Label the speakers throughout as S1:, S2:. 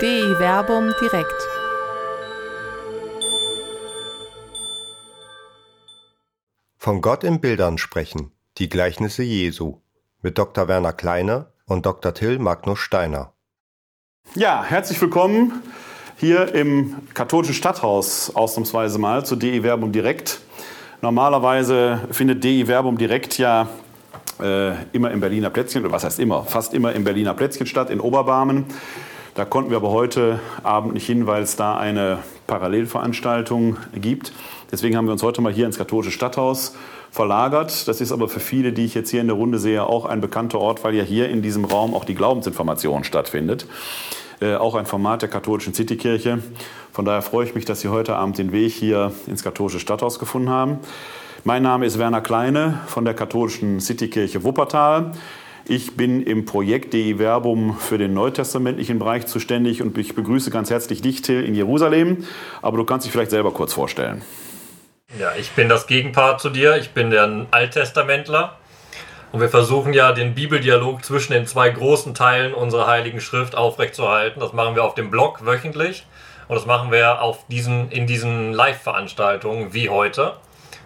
S1: DI Werbung direkt.
S2: Von Gott in Bildern sprechen. Die Gleichnisse Jesu. Mit Dr. Werner Kleine und Dr. Till Magnus Steiner.
S3: Ja, herzlich willkommen hier im katholischen Stadthaus ausnahmsweise mal zur DI Werbung direkt. Normalerweise findet DI Werbung direkt ja äh, immer im Berliner Plätzchen, oder was heißt immer, fast immer im Berliner Plätzchen statt, in Oberbarmen. Da konnten wir aber heute Abend nicht hin, weil es da eine Parallelveranstaltung gibt. Deswegen haben wir uns heute mal hier ins katholische Stadthaus verlagert. Das ist aber für viele, die ich jetzt hier in der Runde sehe, auch ein bekannter Ort, weil ja hier in diesem Raum auch die Glaubensinformation stattfindet. Äh, auch ein Format der katholischen Citykirche. Von daher freue ich mich, dass Sie heute Abend den Weg hier ins katholische Stadthaus gefunden haben. Mein Name ist Werner Kleine von der katholischen Citykirche Wuppertal. Ich bin im Projekt DI Verbum für den neutestamentlichen Bereich zuständig und ich begrüße ganz herzlich dich, Till, in Jerusalem. Aber du kannst dich vielleicht selber kurz vorstellen.
S4: Ja, ich bin das Gegenpart zu dir. Ich bin der Alttestamentler. Und wir versuchen ja den Bibeldialog zwischen den zwei großen Teilen unserer Heiligen Schrift aufrechtzuerhalten. Das machen wir auf dem Blog wöchentlich. Und das machen wir auf diesen, in diesen Live-Veranstaltungen wie heute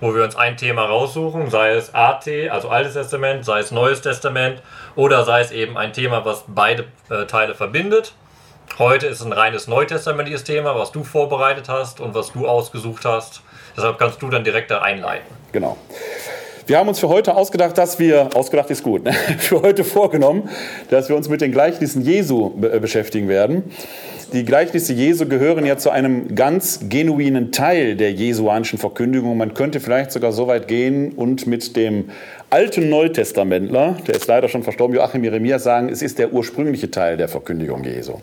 S4: wo wir uns ein Thema raussuchen, sei es AT, also Altes Testament, sei es Neues Testament oder sei es eben ein Thema, was beide äh, Teile verbindet. Heute ist ein reines neutestamentliches Thema, was du vorbereitet hast und was du ausgesucht hast. Deshalb kannst du dann direkt da einleiten.
S3: Genau. Wir haben uns für heute ausgedacht, dass wir, ausgedacht ist gut, ne? für heute vorgenommen, dass wir uns mit den Gleichnissen Jesu be beschäftigen werden. Die Gleichnisse Jesu gehören ja zu einem ganz genuinen Teil der jesuanischen Verkündigung. Man könnte vielleicht sogar so weit gehen und mit dem alten Neutestamentler, der ist leider schon verstorben, Joachim Jeremias, sagen, es ist der ursprüngliche Teil der Verkündigung Jesu.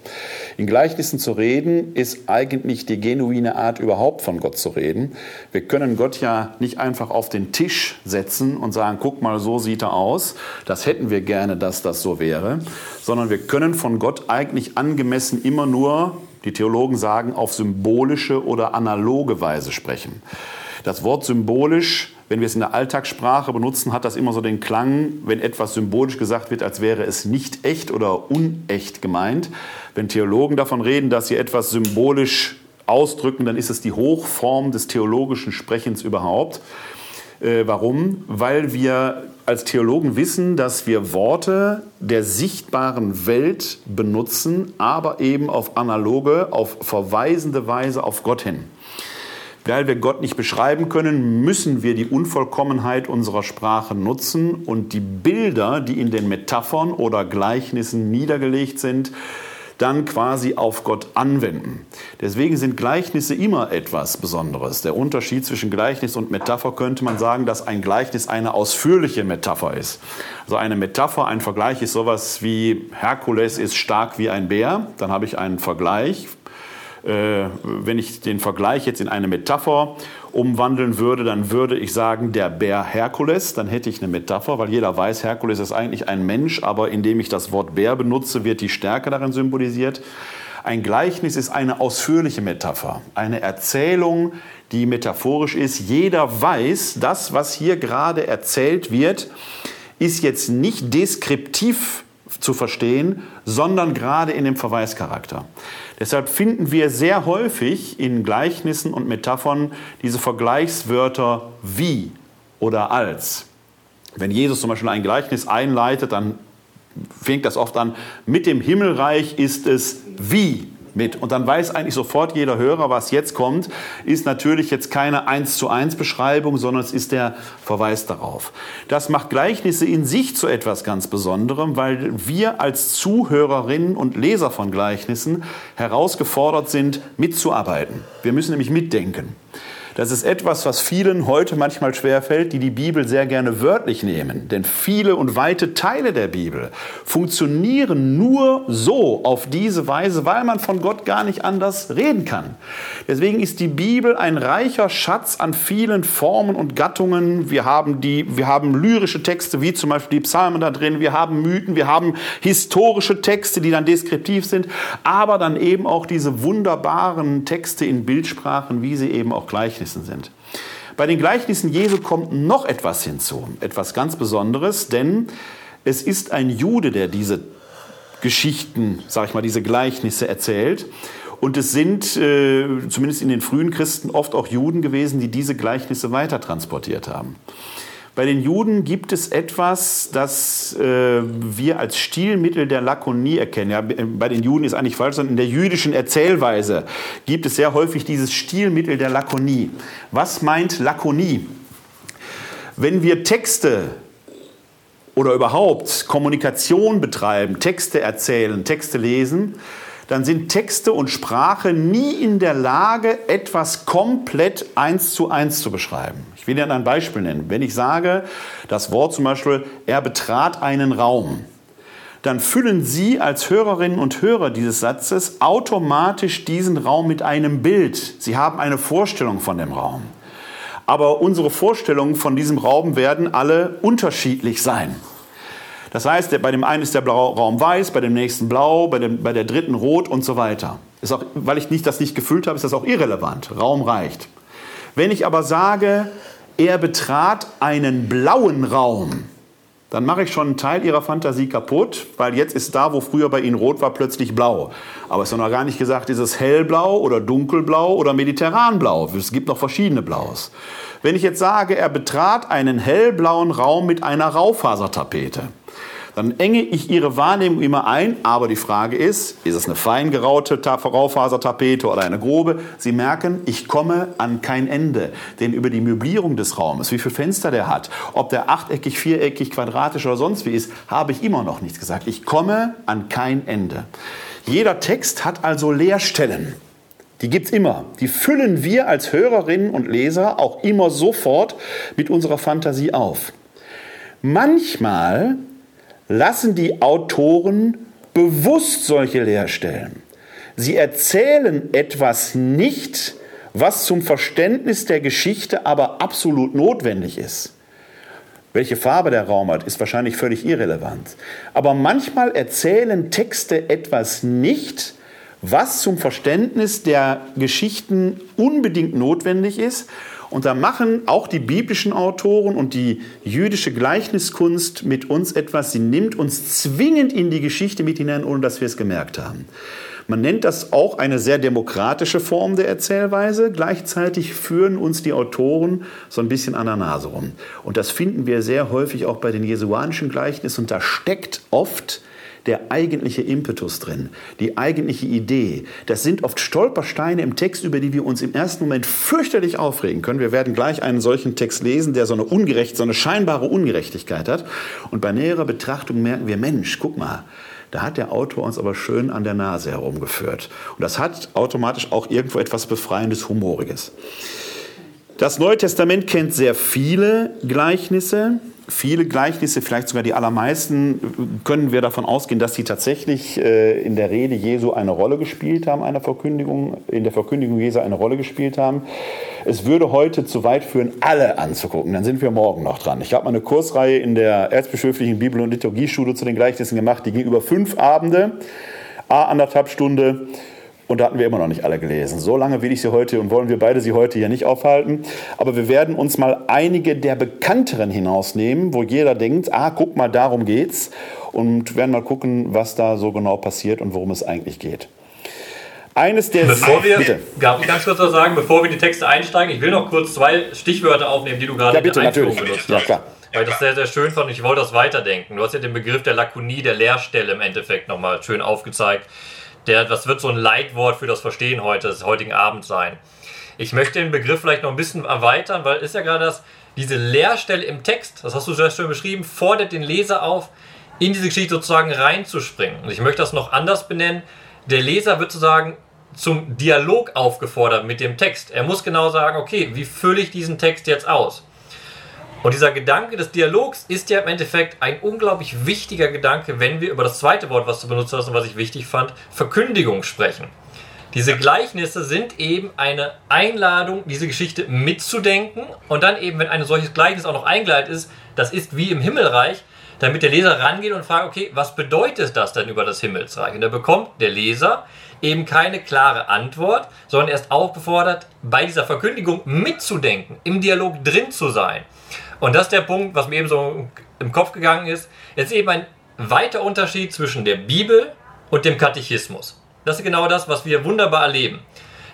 S3: In Gleichnissen zu reden, ist eigentlich die genuine Art, überhaupt von Gott zu reden. Wir können Gott ja nicht einfach auf den Tisch setzen und sagen, guck mal, so sieht er aus. Das hätten wir gerne, dass das so wäre. Sondern wir können von Gott eigentlich angemessen immer nur, die Theologen sagen, auf symbolische oder analoge Weise sprechen. Das Wort symbolisch wenn wir es in der Alltagssprache benutzen, hat das immer so den Klang, wenn etwas symbolisch gesagt wird, als wäre es nicht echt oder unecht gemeint. Wenn Theologen davon reden, dass sie etwas symbolisch ausdrücken, dann ist es die Hochform des theologischen Sprechens überhaupt. Äh, warum? Weil wir als Theologen wissen, dass wir Worte der sichtbaren Welt benutzen, aber eben auf analoge, auf verweisende Weise auf Gott hin. Weil wir Gott nicht beschreiben können, müssen wir die Unvollkommenheit unserer Sprache nutzen und die Bilder, die in den Metaphern oder Gleichnissen niedergelegt sind, dann quasi auf Gott anwenden. Deswegen sind Gleichnisse immer etwas Besonderes. Der Unterschied zwischen Gleichnis und Metapher könnte man sagen, dass ein Gleichnis eine ausführliche Metapher ist. Also eine Metapher, ein Vergleich ist sowas wie Herkules ist stark wie ein Bär. Dann habe ich einen Vergleich wenn ich den Vergleich jetzt in eine Metapher umwandeln würde, dann würde ich sagen, der Bär Herkules, dann hätte ich eine Metapher, weil jeder weiß, Herkules ist eigentlich ein Mensch, aber indem ich das Wort Bär benutze, wird die Stärke darin symbolisiert. Ein Gleichnis ist eine ausführliche Metapher, eine Erzählung, die metaphorisch ist. Jeder weiß, das, was hier gerade erzählt wird, ist jetzt nicht deskriptiv zu verstehen, sondern gerade in dem Verweischarakter. Deshalb finden wir sehr häufig in Gleichnissen und Metaphern diese Vergleichswörter wie oder als. Wenn Jesus zum Beispiel ein Gleichnis einleitet, dann fängt das oft an, mit dem Himmelreich ist es wie mit. Und dann weiß eigentlich sofort jeder Hörer, was jetzt kommt, ist natürlich jetzt keine 1 zu 1 Beschreibung, sondern es ist der Verweis darauf. Das macht Gleichnisse in sich zu etwas ganz Besonderem, weil wir als Zuhörerinnen und Leser von Gleichnissen herausgefordert sind, mitzuarbeiten. Wir müssen nämlich mitdenken. Das ist etwas, was vielen heute manchmal schwerfällt, die die Bibel sehr gerne wörtlich nehmen. Denn viele und weite Teile der Bibel funktionieren nur so auf diese Weise, weil man von Gott gar nicht anders reden kann. Deswegen ist die Bibel ein reicher Schatz an vielen Formen und Gattungen. Wir haben, die, wir haben lyrische Texte, wie zum Beispiel die Psalmen da drin. Wir haben Mythen, wir haben historische Texte, die dann deskriptiv sind. Aber dann eben auch diese wunderbaren Texte in Bildsprachen, wie sie eben auch gleich Gleichnissen sind. Bei den Gleichnissen Jesu kommt noch etwas hinzu, etwas ganz Besonderes, denn es ist ein Jude, der diese Geschichten, sag ich mal, diese Gleichnisse erzählt. Und es sind äh, zumindest in den frühen Christen oft auch Juden gewesen, die diese Gleichnisse weiter transportiert haben. Bei den Juden gibt es etwas, das äh, wir als Stilmittel der Lakonie erkennen. Ja, bei den Juden ist eigentlich falsch, sondern in der jüdischen Erzählweise gibt es sehr häufig dieses Stilmittel der Lakonie. Was meint Lakonie? Wenn wir Texte oder überhaupt Kommunikation betreiben, Texte erzählen, Texte lesen, dann sind Texte und Sprache nie in der Lage, etwas komplett eins zu eins zu beschreiben. Ich will Ihnen ein Beispiel nennen. Wenn ich sage, das Wort zum Beispiel, er betrat einen Raum, dann füllen Sie als Hörerinnen und Hörer dieses Satzes automatisch diesen Raum mit einem Bild. Sie haben eine Vorstellung von dem Raum. Aber unsere Vorstellungen von diesem Raum werden alle unterschiedlich sein. Das heißt, bei dem einen ist der Raum weiß, bei dem nächsten blau, bei, dem, bei der dritten rot und so weiter. Ist auch, weil ich nicht, das nicht gefüllt habe, ist das auch irrelevant. Raum reicht. Wenn ich aber sage, er betrat einen blauen Raum, dann mache ich schon einen Teil ihrer Fantasie kaputt, weil jetzt ist da, wo früher bei ihnen rot war, plötzlich blau. Aber es ist noch gar nicht gesagt, ist es hellblau oder dunkelblau oder mediterranblau. Es gibt noch verschiedene Blaus. Wenn ich jetzt sage, er betrat einen hellblauen Raum mit einer Raufasertapete, dann enge ich Ihre Wahrnehmung immer ein. Aber die Frage ist, ist es eine fein geraute Raufasertapete oder eine grobe? Sie merken, ich komme an kein Ende. Denn über die Möblierung des Raumes, wie viele Fenster der hat, ob der achteckig, viereckig, quadratisch oder sonst wie ist, habe ich immer noch nichts gesagt. Ich komme an kein Ende. Jeder Text hat also Leerstellen. Die gibt es immer. Die füllen wir als Hörerinnen und Leser auch immer sofort mit unserer Fantasie auf. Manchmal lassen die Autoren bewusst solche Leerstellen. Sie erzählen etwas nicht, was zum Verständnis der Geschichte aber absolut notwendig ist. Welche Farbe der Raum hat, ist wahrscheinlich völlig irrelevant. Aber manchmal erzählen Texte etwas nicht, was zum Verständnis der Geschichten unbedingt notwendig ist und da machen auch die biblischen Autoren und die jüdische Gleichniskunst mit uns etwas. Sie nimmt uns zwingend in die Geschichte mit hinein, ohne dass wir es gemerkt haben. Man nennt das auch eine sehr demokratische Form der Erzählweise. Gleichzeitig führen uns die Autoren so ein bisschen an der Nase rum. Und das finden wir sehr häufig auch bei den jesuanischen Gleichnissen. Und da steckt oft der eigentliche Impetus drin, die eigentliche Idee. Das sind oft Stolpersteine im Text, über die wir uns im ersten Moment fürchterlich aufregen können. Wir werden gleich einen solchen Text lesen, der so eine ungerecht, so eine scheinbare Ungerechtigkeit hat. Und bei näherer Betrachtung merken wir, Mensch, guck mal, da hat der Autor uns aber schön an der Nase herumgeführt. Und das hat automatisch auch irgendwo etwas Befreiendes, Humoriges. Das Neue Testament kennt sehr viele Gleichnisse viele Gleichnisse, vielleicht sogar die allermeisten, können wir davon ausgehen, dass sie tatsächlich äh, in der Rede Jesu eine Rolle gespielt haben, einer Verkündigung, in der Verkündigung Jesu eine Rolle gespielt haben. Es würde heute zu weit führen, alle anzugucken. Dann sind wir morgen noch dran. Ich habe mal eine Kursreihe in der Erzbischöflichen Bibel- und Liturgieschule zu den Gleichnissen gemacht. Die ging über fünf Abende, a anderthalb Stunde. Und da hatten wir immer noch nicht alle gelesen. So lange will ich Sie heute und wollen wir beide Sie heute hier nicht aufhalten. Aber wir werden uns mal einige der bekannteren hinausnehmen, wo jeder denkt, ah, guck mal, darum geht's. Und werden mal gucken, was da so genau passiert und worum es eigentlich geht.
S4: Eines der bevor wir, bitte. Darf ich ganz kurz was sagen, bevor wir die Texte einsteigen? Ich will noch kurz zwei Stichwörter aufnehmen, die du gerade
S3: ja, bitte, in Einführung benutzt
S4: hast. Ja, klar. Weil ich das sehr, sehr schön fand und ich wollte das weiterdenken. Du hast ja den Begriff der Lakonie, der Leerstelle im Endeffekt nochmal schön aufgezeigt der, das wird so ein Leitwort für das Verstehen heute, des heutigen Abends sein. Ich möchte den Begriff vielleicht noch ein bisschen erweitern, weil ist ja gerade das, diese Leerstelle im Text, das hast du sehr schön beschrieben, fordert den Leser auf, in diese Geschichte sozusagen reinzuspringen. Und ich möchte das noch anders benennen. Der Leser wird sozusagen zum Dialog aufgefordert mit dem Text. Er muss genau sagen, okay, wie fülle ich diesen Text jetzt aus? Und dieser Gedanke des Dialogs ist ja im Endeffekt ein unglaublich wichtiger Gedanke, wenn wir über das zweite Wort, was du benutzt hast und was ich wichtig fand, Verkündigung sprechen. Diese Gleichnisse sind eben eine Einladung, diese Geschichte mitzudenken und dann eben, wenn ein solches Gleichnis auch noch eingeleitet ist, das ist wie im Himmelreich, damit der Leser rangeht und fragt, okay, was bedeutet das denn über das Himmelsreich? Und da bekommt der Leser eben keine klare Antwort, sondern er ist aufgefordert, bei dieser Verkündigung mitzudenken, im Dialog drin zu sein. Und das ist der Punkt, was mir eben so im Kopf gegangen ist. Jetzt eben ein weiter Unterschied zwischen der Bibel und dem Katechismus. Das ist genau das, was wir wunderbar erleben.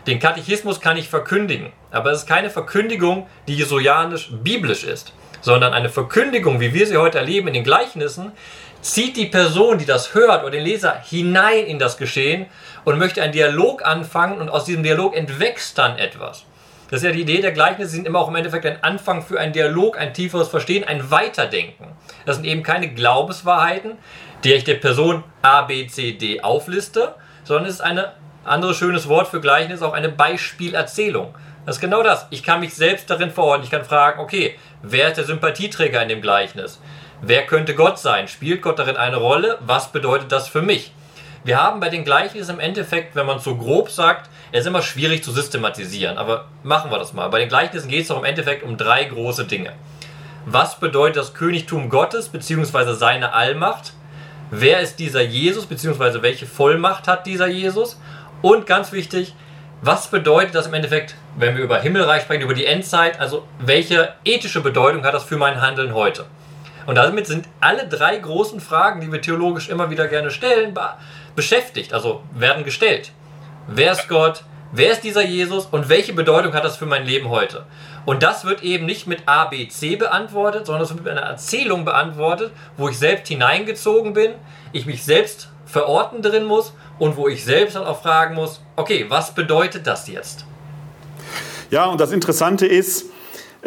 S4: Den Katechismus kann ich verkündigen, aber es ist keine Verkündigung, die jesuianisch-biblisch ist, sondern eine Verkündigung, wie wir sie heute erleben in den Gleichnissen, zieht die Person, die das hört oder den Leser hinein in das Geschehen und möchte einen Dialog anfangen und aus diesem Dialog entwächst dann etwas. Das ist ja die Idee der Gleichnisse, sind immer auch im Endeffekt ein Anfang für einen Dialog, ein tieferes Verstehen, ein Weiterdenken. Das sind eben keine Glaubenswahrheiten, die ich der Person A, B, C, D aufliste, sondern es ist ein anderes schönes Wort für Gleichnis, auch eine Beispielerzählung. Das ist genau das. Ich kann mich selbst darin verorten. Ich kann fragen, okay, wer ist der Sympathieträger in dem Gleichnis? Wer könnte Gott sein? Spielt Gott darin eine Rolle? Was bedeutet das für mich? Wir haben bei den Gleichnissen im Endeffekt, wenn man es so grob sagt, es ist immer schwierig zu systematisieren, aber machen wir das mal. Bei den Gleichnissen geht es doch im Endeffekt um drei große Dinge. Was bedeutet das Königtum Gottes bzw. seine Allmacht? Wer ist dieser Jesus bzw. welche Vollmacht hat dieser Jesus? Und ganz wichtig, was bedeutet das im Endeffekt, wenn wir über Himmelreich sprechen, über die Endzeit? Also welche ethische Bedeutung hat das für mein Handeln heute? Und damit sind alle drei großen Fragen, die wir theologisch immer wieder gerne stellen, beschäftigt, also werden gestellt. Wer ist Gott? Wer ist dieser Jesus und welche Bedeutung hat das für mein Leben heute? Und das wird eben nicht mit A, B, C beantwortet, sondern es wird mit einer Erzählung beantwortet, wo ich selbst hineingezogen bin, ich mich selbst verorten drin muss und wo ich selbst dann auch fragen muss, okay, was bedeutet das jetzt?
S3: Ja, und das Interessante ist,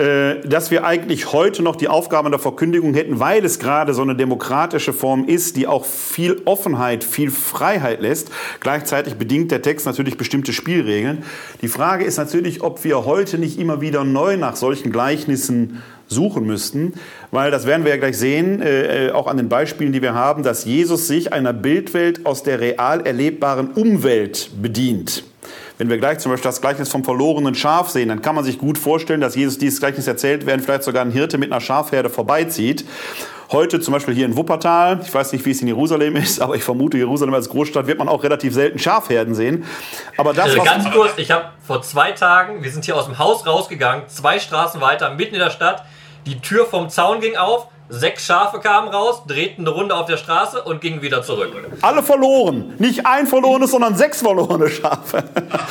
S3: dass wir eigentlich heute noch die Aufgabe der Verkündigung hätten, weil es gerade so eine demokratische Form ist, die auch viel Offenheit, viel Freiheit lässt. Gleichzeitig bedingt der Text natürlich bestimmte Spielregeln. Die Frage ist natürlich, ob wir heute nicht immer wieder neu nach solchen Gleichnissen suchen müssten, weil das werden wir ja gleich sehen, äh, äh auch an den Beispielen, die wir haben, dass Jesus sich einer Bildwelt aus der real erlebbaren Umwelt bedient. Wenn wir gleich zum Beispiel das Gleichnis vom verlorenen Schaf sehen, dann kann man sich gut vorstellen, dass Jesus dieses Gleichnis erzählt, während vielleicht sogar ein Hirte mit einer Schafherde vorbeizieht. Heute zum Beispiel hier in Wuppertal, ich weiß nicht, wie es in Jerusalem ist, aber ich vermute, Jerusalem als Großstadt wird man auch relativ selten Schafherden sehen. Aber das,
S4: also ganz kurz, ich habe vor zwei Tagen, wir sind hier aus dem Haus rausgegangen, zwei Straßen weiter, mitten in der Stadt, die Tür vom Zaun ging auf, Sechs Schafe kamen raus, drehten eine Runde auf der Straße und gingen wieder zurück.
S3: Alle verloren. Nicht ein verlorenes, sondern sechs verlorene Schafe.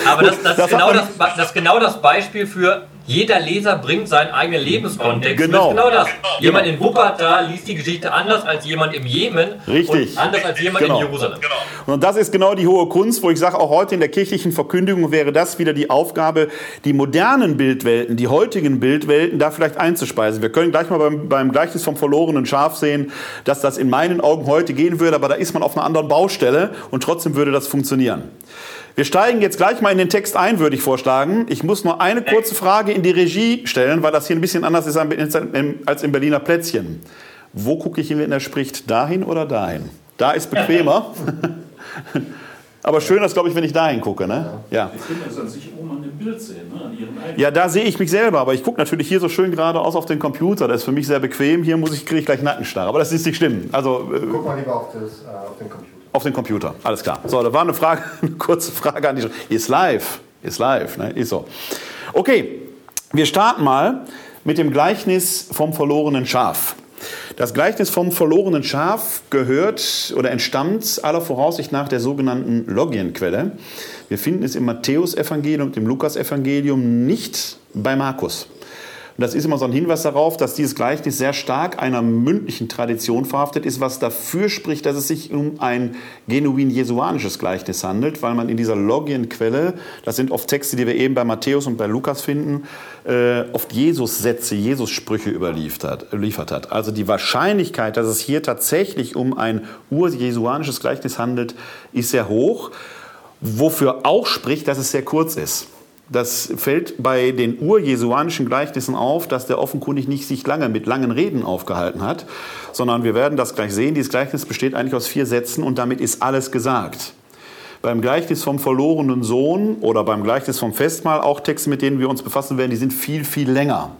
S4: Aber das, das, das, ist, genau das, das ist genau das Beispiel für jeder Leser bringt seinen eigenen Lebenskontext.
S3: Genau.
S4: genau das. Jemand in Wuppertal liest die Geschichte anders als jemand im Jemen.
S3: Richtig.
S4: Und anders als jemand genau. in Jerusalem.
S3: Genau. Und das ist genau die hohe Kunst, wo ich sage, auch heute in der kirchlichen Verkündigung wäre das wieder die Aufgabe, die modernen Bildwelten, die heutigen Bildwelten da vielleicht einzuspeisen. Wir können gleich mal beim, beim Gleichnis vom verlorenen Schaf sehen, dass das in meinen Augen heute gehen würde, aber da ist man auf einer anderen Baustelle und trotzdem würde das funktionieren. Wir steigen jetzt gleich mal in den Text ein, würde ich vorschlagen. Ich muss nur eine kurze Frage in die Regie stellen, weil das hier ein bisschen anders ist als im Berliner Plätzchen. Wo gucke ich hin, wenn er spricht? Dahin oder dahin? Da ist bequemer. Aber schön ist, glaube ich, wenn ich dahin gucke. Ne? Ja. Wir können das an sich oben an dem Bild sehen, ne? an Ja, da sehe ich mich selber, aber ich gucke natürlich hier so schön geradeaus auf den Computer. Das ist für mich sehr bequem. Hier muss ich, kriege ich gleich Nackenstarre. Aber das ist nicht schlimm. Also,
S2: äh, Guck mal lieber auf, das, äh, auf den Computer.
S3: Auf den Computer, alles klar. So, da war eine Frage, eine kurze Frage an die. Ist live, ist live, ne? ist so. Okay, wir starten mal mit dem Gleichnis vom verlorenen Schaf. Das Gleichnis vom verlorenen Schaf gehört oder entstammt aller Voraussicht nach der sogenannten Logienquelle. Wir finden es im Matthäusevangelium und im Lukasevangelium, nicht bei Markus. Und das ist immer so ein Hinweis darauf, dass dieses Gleichnis sehr stark einer mündlichen Tradition verhaftet ist, was dafür spricht, dass es sich um ein genuin jesuanisches Gleichnis handelt, weil man in dieser Logienquelle, das sind oft Texte, die wir eben bei Matthäus und bei Lukas finden, äh, oft Jesus-Sätze, Jesus-Sprüche überliefert hat. Also die Wahrscheinlichkeit, dass es hier tatsächlich um ein urjesuanisches Gleichnis handelt, ist sehr hoch, wofür auch spricht, dass es sehr kurz ist. Das fällt bei den urjesuanischen Gleichnissen auf, dass der offenkundig nicht sich lange mit langen Reden aufgehalten hat, sondern wir werden das gleich sehen. Dieses Gleichnis besteht eigentlich aus vier Sätzen und damit ist alles gesagt. Beim Gleichnis vom verlorenen Sohn oder beim Gleichnis vom Festmahl, auch Texte, mit denen wir uns befassen werden, die sind viel, viel länger.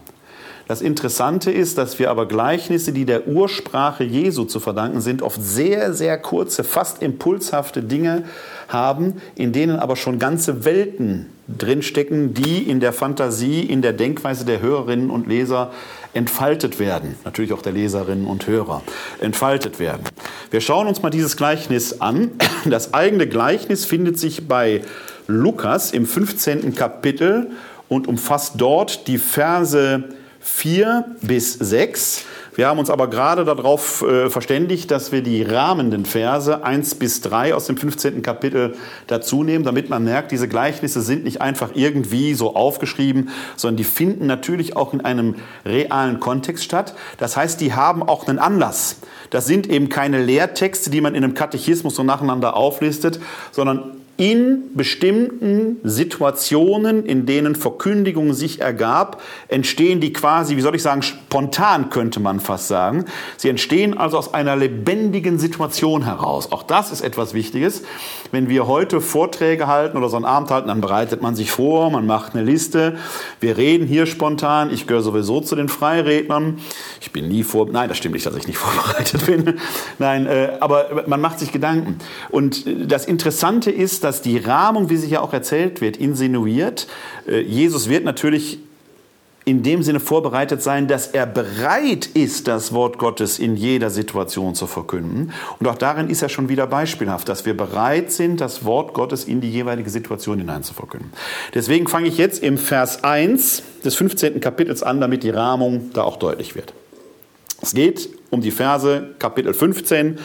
S3: Das Interessante ist, dass wir aber Gleichnisse, die der Ursprache Jesu zu verdanken sind, oft sehr, sehr kurze, fast impulshafte Dinge haben, in denen aber schon ganze Welten drinstecken, die in der Fantasie, in der Denkweise der Hörerinnen und Leser entfaltet werden. Natürlich auch der Leserinnen und Hörer entfaltet werden. Wir schauen uns mal dieses Gleichnis an. Das eigene Gleichnis findet sich bei Lukas im 15. Kapitel und umfasst dort die Verse 4 bis 6. Wir haben uns aber gerade darauf äh, verständigt, dass wir die rahmenden Verse 1 bis 3 aus dem 15. Kapitel dazu nehmen, damit man merkt, diese Gleichnisse sind nicht einfach irgendwie so aufgeschrieben, sondern die finden natürlich auch in einem realen Kontext statt. Das heißt, die haben auch einen Anlass. Das sind eben keine Lehrtexte, die man in einem Katechismus so nacheinander auflistet, sondern in bestimmten Situationen, in denen Verkündigung sich ergab, entstehen die quasi, wie soll ich sagen, spontan könnte man fast sagen. Sie entstehen also aus einer lebendigen Situation heraus. Auch das ist etwas Wichtiges. Wenn wir heute Vorträge halten oder so einen Abend halten, dann bereitet man sich vor, man macht eine Liste. Wir reden hier spontan. Ich gehöre sowieso zu den Freirednern. Ich bin nie vor, nein, das stimmt nicht, dass ich nicht vorbereitet bin. Nein, äh, aber man macht sich Gedanken. Und das Interessante ist, dass dass die Rahmung, wie sie ja auch erzählt wird, insinuiert, äh, Jesus wird natürlich in dem Sinne vorbereitet sein, dass er bereit ist, das Wort Gottes in jeder Situation zu verkünden. Und auch darin ist er schon wieder beispielhaft, dass wir bereit sind, das Wort Gottes in die jeweilige Situation hinein zu verkünden. Deswegen fange ich jetzt im Vers 1 des 15. Kapitels an, damit die Rahmung da auch deutlich wird. Es geht um die Verse Kapitel 15,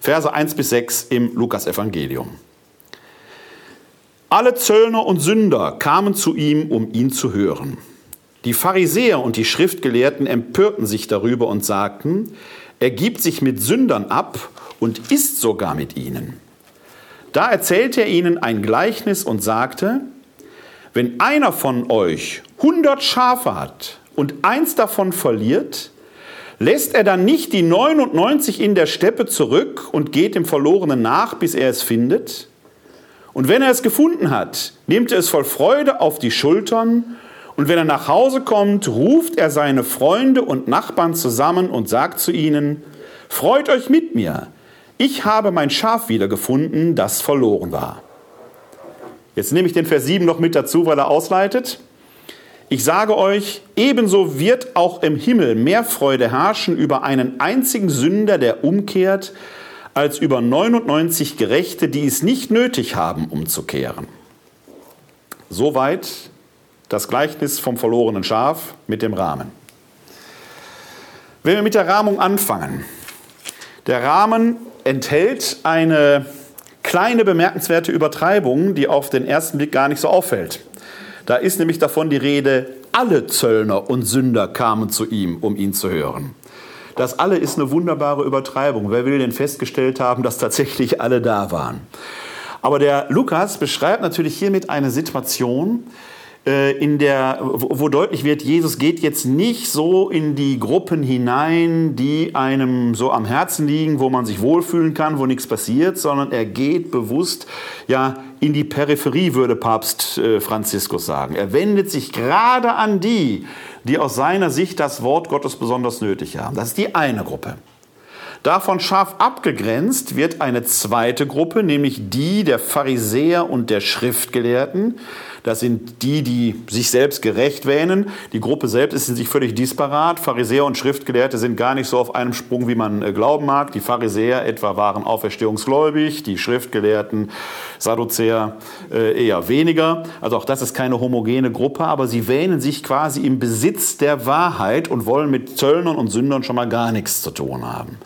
S3: Verse 1 bis 6 im Lukas-Evangelium. Alle Zöllner und Sünder kamen zu ihm, um ihn zu hören. Die Pharisäer und die Schriftgelehrten empörten sich darüber und sagten, er gibt sich mit Sündern ab und isst sogar mit ihnen. Da erzählte er ihnen ein Gleichnis und sagte, wenn einer von euch hundert Schafe hat und eins davon verliert, lässt er dann nicht die 99 in der Steppe zurück und geht dem Verlorenen nach, bis er es findet? Und wenn er es gefunden hat, nimmt er es voll Freude auf die Schultern und wenn er nach Hause kommt, ruft er seine Freunde und Nachbarn zusammen und sagt zu ihnen, Freut euch mit mir, ich habe mein Schaf wiedergefunden, das verloren war. Jetzt nehme ich den Vers 7 noch mit dazu, weil er ausleitet. Ich sage euch, ebenso wird auch im Himmel mehr Freude herrschen über einen einzigen Sünder, der umkehrt, als über 99 Gerechte, die es nicht nötig haben, umzukehren. Soweit das Gleichnis vom verlorenen Schaf mit dem Rahmen. Wenn wir mit der Rahmung anfangen, der Rahmen enthält eine kleine bemerkenswerte Übertreibung, die auf den ersten Blick gar nicht so auffällt. Da ist nämlich davon die Rede, alle Zöllner und Sünder kamen zu ihm, um ihn zu hören. Das alle ist eine wunderbare Übertreibung. Wer will denn festgestellt haben, dass tatsächlich alle da waren? Aber der Lukas beschreibt natürlich hiermit eine Situation, in der, wo deutlich wird, Jesus geht jetzt nicht so in die Gruppen hinein, die einem so am Herzen liegen, wo man sich wohlfühlen kann, wo nichts passiert, sondern er geht bewusst ja in die Peripherie, würde Papst äh, Franziskus sagen. Er wendet sich gerade an die, die aus seiner Sicht das Wort Gottes besonders nötig haben. Das ist die eine Gruppe. Davon scharf abgegrenzt wird eine zweite Gruppe, nämlich die der Pharisäer und der Schriftgelehrten, das sind die, die sich selbst gerecht wähnen. Die Gruppe selbst ist in sich völlig disparat. Pharisäer und Schriftgelehrte sind gar nicht so auf einem Sprung, wie man äh, glauben mag. Die Pharisäer etwa waren auferstehungsgläubig, die Schriftgelehrten, Sadduzäer äh, eher weniger. Also auch das ist keine homogene Gruppe, aber sie wähnen sich quasi im Besitz der Wahrheit und wollen mit Zöllnern und Sündern schon mal gar nichts zu tun haben.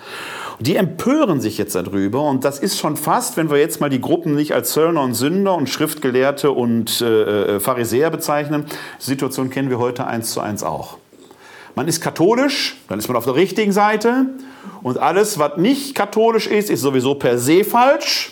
S3: Die empören sich jetzt darüber und das ist schon fast, wenn wir jetzt mal die Gruppen nicht als Zöllner und Sünder und Schriftgelehrte und äh, äh, Pharisäer bezeichnen, Situation kennen wir heute eins zu eins auch. Man ist katholisch, dann ist man auf der richtigen Seite und alles, was nicht katholisch ist, ist sowieso per se falsch.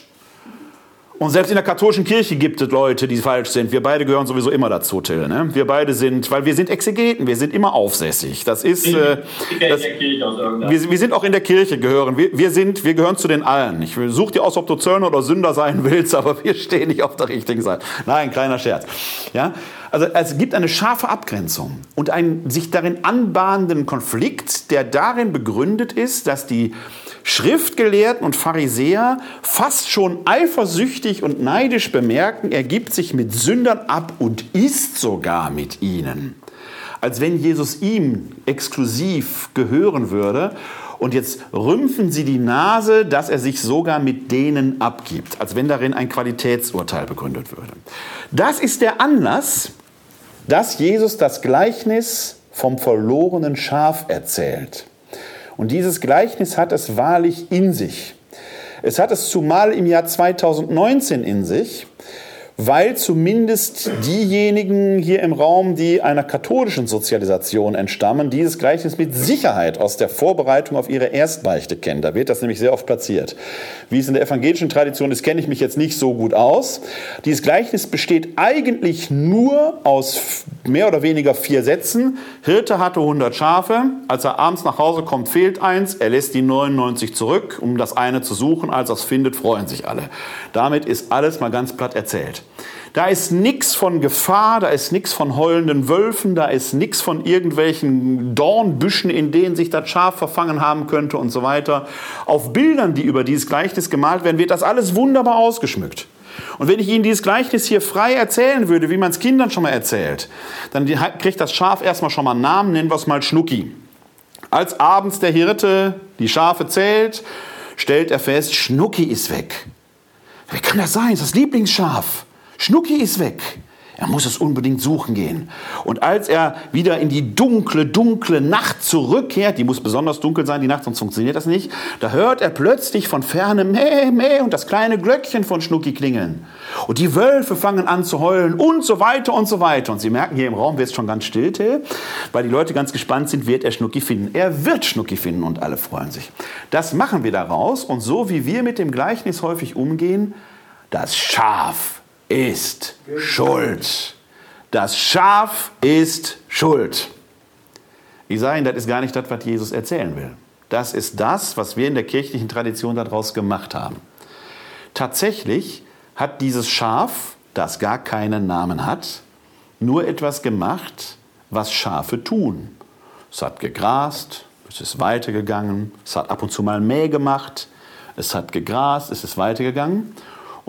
S3: Und selbst in der katholischen Kirche gibt es Leute, die falsch sind. Wir beide gehören sowieso immer dazu, Till. Ne? Wir beide sind, weil wir sind Exegeten, wir sind immer aufsässig. Das ist, äh, das, wir, wir, sind auch in der Kirche gehören. Wir, wir, sind, wir gehören zu den allen. Ich suche dir aus, ob du Zöllner oder Sünder sein willst, aber wir stehen nicht auf der richtigen Seite. Nein, kleiner Scherz. Ja? Also es gibt eine scharfe Abgrenzung und einen sich darin anbahnenden Konflikt, der darin begründet ist, dass die Schriftgelehrten und Pharisäer fast schon eifersüchtig und neidisch bemerken, er gibt sich mit Sündern ab und isst sogar mit ihnen. Als wenn Jesus ihm exklusiv gehören würde. Und jetzt rümpfen sie die Nase, dass er sich sogar mit denen abgibt, als wenn darin ein Qualitätsurteil begründet würde. Das ist der Anlass, dass Jesus das Gleichnis vom verlorenen Schaf erzählt. Und dieses Gleichnis hat es wahrlich in sich. Es hat es zumal im Jahr 2019 in sich, weil zumindest diejenigen hier im Raum, die einer katholischen Sozialisation entstammen, dieses Gleichnis mit Sicherheit aus der Vorbereitung auf ihre Erstbeichte kennen. Da wird das nämlich sehr oft platziert. Wie es in der evangelischen Tradition ist, kenne ich mich jetzt nicht so gut aus. Dieses Gleichnis besteht eigentlich nur aus mehr oder weniger vier Sätzen. Hirte hatte 100 Schafe. Als er abends nach Hause kommt, fehlt eins. Er lässt die 99 zurück, um das eine zu suchen. Als er es findet, freuen sich alle. Damit ist alles mal ganz platt erzählt. Da ist nichts von Gefahr, da ist nichts von heulenden Wölfen, da ist nichts von irgendwelchen Dornbüschen, in denen sich das Schaf verfangen haben könnte und so weiter. Auf Bildern, die über dieses Gleichnis gemalt werden, wird das alles wunderbar ausgeschmückt. Und wenn ich Ihnen dieses Gleichnis hier frei erzählen würde, wie man es Kindern schon mal erzählt, dann kriegt das Schaf erstmal schon mal einen Namen, nennen wir es mal Schnucki. Als abends der Hirte die Schafe zählt, stellt er fest, Schnucki ist weg. Wie kann das sein? Das ist das Lieblingsschaf. Schnucki ist weg. Er muss es unbedingt suchen gehen. Und als er wieder in die dunkle, dunkle Nacht zurückkehrt, die muss besonders dunkel sein, die Nacht, sonst funktioniert das nicht, da hört er plötzlich von ferne Mäh, Mäh und das kleine Glöckchen von Schnucki klingeln. Und die Wölfe fangen an zu heulen und so weiter und so weiter. Und Sie merken, hier im Raum wird es schon ganz still, weil die Leute ganz gespannt sind, wird er Schnucki finden. Er wird Schnucki finden und alle freuen sich. Das machen wir daraus und so wie wir mit dem Gleichnis häufig umgehen, das Schaf ist schuld. Das Schaf ist schuld. Ich sage Ihnen, das ist gar nicht das, was Jesus erzählen will. Das ist das, was wir in der kirchlichen Tradition daraus gemacht haben. Tatsächlich hat dieses Schaf, das gar keinen Namen hat, nur etwas gemacht, was Schafe tun. Es hat gegrast, es ist weitergegangen, es hat ab und zu mal Mäh gemacht, es hat gegrast, es ist weitergegangen.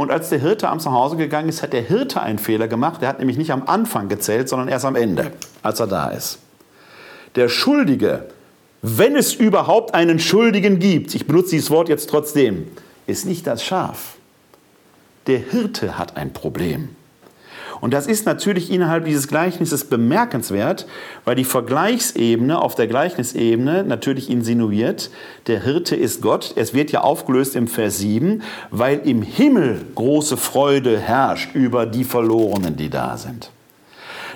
S3: Und als der Hirte abends nach Hause gegangen ist, hat der Hirte einen Fehler gemacht. Der hat nämlich nicht am Anfang gezählt, sondern erst am Ende, als er da ist. Der Schuldige, wenn es überhaupt einen Schuldigen gibt, ich benutze dieses Wort jetzt trotzdem, ist nicht das Schaf. Der Hirte hat ein Problem. Und das ist natürlich innerhalb dieses Gleichnisses bemerkenswert, weil die Vergleichsebene auf der Gleichnisebene natürlich insinuiert, der Hirte ist Gott. Es wird ja aufgelöst im Vers 7, weil im Himmel große Freude herrscht über die Verlorenen, die da sind.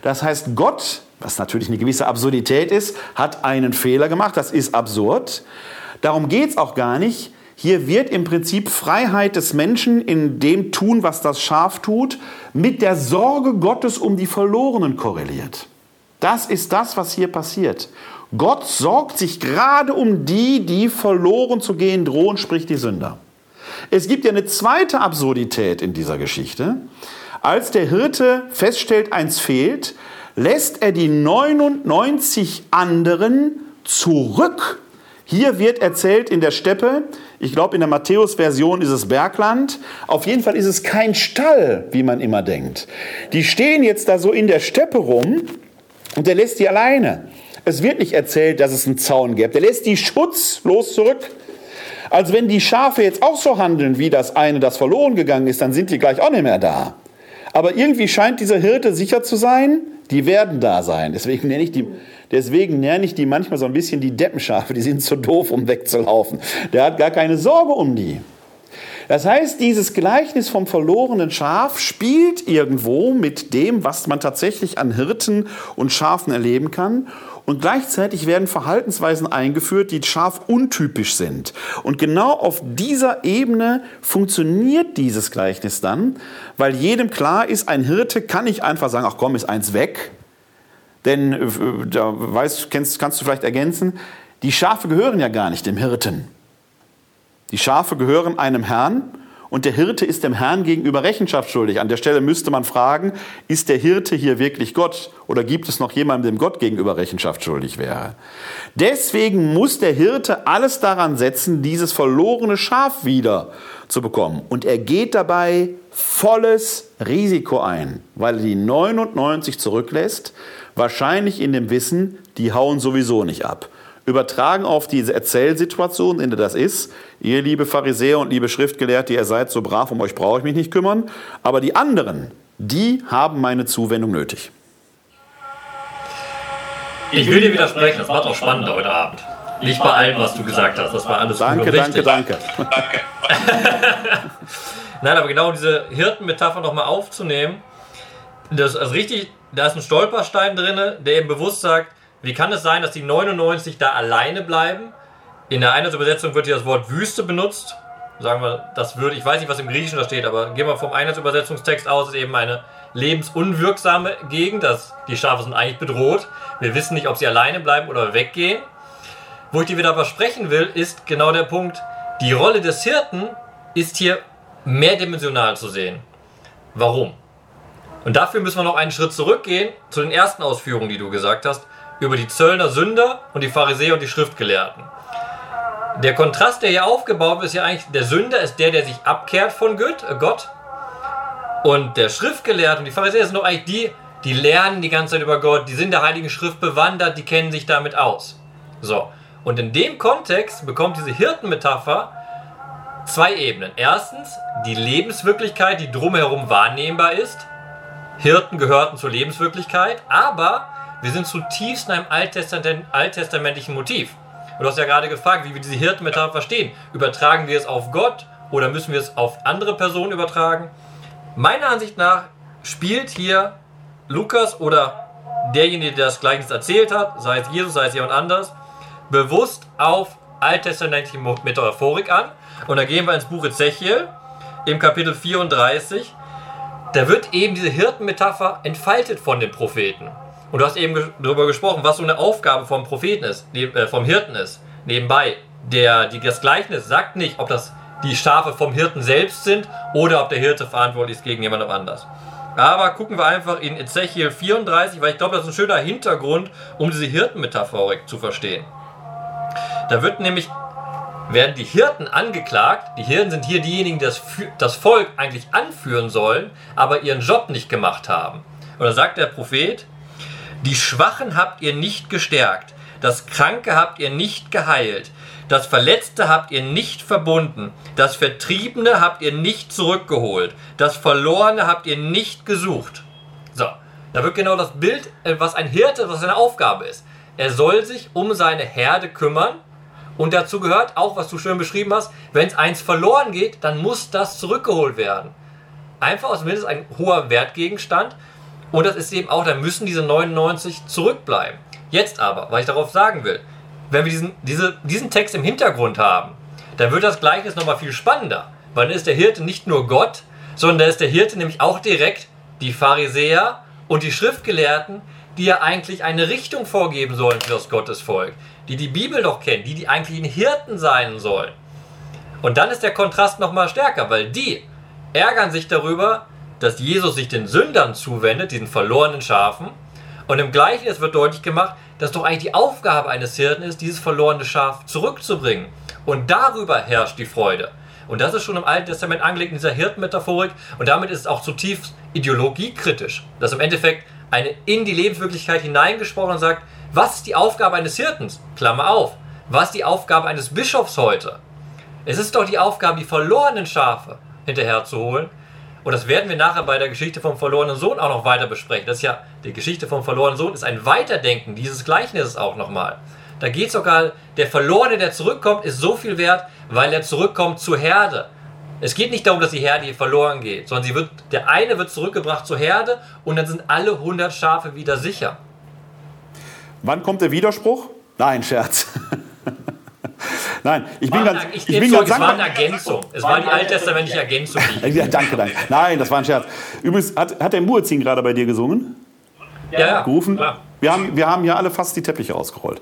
S3: Das heißt, Gott, was natürlich eine gewisse Absurdität ist, hat einen Fehler gemacht. Das ist absurd. Darum geht es auch gar nicht. Hier wird im Prinzip Freiheit des Menschen in dem tun, was das Schaf tut, mit der Sorge Gottes um die Verlorenen korreliert. Das ist das, was hier passiert. Gott sorgt sich gerade um die, die verloren zu gehen drohen, sprich die Sünder. Es gibt ja eine zweite Absurdität in dieser Geschichte. Als der Hirte feststellt, eins fehlt, lässt er die 99 anderen zurück. Hier wird erzählt in der Steppe, ich glaube, in der Matthäus-Version ist es Bergland. Auf jeden Fall ist es kein Stall, wie man immer denkt. Die stehen jetzt da so in der Steppe rum und der lässt die alleine. Es wird nicht erzählt, dass es einen Zaun gibt. Der lässt die schutzlos zurück. Als wenn die Schafe jetzt auch so handeln, wie das eine, das verloren gegangen ist, dann sind die gleich auch nicht mehr da. Aber irgendwie scheint dieser Hirte sicher zu sein, die werden da sein. Deswegen nenne ich die, deswegen nenne ich die manchmal so ein bisschen die Deppenschafe, die sind zu doof, um wegzulaufen. Der hat gar keine Sorge um die. Das heißt, dieses Gleichnis vom verlorenen Schaf spielt irgendwo mit dem, was man tatsächlich an Hirten und Schafen erleben kann. Und gleichzeitig werden Verhaltensweisen eingeführt, die scharf untypisch sind. Und genau auf dieser Ebene funktioniert dieses Gleichnis dann, weil jedem klar ist, ein Hirte kann nicht einfach sagen, ach komm, ist eins weg. Denn, äh, da weißt, kannst, kannst du vielleicht ergänzen, die Schafe gehören ja gar nicht dem Hirten. Die Schafe gehören einem Herrn und der Hirte ist dem Herrn gegenüber Rechenschaft schuldig. An der Stelle müsste man fragen, ist der Hirte hier wirklich Gott oder gibt es noch jemanden, dem Gott gegenüber Rechenschaft schuldig wäre? Deswegen muss der Hirte alles daran setzen, dieses verlorene Schaf wieder zu bekommen. Und er geht dabei volles Risiko ein, weil er die 99 zurücklässt, wahrscheinlich in dem Wissen, die hauen sowieso nicht ab übertragen auf diese Erzählsituation, in der das ist. Ihr, liebe Pharisäer und liebe Schriftgelehrte, ihr seid so brav, um euch brauche ich mich nicht kümmern. Aber die anderen, die haben meine Zuwendung nötig.
S4: Ich will dir widersprechen, das macht auch spannend heute Abend. Nicht bei allem, was du gesagt hast. Das war alles
S3: Danke, danke, danke.
S4: Nein, aber genau diese Hirtenmetapher nochmal aufzunehmen, das ist richtig, da ist ein Stolperstein drin, der eben bewusst sagt, wie kann es sein, dass die 99 da alleine bleiben? In der einen Übersetzung wird hier das Wort Wüste benutzt. Sagen wir, das würde, ich weiß nicht, was im Griechischen da steht, aber gehen wir vom Einheitsübersetzungstext aus, ist eben eine lebensunwirksame Gegend. Das, die Schafe sind eigentlich bedroht. Wir wissen nicht, ob sie alleine bleiben oder weggehen. Wo ich dir wieder aber sprechen will, ist genau der Punkt, die Rolle des Hirten ist hier mehrdimensional zu sehen. Warum? Und dafür müssen wir noch einen Schritt zurückgehen zu den ersten Ausführungen, die du gesagt hast über die Zöllner Sünder und die Pharisäer und die Schriftgelehrten. Der Kontrast, der hier aufgebaut ist, ist ja eigentlich, der Sünder ist der, der sich abkehrt von äh, Gott. Und der Schriftgelehrte und die Pharisäer sind doch eigentlich die, die lernen die ganze Zeit über Gott, die sind der Heiligen Schrift bewandert, die kennen sich damit aus. So. Und in dem Kontext bekommt diese Hirtenmetapher zwei Ebenen. Erstens die Lebenswirklichkeit, die drumherum wahrnehmbar ist. Hirten gehörten zur Lebenswirklichkeit, aber wir sind zutiefst in einem alttestamentlichen Motiv. Und du hast ja gerade gefragt, wie wir diese Hirtenmetapher verstehen. Übertragen wir es auf Gott oder müssen wir es auf andere Personen übertragen? Meiner Ansicht nach spielt hier Lukas oder derjenige, der das Gleichnis erzählt hat, sei es Jesus, sei es jemand anders, bewusst auf alttestamentliche Metaphorik an. Und da gehen wir ins Buch Ezechiel im Kapitel 34. Da wird eben diese Hirtenmetapher entfaltet von den Propheten. Und du hast eben darüber gesprochen, was so eine Aufgabe vom Propheten ist, äh, vom Hirten ist. Nebenbei, der, die, das Gleichnis sagt nicht, ob das die Schafe vom Hirten selbst sind oder ob der Hirte verantwortlich ist gegen jemand anders. Aber gucken wir einfach in Ezechiel 34, weil ich glaube, das ist ein schöner Hintergrund, um diese Hirtenmetaphorik zu verstehen. Da wird nämlich, werden die Hirten angeklagt, die Hirten sind hier diejenigen, die das, das Volk eigentlich anführen sollen, aber ihren Job nicht gemacht haben. Und da sagt der Prophet, die Schwachen habt ihr nicht gestärkt, das Kranke habt ihr nicht geheilt, das Verletzte habt ihr nicht verbunden, das Vertriebene habt ihr nicht zurückgeholt, das Verlorene habt ihr nicht gesucht. So, da wird genau das Bild, äh, was ein Hirte, was seine Aufgabe ist. Er soll sich um seine Herde kümmern und dazu gehört auch, was du schön beschrieben hast, wenn es eins verloren geht, dann muss das zurückgeholt werden. Einfach aus zumindest ein hoher Wertgegenstand, und das ist eben auch, da müssen diese 99 zurückbleiben. Jetzt aber, was ich darauf sagen will, wenn wir diesen, diese, diesen Text im Hintergrund haben, dann wird das Gleichnis nochmal viel spannender. Weil dann ist der Hirte nicht nur Gott, sondern da ist der Hirte nämlich auch direkt die Pharisäer und die Schriftgelehrten, die ja eigentlich eine Richtung vorgeben sollen für das Gottesvolk, die die Bibel doch kennen, die die eigentlichen Hirten sein sollen. Und dann ist der Kontrast nochmal stärker, weil die ärgern sich darüber, dass Jesus sich den Sündern zuwendet, diesen verlorenen Schafen. Und im Gleichen wird deutlich gemacht, dass doch eigentlich die Aufgabe eines Hirten ist, dieses verlorene Schaf zurückzubringen. Und darüber herrscht die Freude. Und das ist schon im Alten Testament angelegt in dieser Hirtenmetaphorik. Und damit ist es auch zutiefst ideologiekritisch. Dass im Endeffekt eine in die Lebenswirklichkeit hineingesprochen sagt, was ist die Aufgabe eines Hirtens? Klammer auf. Was ist die Aufgabe eines Bischofs heute? Es ist doch die Aufgabe, die verlorenen Schafe hinterherzuholen und das werden wir nachher bei der Geschichte vom verlorenen Sohn auch noch weiter besprechen. Das ist ja, die Geschichte vom verlorenen Sohn ist ein Weiterdenken dieses Gleichnisses auch nochmal. Da geht sogar, der Verlorene, der zurückkommt, ist so viel wert, weil er zurückkommt zur Herde. Es geht nicht darum, dass die Herde hier verloren geht, sondern wird, der eine wird zurückgebracht zur Herde und dann sind alle 100 Schafe wieder sicher.
S3: Wann kommt der Widerspruch? Nein, Scherz. Nein, ich bin
S4: War
S3: ganz,
S4: ich
S3: ich bin
S4: zu,
S3: ganz
S4: es war eine
S3: dankbar.
S4: Ergänzung. Es war die alttestamentliche Ergänzung.
S3: Ja, danke, danke. Nein, das war ein Scherz. Übrigens, hat, hat der Muezzin gerade bei dir gesungen?
S4: ja, ja,
S3: gerufen.
S4: klar.
S3: Wir haben, wir haben hier alle fast die Teppiche ausgerollt.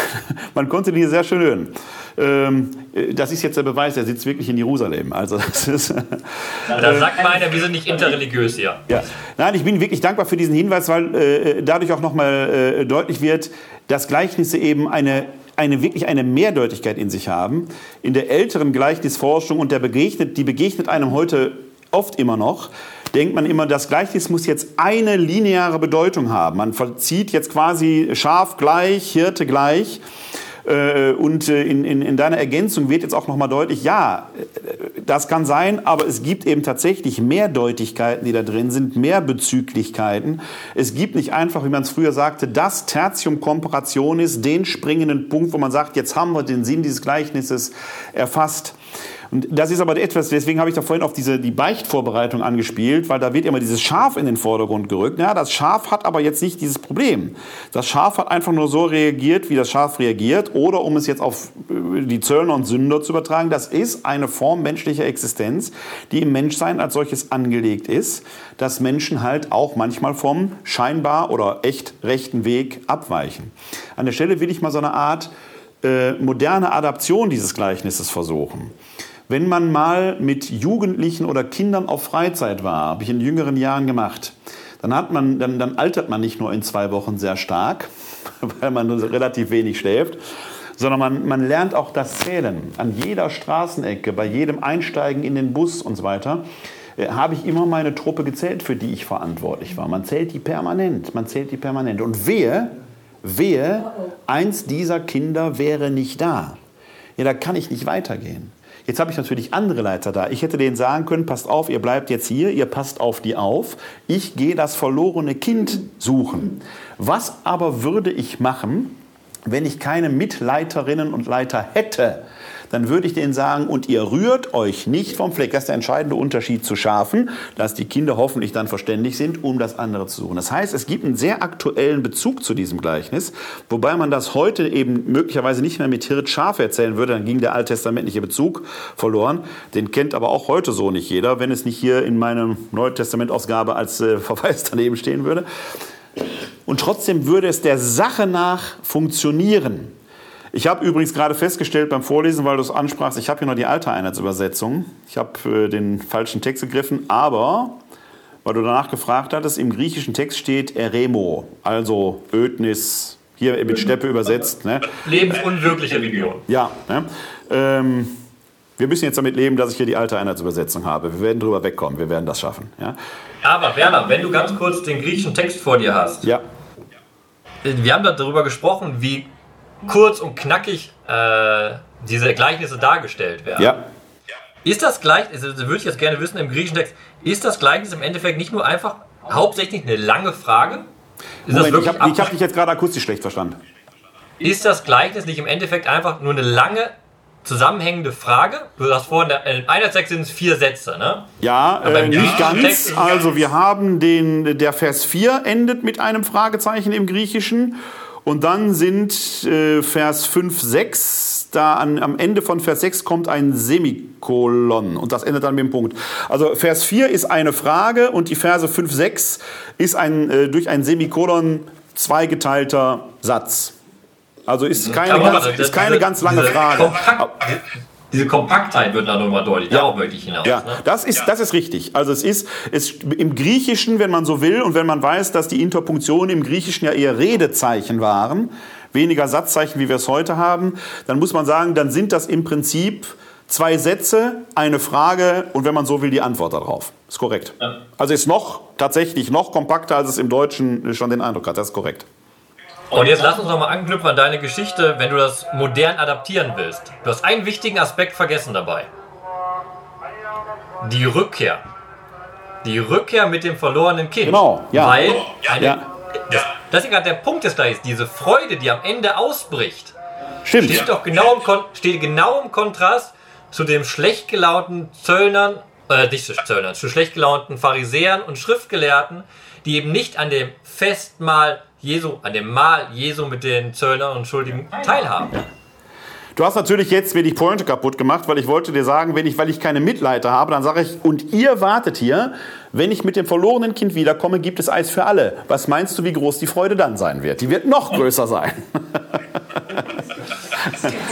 S3: Man konnte die hier sehr schön hören. Ähm, äh, das ist jetzt der Beweis, er sitzt wirklich in Jerusalem. Also das ist,
S4: Da sagt mal einer, wir sind nicht interreligiös hier.
S3: ja. Nein, ich bin wirklich dankbar für diesen Hinweis, weil äh, dadurch auch nochmal äh, deutlich wird, dass Gleichnisse eben eine eine wirklich eine Mehrdeutigkeit in sich haben. In der älteren Gleichnisforschung und der begegnet, die begegnet einem heute oft immer noch, denkt man immer, das Gleichnis muss jetzt eine lineare Bedeutung haben. Man verzieht jetzt quasi Schaf gleich, Hirte gleich. Äh, Und äh, in, in, in deiner Ergänzung wird jetzt auch nochmal deutlich, ja, äh, das kann sein, aber es gibt eben tatsächlich Mehrdeutigkeiten, die da drin sind, Mehrbezüglichkeiten. Es gibt nicht einfach, wie man es früher sagte, das Tertium Comparationis, den springenden Punkt, wo man sagt, jetzt haben wir den Sinn dieses Gleichnisses erfasst. Und das ist aber etwas, deswegen habe ich da vorhin auf diese, die Beichtvorbereitung angespielt, weil da wird immer dieses Schaf in den Vordergrund gerückt. Ja, das Schaf hat aber jetzt nicht dieses Problem. Das Schaf hat einfach nur so reagiert, wie das Schaf reagiert. Oder um es jetzt auf äh, die Zöllner und Sünder zu übertragen, das ist eine Form menschlicher Existenz, die im Menschsein als solches angelegt ist, dass Menschen halt auch manchmal vom scheinbar oder echt rechten Weg abweichen. An der Stelle will ich mal so eine Art äh, moderne Adaption dieses Gleichnisses versuchen. Wenn man mal mit Jugendlichen oder Kindern auf Freizeit war, habe ich in jüngeren Jahren gemacht, dann, hat man, dann, dann altert man nicht nur in zwei Wochen sehr stark, weil man relativ wenig schläft, sondern man, man lernt auch das Zählen. An jeder Straßenecke, bei jedem Einsteigen in den Bus und so weiter, äh, habe ich immer meine Truppe gezählt, für die ich verantwortlich war. Man zählt die permanent, man zählt die permanent. Und wehe, wehe, eins dieser Kinder wäre nicht da. Ja, da kann ich nicht weitergehen. Jetzt habe ich natürlich andere Leiter da. Ich hätte denen sagen können, passt auf, ihr bleibt jetzt hier, ihr passt auf die auf. Ich gehe das verlorene Kind suchen. Was aber würde ich machen, wenn ich keine Mitleiterinnen und Leiter hätte? Dann würde ich denen sagen, und ihr rührt euch nicht vom Fleck. Das ist der entscheidende Unterschied zu Schafen, dass die Kinder hoffentlich dann verständig sind, um das andere zu suchen. Das heißt, es gibt einen sehr aktuellen Bezug zu diesem Gleichnis, wobei man das heute eben möglicherweise nicht mehr mit Hirt Schaf erzählen würde, dann ging der alttestamentliche Bezug verloren. Den kennt aber auch heute so nicht jeder, wenn es nicht hier in meiner Neutestamentausgabe als äh, Verweis daneben stehen würde. Und trotzdem würde es der Sache nach funktionieren. Ich habe übrigens gerade festgestellt beim Vorlesen, weil du es ansprachst, ich habe hier noch die alte Einheitsübersetzung. Ich habe äh, den falschen Text gegriffen, aber, weil du danach gefragt hattest, im griechischen Text steht Eremo, also Ödnis, hier mit Steppe übersetzt. Ne?
S4: Lebensunwirkliche Region.
S3: Ja, ne? ähm, wir müssen jetzt damit leben, dass ich hier die alte Einheitsübersetzung habe. Wir werden drüber wegkommen, wir werden das schaffen. Ja,
S4: Aber Werner, wenn du ganz kurz den griechischen Text vor dir hast,
S3: ja.
S4: wir haben darüber gesprochen, wie kurz und knackig äh, diese Gleichnisse dargestellt werden.
S3: ja.
S4: Ist das Gleichnis, also würde ich jetzt gerne wissen im griechischen Text, ist das Gleichnis im Endeffekt nicht nur einfach hauptsächlich eine lange Frage? Ist, das
S3: Moment, ich habe hab dich jetzt gerade akustisch schlecht verstanden.
S4: ist das Gleichnis nicht im Endeffekt einfach nur eine lange zusammenhängende Frage? Du hast vorhin, in einer Text sind es vier Sätze, ne?
S3: Ja, äh, nicht
S4: Text
S3: ganz.
S4: es
S3: Also wir haben den, der Vers 4 endet mit einem Fragezeichen im Griechischen. Und dann sind äh, Vers 5, 6, da an, am Ende von Vers 6 kommt ein Semikolon und das endet dann mit dem Punkt. Also Vers 4 ist eine Frage und die Verse 5, 6 ist ein, äh, durch ein Semikolon zweigeteilter Satz. Also ist keine,
S4: Aber
S3: ganz, ist keine ganz lange Frage.
S4: Diese Kompaktheit wird dann nochmal deutlich. Darauf möchte ich hinaus.
S3: Ja,
S4: ne?
S3: das ist, das ist richtig. Also es ist, es, im Griechischen, wenn man so will, und wenn man weiß, dass die Interpunktionen im Griechischen ja eher Redezeichen waren, weniger Satzzeichen, wie wir es heute haben, dann muss man sagen, dann sind das im Prinzip zwei Sätze, eine Frage und wenn man so will, die Antwort darauf. Ist korrekt. Also ist noch, tatsächlich noch kompakter, als es im Deutschen schon den Eindruck hat. Das ist korrekt.
S4: Und jetzt lass uns nochmal anknüpfen an deine Geschichte, wenn du das modern adaptieren willst. Du hast einen wichtigen Aspekt vergessen dabei. Die Rückkehr. Die Rückkehr mit dem verlorenen Kind.
S3: Genau, ja.
S4: Weil eine,
S3: Ja.
S4: das, das ist gerade der Punkt des Gleichs. Diese Freude, die am Ende ausbricht,
S3: Stimmt.
S4: steht doch genau im, Kon steht genau im Kontrast zu dem schlecht gelaunten Zöllnern, äh, nicht zu Zöllnern, zu schlecht gelaunten Pharisäern und Schriftgelehrten, die eben nicht an dem Festmahl Jesu, an dem Mahl Jesu mit den Zöllnern und Schuldigen teilhaben.
S3: Du hast natürlich jetzt die Pointe kaputt gemacht, weil ich wollte dir sagen, wenn ich, weil ich keine Mitleiter habe, dann sage ich, und ihr wartet hier, wenn ich mit dem verlorenen Kind wiederkomme, gibt es Eis für alle. Was meinst du, wie groß die Freude dann sein wird? Die wird noch größer sein.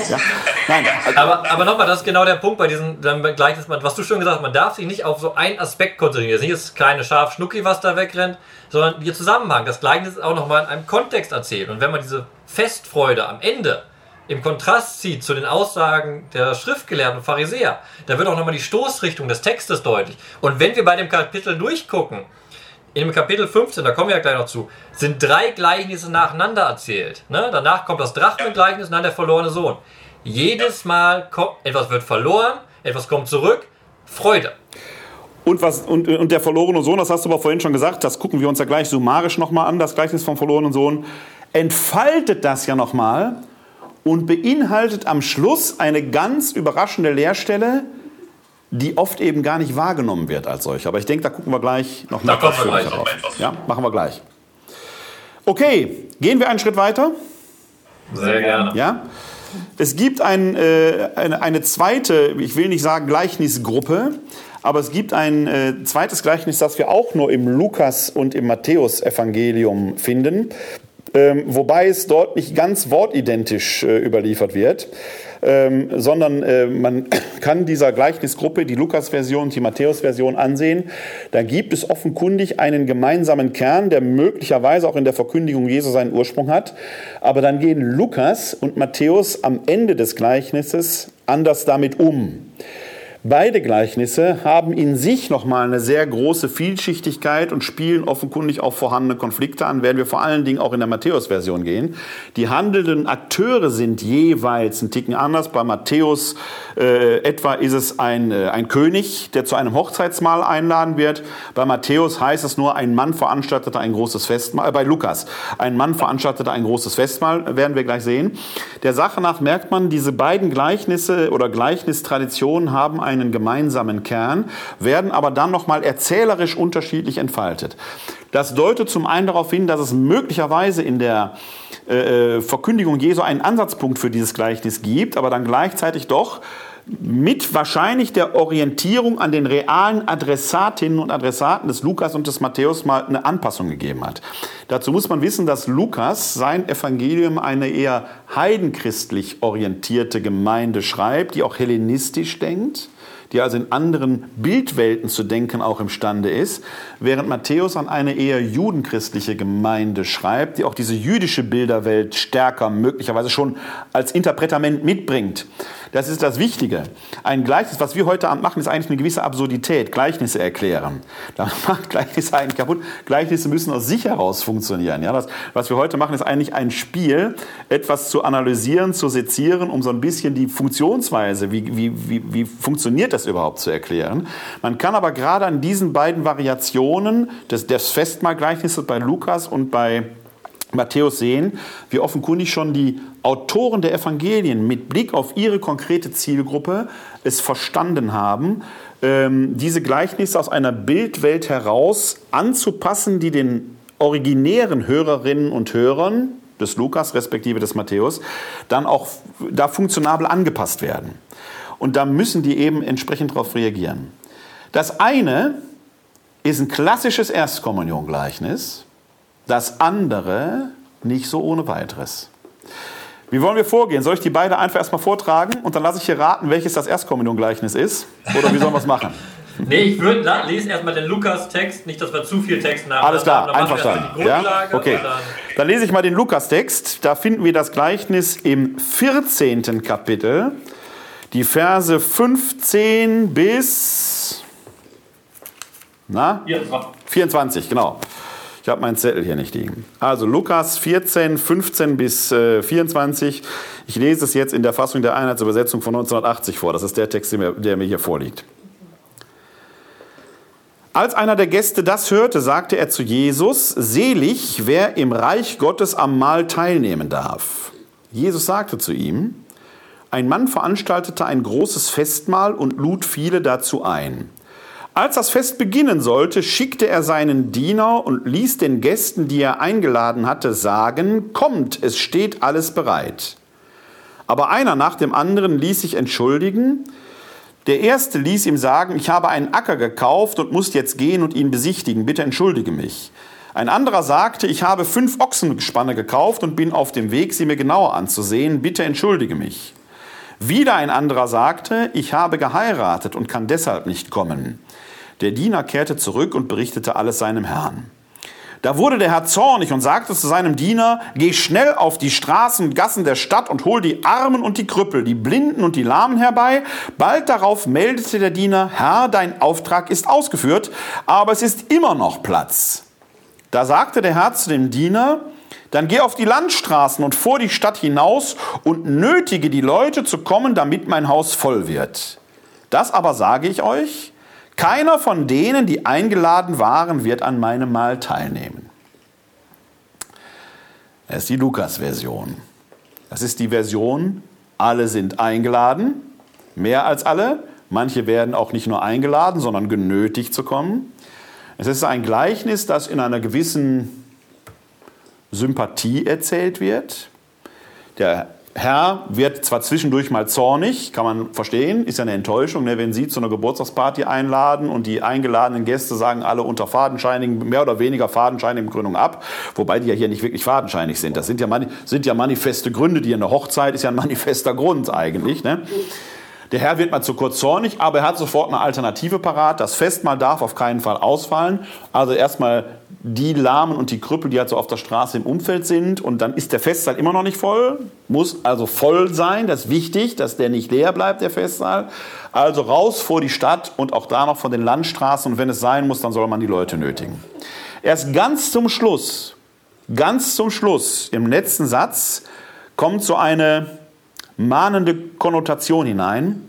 S4: ja. Nein. Aber, aber nochmal, das ist genau der Punkt bei diesem Gleichnis, was du schon gesagt hast, man darf sich nicht auf so einen Aspekt konzentrieren. Ist nicht das kleine Schaf Schnucki, was da wegrennt, sondern ihr Zusammenhang. Das Gleichnis ist auch nochmal in einem Kontext erzählt. Und wenn man diese Festfreude am Ende im Kontrast zieht zu den Aussagen der Schriftgelehrten Pharisäer, da wird auch nochmal die Stoßrichtung des Textes deutlich. Und wenn wir bei dem Kapitel durchgucken, in dem Kapitel 15, da kommen wir ja gleich noch zu, sind drei Gleichnisse nacheinander erzählt. Ne? Danach kommt das Drachmengleichnis und dann der verlorene Sohn. Jedes Mal kommt, etwas wird verloren, etwas kommt zurück, Freude.
S3: Und, was, und, und der verlorene Sohn, das hast du aber vorhin schon gesagt, das gucken wir uns ja gleich summarisch nochmal an, das Gleichnis vom verlorenen Sohn, entfaltet das ja nochmal und beinhaltet am Schluss eine ganz überraschende Leerstelle, die oft eben gar nicht wahrgenommen wird als solche. Aber ich denke, da gucken wir gleich noch mal drauf. Ja, machen wir gleich. Okay, gehen wir einen Schritt weiter?
S4: Sehr gerne.
S3: Ja? Es gibt ein, äh, eine, eine, zweite, ich will nicht sagen Gleichnisgruppe, aber es gibt ein äh, zweites Gleichnis, das wir auch nur im Lukas- und im Matthäus-Evangelium finden ähm, wobei es dort nicht ganz wortidentisch äh, überliefert wird, ähm, sondern äh, man kann dieser Gleichnisgruppe die Lukas-Version die Matthäus-Version ansehen. Da gibt es offenkundig einen gemeinsamen Kern, der möglicherweise auch in der Verkündigung Jesu seinen Ursprung hat. Aber dann gehen Lukas und Matthäus am Ende des Gleichnisses anders damit um. Beide Gleichnisse haben in sich nochmal eine sehr große Vielschichtigkeit und spielen offenkundig auch vorhandene Konflikte an, werden wir vor allen Dingen auch in der Matthäus-Version gehen. Die handelnden Akteure sind jeweils ein Ticken anders. Bei Matthäus äh, etwa ist es ein, äh, ein König, der zu einem Hochzeitsmahl einladen wird. Bei Matthäus heißt es nur, ein Mann veranstaltete ein großes Festmahl. Äh, bei Lukas, ein Mann veranstaltete ein großes Festmahl, werden wir gleich sehen. Der Sache nach merkt man, diese beiden Gleichnisse oder Gleichnistraditionen haben einen gemeinsamen Kern, werden aber dann nochmal erzählerisch unterschiedlich entfaltet. Das deutet zum einen darauf hin, dass es möglicherweise in der äh, äh, Verkündigung Jesu einen Ansatzpunkt für dieses Gleichnis gibt, aber dann gleichzeitig doch mit wahrscheinlich der Orientierung an den realen Adressatinnen und Adressaten des Lukas und des Matthäus mal eine Anpassung gegeben hat. Dazu muss man wissen, dass Lukas sein Evangelium eine eher heidenchristlich orientierte Gemeinde schreibt, die auch hellenistisch denkt die also in anderen Bildwelten zu denken auch imstande ist, während Matthäus an eine eher judenchristliche Gemeinde schreibt, die auch diese jüdische Bilderwelt stärker möglicherweise schon als Interpretament mitbringt. Das ist das Wichtige. Ein Gleichnis, was wir heute Abend machen, ist eigentlich eine gewisse Absurdität. Gleichnisse erklären. Da macht Gleichnisse eigentlich kaputt. Gleichnisse müssen aus sich heraus funktionieren. Ja, das, was wir heute machen, ist eigentlich ein Spiel, etwas zu analysieren, zu sezieren, um so ein bisschen die Funktionsweise, wie, wie, wie, wie funktioniert das überhaupt zu erklären. Man kann aber gerade an diesen beiden Variationen des, des Festmahlgleichnisses bei Lukas und bei Matthäus sehen, wie offenkundig schon die Autoren der Evangelien mit Blick auf ihre konkrete Zielgruppe es verstanden haben, ähm, diese Gleichnisse aus einer Bildwelt heraus anzupassen, die den originären Hörerinnen und Hörern des Lukas respektive des Matthäus dann auch da funktionabel angepasst werden. Und da müssen die eben entsprechend darauf reagieren. Das eine ist ein klassisches Erstkommunion-Gleichnis, das andere nicht so ohne weiteres. Wie wollen wir vorgehen? Soll ich die beide einfach erstmal vortragen und dann lasse ich hier raten, welches das Erstkommunion-Gleichnis ist? Oder wie sollen wir es machen?
S4: Nee, ich würde lesen erstmal den Lukas-Text, nicht, dass wir zu viel Text haben.
S3: Alles klar, einverstanden. Ja? Okay. Dann, dann lese ich mal den Lukas-Text. Da finden wir das Gleichnis im 14. Kapitel, die Verse 15 bis na? 24. 24, genau. Ich habe meinen Zettel hier nicht liegen. Also Lukas 14, 15 bis äh, 24. Ich lese es jetzt in der Fassung der Einheitsübersetzung von 1980 vor. Das ist der Text, der mir, der mir hier vorliegt. Als einer der Gäste das hörte, sagte er zu Jesus, selig, wer im Reich Gottes am Mahl teilnehmen darf. Jesus sagte zu ihm, Ein Mann veranstaltete ein großes Festmahl und lud viele dazu ein. Als das Fest beginnen sollte, schickte er seinen Diener und ließ den Gästen, die er eingeladen hatte, sagen, Kommt, es steht alles bereit. Aber einer nach dem anderen ließ sich entschuldigen. Der erste ließ ihm sagen, ich habe einen Acker gekauft und muss jetzt gehen und ihn besichtigen, bitte entschuldige mich. Ein anderer sagte, ich habe fünf Ochsengespanne gekauft und bin auf dem Weg, sie mir genauer anzusehen, bitte entschuldige mich. Wieder ein anderer sagte, ich habe geheiratet und kann deshalb nicht kommen. Der Diener kehrte zurück und berichtete alles seinem Herrn. Da wurde der Herr zornig und sagte zu seinem Diener, geh schnell auf die Straßen und Gassen der Stadt und hol die Armen und die Krüppel, die Blinden und die Lahmen herbei. Bald darauf meldete der Diener, Herr, dein Auftrag ist ausgeführt, aber es ist immer noch Platz. Da sagte der Herr zu dem Diener, dann geh auf die Landstraßen und vor die Stadt hinaus und nötige die Leute zu kommen, damit mein Haus voll wird. Das aber sage ich euch, keiner von denen, die eingeladen waren, wird an meinem Mahl teilnehmen. Das ist die Lukas-Version. Das ist die Version, alle sind eingeladen, mehr als alle. Manche werden auch nicht nur eingeladen, sondern genötigt zu kommen. Es ist ein Gleichnis, das in einer gewissen Sympathie erzählt wird. Der Herr wird zwar zwischendurch mal zornig, kann man verstehen, ist ja eine Enttäuschung, ne, wenn Sie zu einer Geburtstagsparty einladen und die eingeladenen Gäste sagen alle unter fadenscheinigen, mehr oder weniger fadenscheinigen Begründung ab, wobei die ja hier nicht wirklich fadenscheinig sind. Das sind ja, sind ja manifeste Gründe, die eine Hochzeit ist ja ein manifester Grund eigentlich. Ne? Der Herr wird mal zu kurz zornig, aber er hat sofort eine Alternative parat. Das Festmahl darf auf keinen Fall ausfallen. Also erstmal die Lahmen und die Krüppel, die halt so auf der Straße im Umfeld sind. Und dann ist der Festsaal immer noch nicht voll. Muss also voll sein. Das ist wichtig, dass der nicht leer bleibt, der Festsaal. Also raus vor die Stadt und auch da noch von den Landstraßen. Und wenn es sein muss, dann soll man die Leute nötigen. Erst ganz zum Schluss, ganz zum Schluss, im letzten Satz, kommt so eine mahnende Konnotation hinein.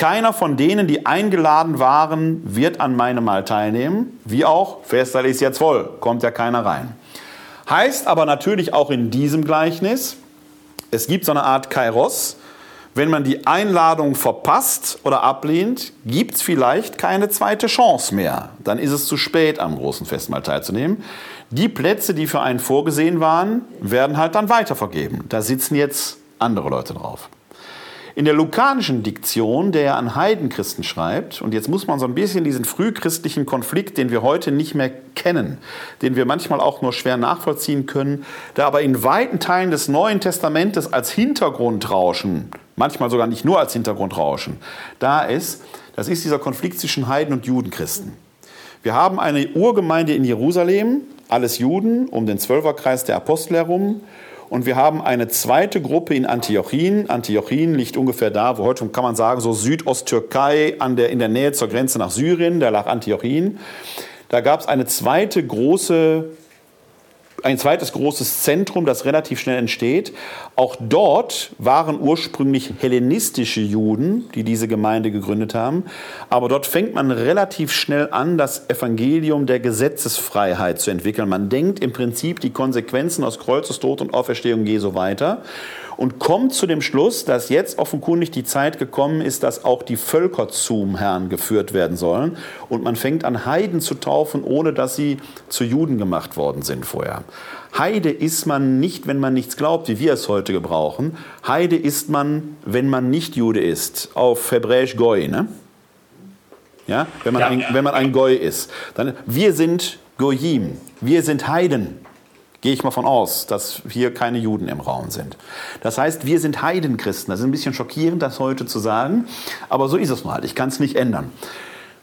S3: Keiner von denen, die eingeladen waren, wird an meinem Mahl teilnehmen. Wie auch, Festsaal ist jetzt voll, kommt ja keiner rein. Heißt aber natürlich auch in diesem Gleichnis, es gibt so eine Art Kairos. Wenn man die Einladung verpasst oder ablehnt, gibt es vielleicht keine zweite Chance mehr. Dann ist es zu spät, am großen Festmahl teilzunehmen. Die Plätze, die für einen vorgesehen waren, werden halt dann weitervergeben. Da sitzen jetzt andere Leute drauf. In der lukanischen Diktion, der er an Heidenchristen schreibt, und jetzt muss man so ein bisschen diesen frühchristlichen Konflikt, den wir heute nicht mehr kennen, den wir manchmal auch nur schwer nachvollziehen können, der aber in weiten Teilen des Neuen Testamentes als Hintergrundrauschen, manchmal sogar nicht nur als Hintergrundrauschen, da ist, das ist dieser Konflikt zwischen Heiden und Judenchristen. Wir haben eine Urgemeinde in Jerusalem, alles Juden, um den Zwölferkreis der Apostel herum. Und wir haben eine zweite Gruppe in Antiochien. Antiochien liegt ungefähr da, wo heute kann man sagen, so Südosttürkei an der, in der Nähe zur Grenze nach Syrien, da lag Antiochien. Da gab es eine zweite große ein zweites großes Zentrum, das relativ schnell entsteht. Auch dort waren ursprünglich hellenistische Juden, die diese Gemeinde gegründet haben. Aber dort fängt man relativ schnell an, das Evangelium der Gesetzesfreiheit zu entwickeln. Man denkt im Prinzip die Konsequenzen aus Kreuzestod und Auferstehung Jesu weiter und kommt zu dem Schluss, dass jetzt offenkundig die Zeit gekommen ist, dass auch die Völker zum Herrn geführt werden sollen. Und man fängt an, Heiden zu taufen, ohne dass sie zu Juden gemacht worden sind vorher. Heide ist man nicht, wenn man nichts glaubt, wie wir es heute gebrauchen. Heide ist man, wenn man nicht Jude ist. Auf Hebräisch Goy, ne? Ja, wenn man, ja, ein, ja. wenn man ein Goy ist. Dann, wir sind Goyim, wir sind Heiden gehe ich mal von aus, dass hier keine Juden im Raum sind. Das heißt, wir sind Heidenchristen. Das ist ein bisschen schockierend, das heute zu sagen, aber so ist es mal. Ich kann es nicht ändern.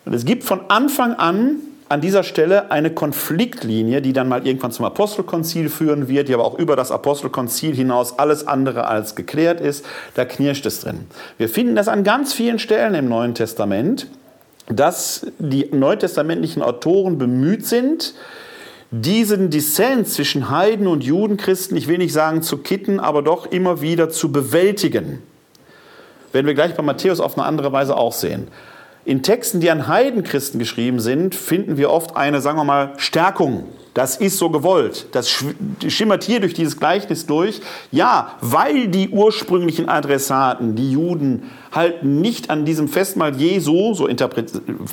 S3: Und es gibt von Anfang an an dieser Stelle eine Konfliktlinie, die dann mal irgendwann zum Apostelkonzil führen wird, die aber auch über das Apostelkonzil hinaus alles andere als geklärt ist. Da knirscht es drin. Wir finden das an ganz vielen Stellen im Neuen Testament, dass die neutestamentlichen Autoren bemüht sind, diesen Dissens zwischen Heiden und Judenchristen, ich will nicht sagen zu kitten, aber doch immer wieder zu bewältigen. Werden wir gleich bei Matthäus auf eine andere Weise auch sehen. In Texten, die an Heidenchristen geschrieben sind, finden wir oft eine, sagen wir mal, Stärkung Das ist so gewollt. Das schimmert hier durch dieses Gleichnis durch. Ja, weil die ursprünglichen Adressaten, die Juden, halt nicht an diesem Festmahl Jesu, so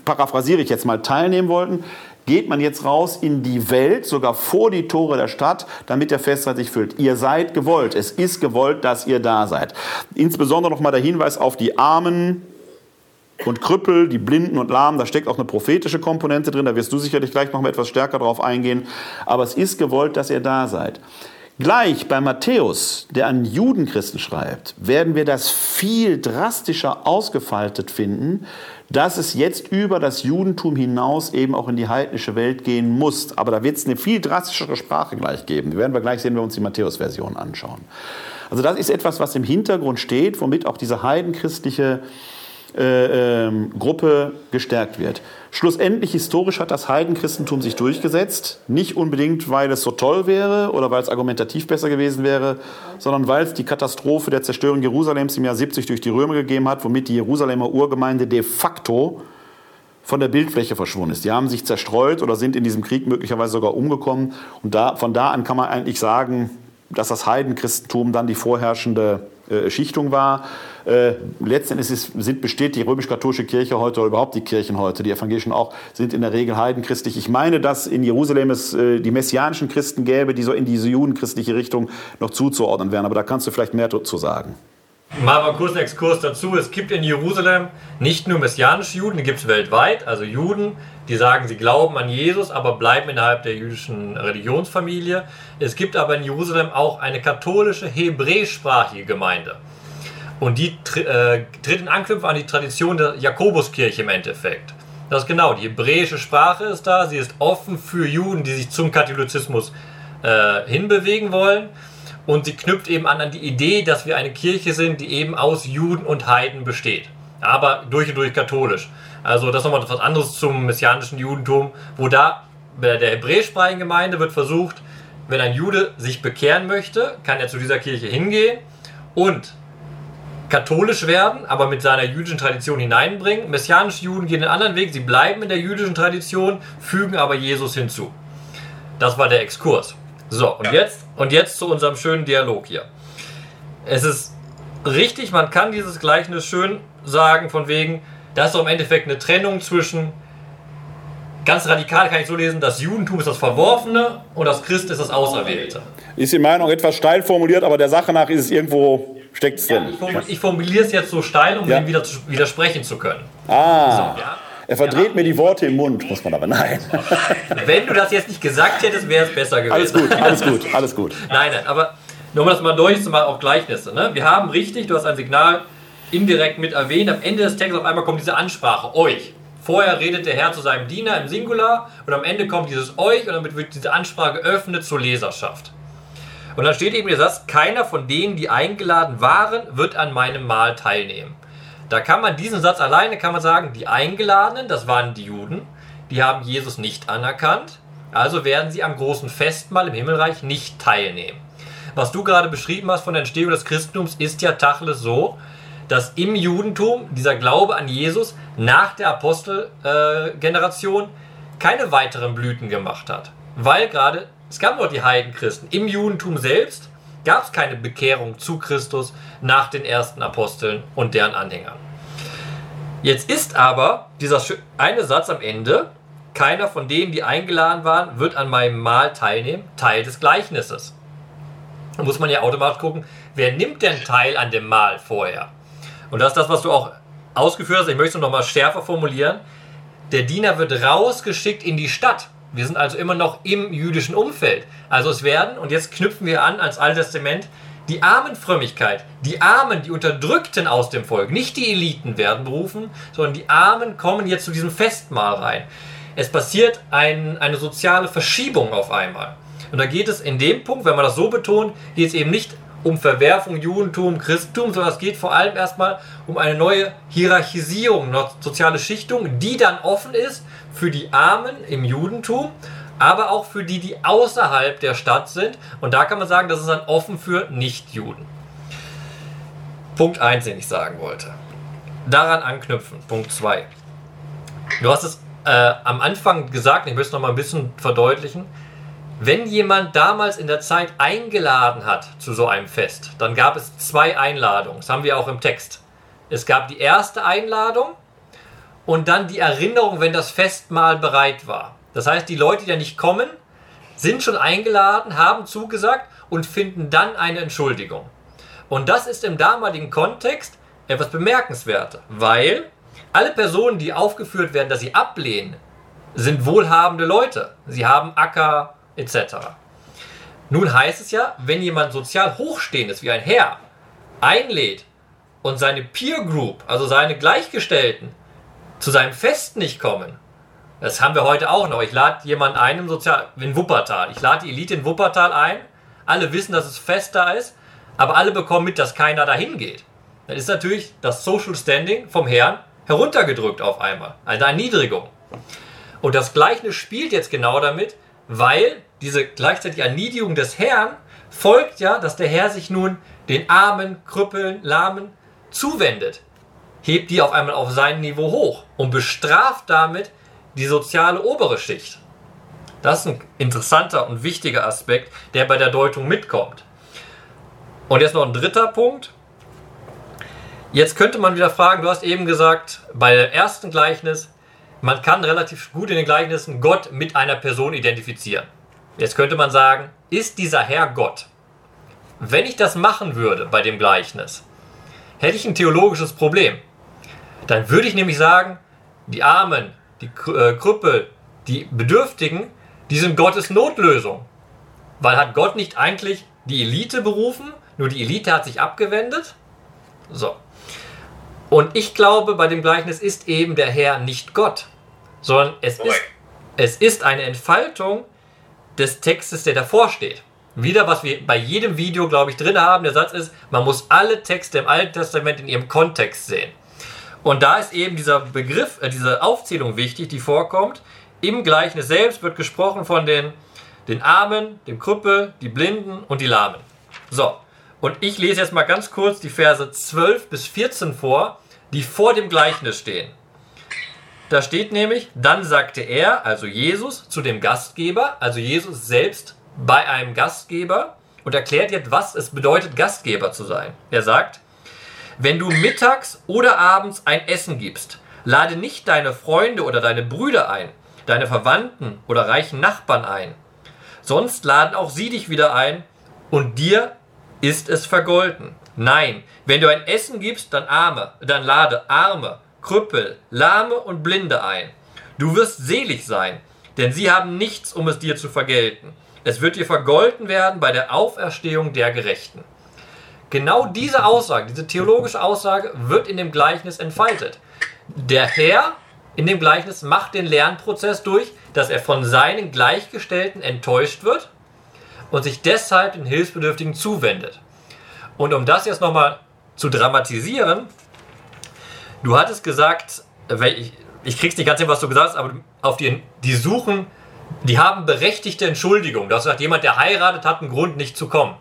S3: paraphrasiere ich jetzt mal, teilnehmen wollten, geht man jetzt raus in die Welt, sogar vor die Tore der Stadt, damit der Festsaal sich füllt. Ihr seid gewollt. Es ist gewollt, dass ihr da seid. Insbesondere nochmal der Hinweis auf die Armen, und Krüppel, die Blinden und Lahmen, da steckt auch eine prophetische Komponente drin, da wirst du sicherlich gleich noch mal etwas stärker drauf eingehen. Aber es ist gewollt, dass ihr da seid. Gleich bei Matthäus, der an Judenchristen schreibt, werden wir das viel drastischer ausgefaltet finden, dass es jetzt über das Judentum hinaus eben auch in die heidnische Welt gehen muss. Aber da wird es eine viel drastischere Sprache gleich geben. Die werden wir gleich sehen, wenn wir uns die Matthäus-Version anschauen. Also das ist etwas, was im Hintergrund steht, womit auch diese heidenchristliche äh, ähm, Gruppe gestärkt wird. Schlussendlich historisch hat das Heidenchristentum sich durchgesetzt, nicht unbedingt, weil es so toll wäre oder weil es argumentativ besser gewesen wäre, sondern weil es die Katastrophe der Zerstörung Jerusalems im Jahr 70 durch die Römer gegeben hat, womit die Jerusalemer Urgemeinde de facto von der Bildfläche verschwunden ist. Die haben sich zerstreut oder sind in diesem Krieg möglicherweise sogar umgekommen. Und da, von da an kann man eigentlich sagen, dass das Heidenchristentum dann die vorherrschende äh, Schichtung war. Äh, letztendlich ist, sind, besteht die römisch-katholische Kirche heute oder überhaupt die Kirchen heute, die evangelischen auch, sind in der Regel heidenchristlich. Ich meine, dass in Jerusalem es äh, die messianischen Christen gäbe, die so in diese judenchristliche Richtung noch zuzuordnen wären. Aber da kannst du vielleicht mehr dazu sagen.
S4: Mal mal kurz einen Exkurs dazu. Es gibt in Jerusalem nicht nur messianische Juden, die gibt es weltweit, also Juden, die sagen, sie glauben an Jesus, aber bleiben innerhalb der jüdischen Religionsfamilie. Es gibt aber in Jerusalem auch eine katholische, hebräischsprachige Gemeinde. Und die äh, tritt in Anknüpfung an die Tradition der Jakobuskirche im Endeffekt. Das ist genau, die hebräische Sprache ist da, sie ist offen für Juden, die sich zum Katholizismus äh, hinbewegen wollen. Und sie knüpft eben an an die Idee, dass wir eine Kirche sind, die eben aus Juden und Heiden besteht. Aber durch und durch katholisch. Also das ist nochmal etwas anderes zum messianischen Judentum, wo da bei der hebräischsprachigen Gemeinde wird versucht, wenn ein Jude sich bekehren möchte, kann er zu dieser Kirche hingehen und katholisch werden, aber mit seiner jüdischen Tradition hineinbringen. Messianische Juden gehen einen anderen Weg, sie bleiben in der jüdischen Tradition, fügen aber Jesus hinzu. Das war der Exkurs. So, und, ja. jetzt, und jetzt zu unserem schönen Dialog hier. Es ist richtig, man kann dieses Gleichnis schön sagen, von wegen, das ist doch im Endeffekt eine Trennung zwischen, ganz radikal kann ich so lesen, das Judentum ist das Verworfene und das Christ ist das Auserwählte.
S3: Ist die Meinung etwas steil formuliert, aber der Sache nach ist es irgendwo, steckt es drin.
S4: Ja, ich, formuliere es jetzt so steil, um ja. zu, widersprechen zu können.
S3: Ah. So, ja. Er verdreht ja. mir die Worte im Mund, muss man aber nein.
S4: Wenn du das jetzt nicht gesagt hättest, wäre es besser gewesen.
S3: Alles gut, alles gut, alles gut.
S4: Nein, nein, aber nur um das mal deutlich zu machen, auch Gleichnisse. Ne? Wir haben richtig, du hast ein Signal indirekt mit erwähnt. Am Ende des Textes auf einmal kommt diese Ansprache, euch. Vorher redet der Herr zu seinem Diener im Singular und am Ende kommt dieses euch und damit wird diese Ansprache geöffnet zur Leserschaft. Und dann steht eben der Satz, keiner von denen, die eingeladen waren, wird an meinem Mahl teilnehmen. Da kann man diesen Satz alleine kann man sagen, die Eingeladenen, das waren die Juden, die haben Jesus nicht anerkannt, also werden sie am großen Festmahl im Himmelreich nicht teilnehmen. Was du gerade beschrieben hast von der Entstehung des Christentums, ist ja Tacheles so, dass im Judentum dieser Glaube an Jesus nach der Apostelgeneration keine weiteren Blüten gemacht hat. Weil gerade, es gab noch die Heidenchristen. Im Judentum selbst gab es keine Bekehrung zu Christus nach den ersten Aposteln und deren Anhängern. Jetzt ist aber dieser eine Satz am Ende, keiner von denen, die eingeladen waren, wird an meinem Mahl teilnehmen, Teil des Gleichnisses. Da muss man ja automatisch gucken, wer nimmt denn teil an dem Mahl vorher? Und das ist das, was du auch ausgeführt hast. Ich möchte es noch mal schärfer formulieren. Der Diener wird rausgeschickt in die Stadt. Wir sind also immer noch im jüdischen Umfeld. Also es werden, und jetzt knüpfen wir an ans Alte Testament, die Armenfrömmigkeit, die Armen, die Unterdrückten aus dem Volk, nicht die Eliten werden berufen, sondern die Armen kommen jetzt zu diesem Festmahl rein. Es passiert ein, eine soziale Verschiebung auf einmal. Und da geht es in dem Punkt, wenn man das so betont, geht es eben nicht um Verwerfung Judentum, Christentum, sondern es geht vor allem erstmal um eine neue Hierarchisierung, eine soziale Schichtung, die dann offen ist für die Armen im Judentum, aber auch für die, die außerhalb der Stadt sind. Und da kann man sagen, das ist dann offen für Nichtjuden. Punkt 1, den ich sagen wollte. Daran anknüpfen. Punkt 2. Du hast es äh, am Anfang gesagt, ich möchte es noch mal ein bisschen verdeutlichen. Wenn jemand damals in der Zeit eingeladen hat zu so einem Fest, dann gab es zwei Einladungen. Das haben wir auch im Text. Es gab die erste Einladung und dann die Erinnerung, wenn das Festmahl bereit war. Das heißt, die Leute, die da nicht kommen, sind schon eingeladen, haben zugesagt und finden dann eine Entschuldigung. Und das ist im damaligen Kontext etwas Bemerkenswertes, weil alle Personen, die aufgeführt werden, dass sie ablehnen, sind wohlhabende Leute. Sie haben Acker etc. Nun heißt es ja, wenn jemand sozial hochstehendes wie ein Herr einlädt und seine Peer Group, also seine Gleichgestellten, zu seinem Fest nicht kommen, das haben wir heute auch noch. Ich lade jemanden ein im Sozial in Wuppertal. Ich lade die Elite in Wuppertal ein. Alle wissen, dass es Fest da ist, aber alle bekommen mit, dass keiner dahin geht. Dann ist natürlich das Social Standing vom Herrn heruntergedrückt auf einmal. Eine Erniedrigung. Und das Gleichnis spielt jetzt genau damit, weil diese gleichzeitige Erniedrigung des Herrn folgt ja, dass der Herr sich nun den Armen, Krüppeln, Lahmen zuwendet. Hebt die auf einmal auf sein Niveau hoch und bestraft damit die soziale obere Schicht. Das ist ein interessanter und wichtiger Aspekt, der bei der Deutung mitkommt. Und jetzt noch ein dritter Punkt. Jetzt könnte man wieder fragen, du hast eben gesagt, bei der ersten Gleichnis, man kann relativ gut in den Gleichnissen Gott mit einer Person identifizieren. Jetzt könnte man sagen, ist dieser Herr Gott? Wenn ich das machen würde bei dem Gleichnis, hätte ich ein theologisches Problem. Dann würde ich nämlich sagen, die Armen, die äh, Krüppel, die Bedürftigen, die sind Gottes Notlösung. Weil hat Gott nicht eigentlich die Elite berufen, nur die Elite hat sich abgewendet? So. Und ich glaube, bei dem Gleichnis ist eben der Herr nicht Gott, sondern es ist, es ist eine Entfaltung des Textes, der davor steht. Wieder, was wir bei jedem Video, glaube ich, drin haben. Der Satz ist, man muss alle Texte im Alten Testament in ihrem Kontext sehen. Und da ist eben dieser Begriff, äh, diese Aufzählung wichtig, die vorkommt. Im Gleichnis selbst wird gesprochen von den, den Armen, dem Krüppel, die Blinden und die Lahmen. So, und ich lese jetzt mal ganz kurz die Verse 12 bis 14 vor, die vor dem Gleichnis stehen. Da steht nämlich, dann sagte er, also Jesus, zu dem Gastgeber, also Jesus selbst bei einem Gastgeber und erklärt jetzt, was es bedeutet, Gastgeber zu sein. Er sagt, wenn du mittags oder abends ein Essen gibst, lade nicht deine Freunde oder deine Brüder ein, deine Verwandten oder reichen Nachbarn ein. Sonst laden auch sie dich wieder ein und dir ist es vergolten. Nein, wenn du ein Essen gibst, dann Arme, dann lade Arme, Krüppel, Lahme und Blinde ein. Du wirst selig sein, denn sie haben nichts, um es dir zu vergelten. Es wird dir vergolten werden bei der Auferstehung der Gerechten. Genau diese Aussage, diese theologische Aussage wird in dem Gleichnis entfaltet. Der Herr in dem Gleichnis macht den Lernprozess durch, dass er von seinen Gleichgestellten enttäuscht wird und sich deshalb den Hilfsbedürftigen zuwendet. Und um das jetzt nochmal zu dramatisieren, du hattest gesagt, ich, ich krieg's nicht ganz hin, was du gesagt hast, aber auf die, die suchen, die haben berechtigte Entschuldigung. Du hast gesagt, jemand, der heiratet, hat einen Grund, nicht zu kommen.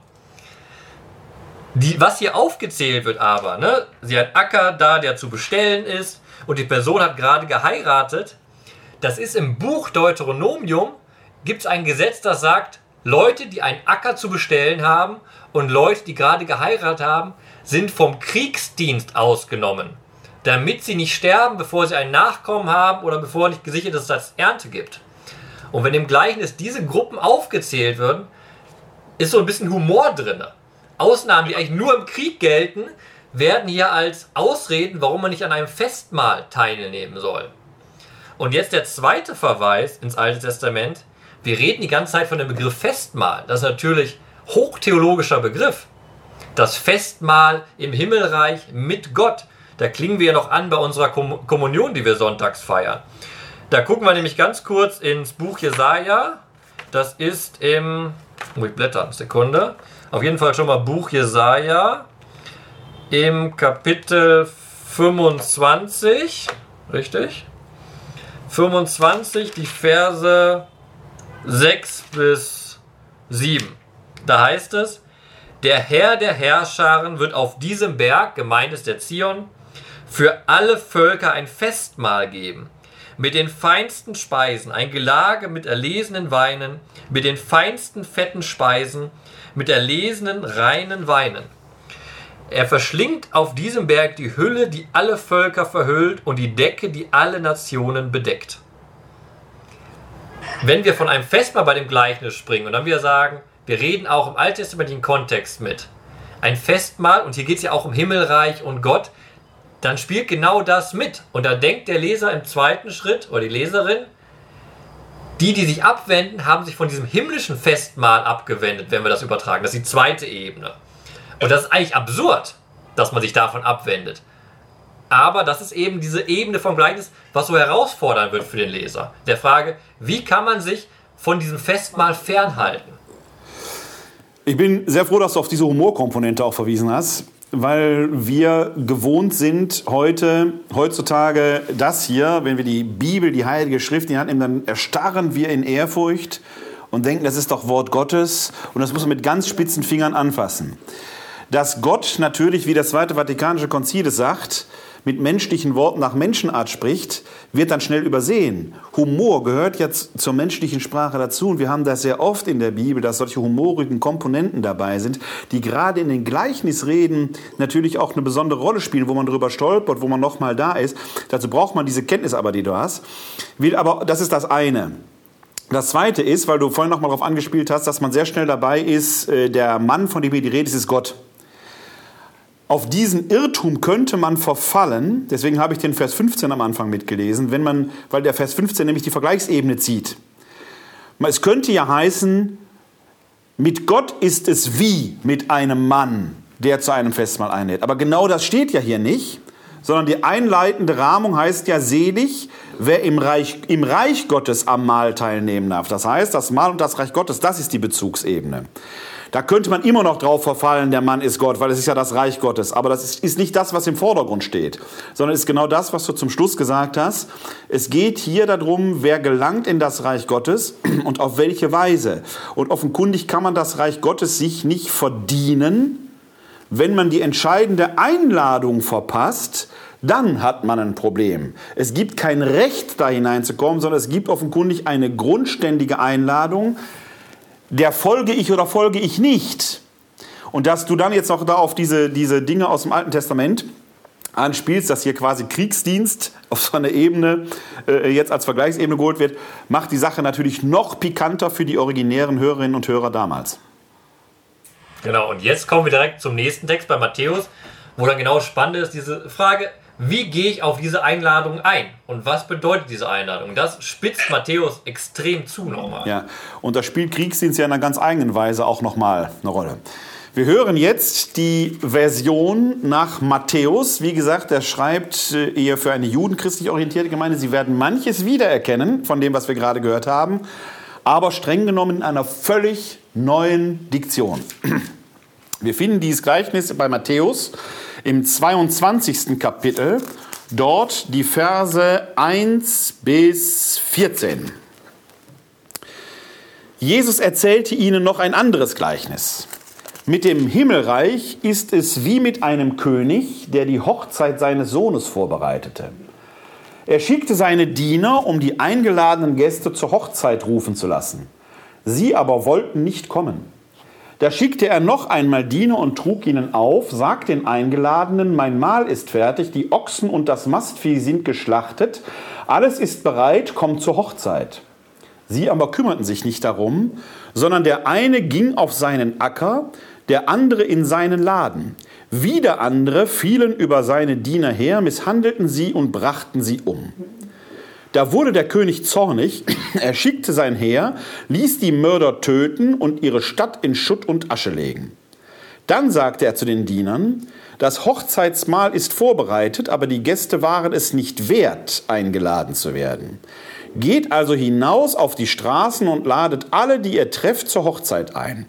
S4: Die, was hier aufgezählt wird aber, ne, sie hat Acker da, der zu bestellen ist, und die Person hat gerade geheiratet. Das ist im Buch Deuteronomium, gibt es ein Gesetz, das sagt, Leute, die einen Acker zu bestellen haben und Leute, die gerade geheiratet haben, sind vom Kriegsdienst ausgenommen, damit sie nicht sterben, bevor sie ein Nachkommen haben oder bevor nicht gesichert ist, dass es Ernte gibt. Und wenn im Gleichnis diese Gruppen aufgezählt würden, ist so ein bisschen Humor drin. Ausnahmen, die eigentlich nur im Krieg gelten, werden hier als Ausreden, warum man nicht an einem Festmahl teilnehmen soll. Und jetzt der zweite Verweis ins Alte Testament. Wir reden die ganze Zeit von dem Begriff Festmahl. Das ist natürlich hochtheologischer Begriff. Das Festmahl im Himmelreich mit Gott. Da klingen wir noch an bei unserer Kommunion, die wir sonntags feiern. Da gucken wir nämlich ganz kurz ins Buch Jesaja. Das ist im. Muss ich blättern, Sekunde. Auf jeden Fall schon mal Buch Jesaja im Kapitel 25, richtig? 25, die Verse 6 bis 7. Da heißt es, der Herr der Herrscharen wird auf diesem Berg, gemeint ist der Zion, für alle Völker ein Festmahl geben. mit den feinsten Speisen, ein Gelage mit erlesenen Weinen, mit den feinsten fetten Speisen, mit erlesenen reinen Weinen. Er verschlingt auf diesem Berg die Hülle, die alle Völker verhüllt und die Decke, die alle Nationen bedeckt. Wenn wir von einem Festmahl bei dem Gleichnis springen und dann wieder sagen, wir reden auch im alttestamentlichen Kontext mit, ein Festmahl, und hier geht es ja auch um Himmelreich und Gott, dann spielt genau das mit. Und da denkt der Leser im zweiten Schritt oder die Leserin, die, die sich abwenden, haben sich von diesem himmlischen Festmahl abgewendet, wenn wir das übertragen. Das ist die zweite Ebene. Und das ist eigentlich absurd, dass man sich davon abwendet. Aber das ist eben diese Ebene vom Gleichnis, was so herausfordernd wird für den Leser. Der Frage, wie kann man sich von diesem Festmahl fernhalten?
S3: Ich bin sehr froh, dass du auf diese Humorkomponente auch verwiesen hast, weil wir gewohnt sind heute, heutzutage das hier, wenn wir die Bibel, die Heilige Schrift in die Hand nehmen, dann erstarren wir in Ehrfurcht und denken, das ist doch Wort Gottes und das muss man mit ganz spitzen Fingern anfassen. Dass Gott natürlich, wie das Zweite Vatikanische Konzil es sagt, mit menschlichen Worten nach Menschenart spricht, wird dann schnell übersehen. Humor gehört jetzt zur menschlichen Sprache dazu und wir haben das sehr oft in der Bibel, dass solche humorigen Komponenten dabei sind, die gerade in den Gleichnisreden natürlich auch eine besondere Rolle spielen, wo man darüber stolpert, wo man nochmal da ist. Dazu braucht man diese Kenntnis aber, die du hast. Aber das ist das eine. Das zweite ist, weil du vorhin nochmal darauf angespielt hast, dass man sehr schnell dabei ist, äh, der Mann, von dem hier die Rede ist, ist Gott. Auf diesen Irrtum könnte man verfallen, deswegen habe ich den Vers 15 am Anfang mitgelesen, wenn man, weil der Vers 15 nämlich die Vergleichsebene zieht. Es könnte ja heißen, mit Gott ist es wie mit einem Mann, der zu einem Festmahl einlädt. Aber genau das steht ja hier nicht, sondern die einleitende Rahmung heißt ja selig, wer im Reich, im Reich Gottes am Mahl teilnehmen darf. Das heißt, das Mahl und das Reich Gottes, das ist die Bezugsebene. Da könnte man immer noch drauf verfallen, der Mann ist Gott, weil es ist ja das Reich Gottes. Aber das ist, ist nicht das, was im Vordergrund steht, sondern ist genau das, was du zum Schluss gesagt hast. Es geht hier darum, wer gelangt in das Reich Gottes und auf welche Weise. Und offenkundig kann man das Reich Gottes sich nicht verdienen, wenn man die entscheidende Einladung verpasst, dann hat man ein Problem. Es gibt kein Recht, da hineinzukommen, sondern es gibt offenkundig eine grundständige Einladung, der folge ich oder folge ich nicht. Und dass du dann jetzt auch da auf diese, diese Dinge aus dem Alten Testament anspielst, dass hier quasi Kriegsdienst auf so einer Ebene äh, jetzt als Vergleichsebene geholt wird, macht die Sache natürlich noch pikanter für die originären Hörerinnen und Hörer damals.
S4: Genau, und jetzt kommen wir direkt zum nächsten Text bei Matthäus, wo dann genau spannend ist, diese Frage, wie gehe ich auf diese Einladung ein? Und was bedeutet diese Einladung? Das spitzt Matthäus extrem zu nochmal.
S3: Ja, und da spielt Kriegsdienst ja in einer ganz eigenen Weise auch nochmal eine Rolle. Wir hören jetzt die Version nach Matthäus. Wie gesagt, er schreibt äh, eher für eine judenchristlich orientierte Gemeinde. Sie werden manches wiedererkennen von dem, was wir gerade gehört haben, aber streng genommen in einer völlig neuen Diktion. Wir finden dieses Gleichnis bei Matthäus im 22. Kapitel, dort die Verse 1 bis 14. Jesus erzählte ihnen noch ein anderes Gleichnis. Mit dem Himmelreich ist es wie mit einem König, der die Hochzeit seines Sohnes vorbereitete. Er schickte seine Diener, um die eingeladenen Gäste zur Hochzeit rufen zu lassen. Sie aber wollten nicht kommen. Da schickte er noch einmal Diener und trug ihnen auf, sagt den Eingeladenen, mein Mahl ist fertig, die Ochsen und das Mastvieh sind geschlachtet, alles ist bereit, kommt zur Hochzeit. Sie aber kümmerten sich nicht darum, sondern der eine ging auf seinen Acker, der andere in seinen Laden. Wieder andere fielen über seine Diener her, misshandelten sie und brachten sie um. Da wurde der König zornig, er schickte sein Heer, ließ die Mörder töten und ihre Stadt in Schutt und Asche legen. Dann sagte er zu den Dienern, das Hochzeitsmahl ist vorbereitet, aber die Gäste waren es nicht wert, eingeladen zu werden. Geht also hinaus auf die Straßen und ladet alle, die ihr trefft, zur Hochzeit ein.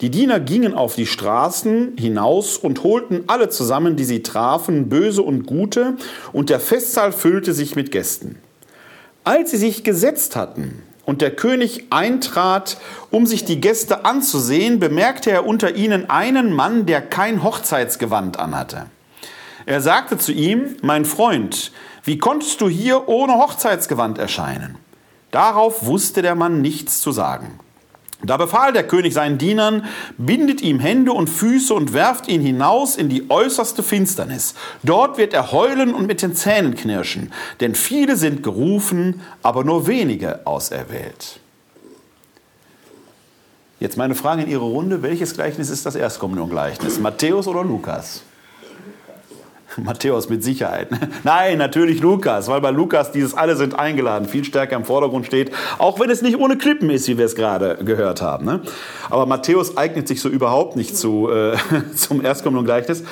S3: Die Diener gingen auf die Straßen hinaus und holten alle zusammen, die sie trafen, böse und gute, und der Festsaal füllte sich mit Gästen. Als sie sich gesetzt hatten und der König eintrat, um sich die Gäste anzusehen, bemerkte er unter ihnen einen Mann, der kein Hochzeitsgewand anhatte. Er sagte zu ihm, mein Freund, wie konntest du hier ohne Hochzeitsgewand erscheinen? Darauf wusste der Mann nichts zu sagen. Da befahl der König seinen Dienern, bindet ihm Hände und Füße und werft ihn hinaus in die äußerste Finsternis. Dort wird er heulen und mit den Zähnen knirschen, denn viele sind gerufen, aber nur wenige auserwählt. Jetzt meine Frage in Ihre Runde, welches Gleichnis ist das Erstkommunion-Gleichnis? Matthäus oder Lukas? Matthäus mit Sicherheit. Nein, natürlich Lukas, weil bei Lukas dieses alle sind eingeladen viel stärker im Vordergrund steht, auch wenn es nicht ohne Klippen ist, wie wir es gerade gehört haben. Ne? Aber Matthäus eignet sich so überhaupt nicht zu, äh, zum Erstkommenden Gleichnis,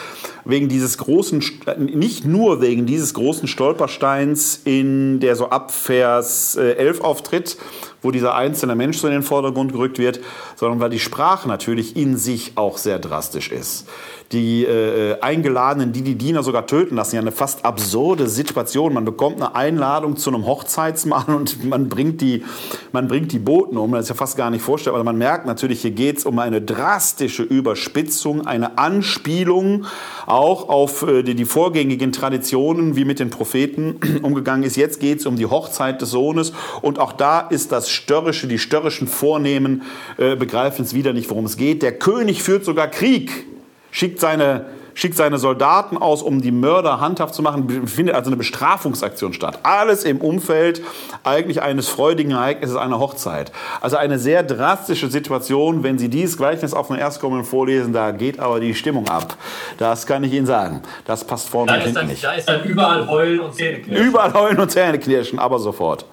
S3: wegen dieses großen, nicht nur wegen dieses großen Stolpersteins, in der so ab Vers 11 äh, auftritt, wo dieser einzelne Mensch so in den Vordergrund gerückt wird, sondern weil die Sprache natürlich in sich auch sehr drastisch ist die äh, Eingeladenen, die die Diener sogar töten lassen. Ja, eine fast absurde Situation. Man bekommt eine Einladung zu einem Hochzeitsmahl und man bringt die, man bringt die Boten um. Das ist ja fast gar nicht vorstellbar. Aber man merkt natürlich, hier geht es um eine drastische Überspitzung, eine Anspielung auch auf äh, die, die vorgängigen Traditionen, wie mit den Propheten umgegangen ist. Jetzt geht es um die Hochzeit des Sohnes und auch da ist das Störrische, die störrischen Vornehmen äh, begreifen es wieder nicht, worum es geht. Der König führt sogar Krieg schickt seine, schickt seine Soldaten aus, um die Mörder handhaft zu machen, findet also eine Bestrafungsaktion statt. Alles im Umfeld eigentlich eines freudigen Ereignisses einer Hochzeit. Also eine sehr drastische Situation, wenn Sie dieses Gleichnis auf den Erstkommen vorlesen, da geht aber die Stimmung ab. Das kann ich Ihnen sagen. Das passt vorne und hinten nicht.
S4: Da ist dann überall Heulen und Zähneknirschen.
S3: Überall Heulen und Zähneknirschen, aber sofort.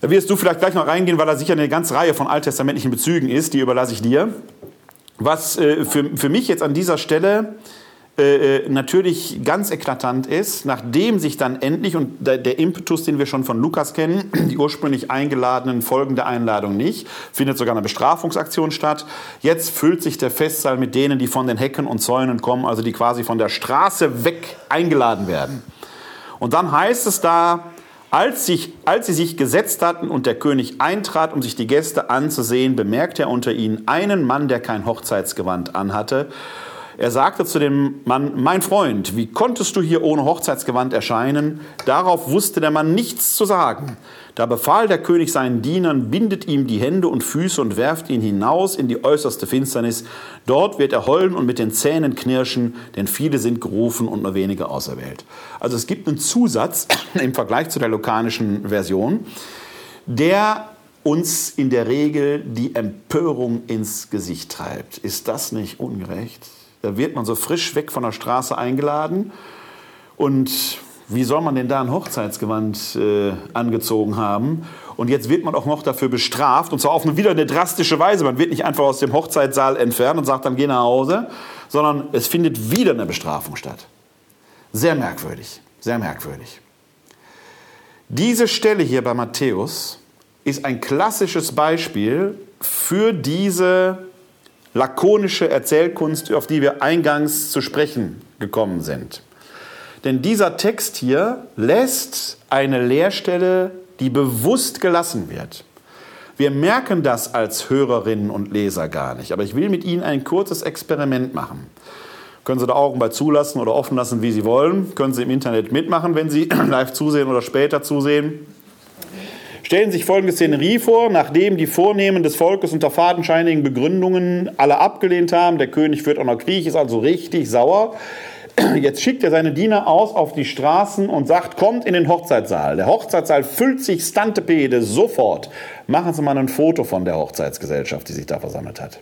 S3: Da wirst du vielleicht gleich noch reingehen, weil da sicher eine ganze Reihe von alttestamentlichen Bezügen ist, die überlasse ich dir. Was äh, für, für mich jetzt an dieser Stelle äh, äh, natürlich ganz eklatant ist, nachdem sich dann endlich, und der, der, Impetus, den wir schon von Lukas kennen, die ursprünglich eingeladenen folgen der Einladung nicht, findet sogar eine Bestrafungsaktion statt. Jetzt füllt sich der Festsaal mit denen, die von den Hecken und Zäunen kommen, also die quasi von der Straße weg eingeladen werden. Und dann heißt es da, als, sich, als sie sich gesetzt hatten und der König eintrat, um sich die Gäste anzusehen, bemerkte er unter ihnen einen Mann, der kein Hochzeitsgewand anhatte. Er sagte zu dem Mann, mein Freund, wie konntest du hier ohne Hochzeitsgewand erscheinen? Darauf wusste der Mann nichts zu sagen. Da befahl der König seinen Dienern, bindet ihm die Hände und Füße und werft ihn hinaus in die äußerste Finsternis. Dort wird er heulen und mit den Zähnen knirschen, denn viele sind gerufen und nur wenige auserwählt. Also es gibt einen Zusatz im Vergleich zu der lokanischen Version, der uns in der Regel die Empörung ins Gesicht treibt. Ist das nicht ungerecht? Da wird man so frisch weg von der Straße eingeladen und wie soll man denn da ein Hochzeitsgewand äh, angezogen haben? Und jetzt wird man auch noch dafür bestraft, und zwar auf eine, wieder eine drastische Weise. Man wird nicht einfach aus dem Hochzeitssaal entfernt und sagt dann, geh nach Hause, sondern es findet wieder eine Bestrafung statt. Sehr merkwürdig, sehr merkwürdig. Diese Stelle hier bei Matthäus ist ein klassisches Beispiel für diese lakonische Erzählkunst, auf die wir eingangs zu sprechen gekommen sind. Denn dieser Text hier lässt eine Leerstelle, die bewusst gelassen wird. Wir merken das als Hörerinnen und Leser gar nicht, aber ich will mit Ihnen ein kurzes Experiment machen. Können Sie da Augen bei zulassen oder offen lassen, wie Sie wollen. Können Sie im Internet mitmachen, wenn Sie live zusehen oder später zusehen. Stellen Sie sich folgende Szenerie vor, nachdem die Vornehmen des Volkes unter fadenscheinigen Begründungen alle abgelehnt haben, der König führt auch noch Krieg, ist also richtig sauer, Jetzt schickt er seine Diener aus auf die Straßen und sagt, kommt in den Hochzeitssaal. Der Hochzeitssaal füllt sich Stantepede sofort. Machen Sie mal ein Foto von der Hochzeitsgesellschaft, die sich da versammelt hat.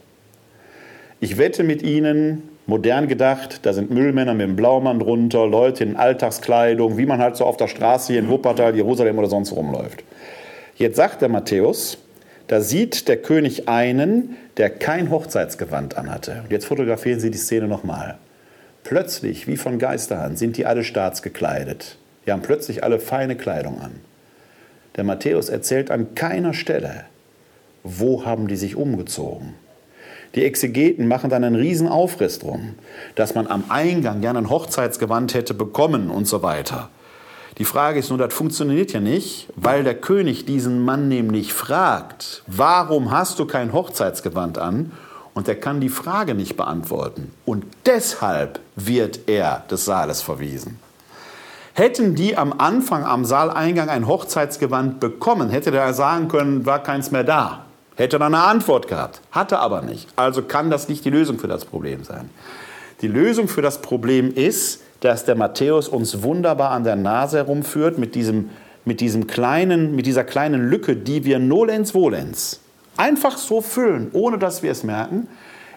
S3: Ich wette mit Ihnen, modern gedacht, da sind Müllmänner mit dem Blaumann drunter, Leute in Alltagskleidung, wie man halt so auf der Straße hier in Wuppertal, Jerusalem oder sonst rumläuft. Jetzt sagt der Matthäus, da sieht der König einen, der kein Hochzeitsgewand anhatte. Und jetzt fotografieren Sie die Szene nochmal. Plötzlich, wie von Geisterhand, sind die alle staatsgekleidet. Die haben plötzlich alle feine Kleidung an. Der Matthäus erzählt an keiner Stelle, wo haben die sich umgezogen. Die Exegeten machen dann einen riesen Aufriss drum, dass man am Eingang gerne ein Hochzeitsgewand hätte bekommen und so weiter. Die Frage ist nur, das funktioniert ja nicht, weil der König diesen Mann nämlich fragt, warum hast du kein Hochzeitsgewand an? Und er kann die Frage nicht beantworten. Und deshalb wird er des Saales verwiesen. Hätten die am Anfang am Saaleingang ein Hochzeitsgewand bekommen, hätte der sagen können, war keins mehr da. Hätte dann eine Antwort gehabt. Hatte aber nicht. Also kann das nicht die Lösung für das Problem sein. Die Lösung für das Problem ist, dass der Matthäus uns wunderbar an der Nase herumführt mit, diesem, mit, diesem kleinen, mit dieser kleinen Lücke, die wir nolens volens einfach so füllen, ohne dass wir es merken.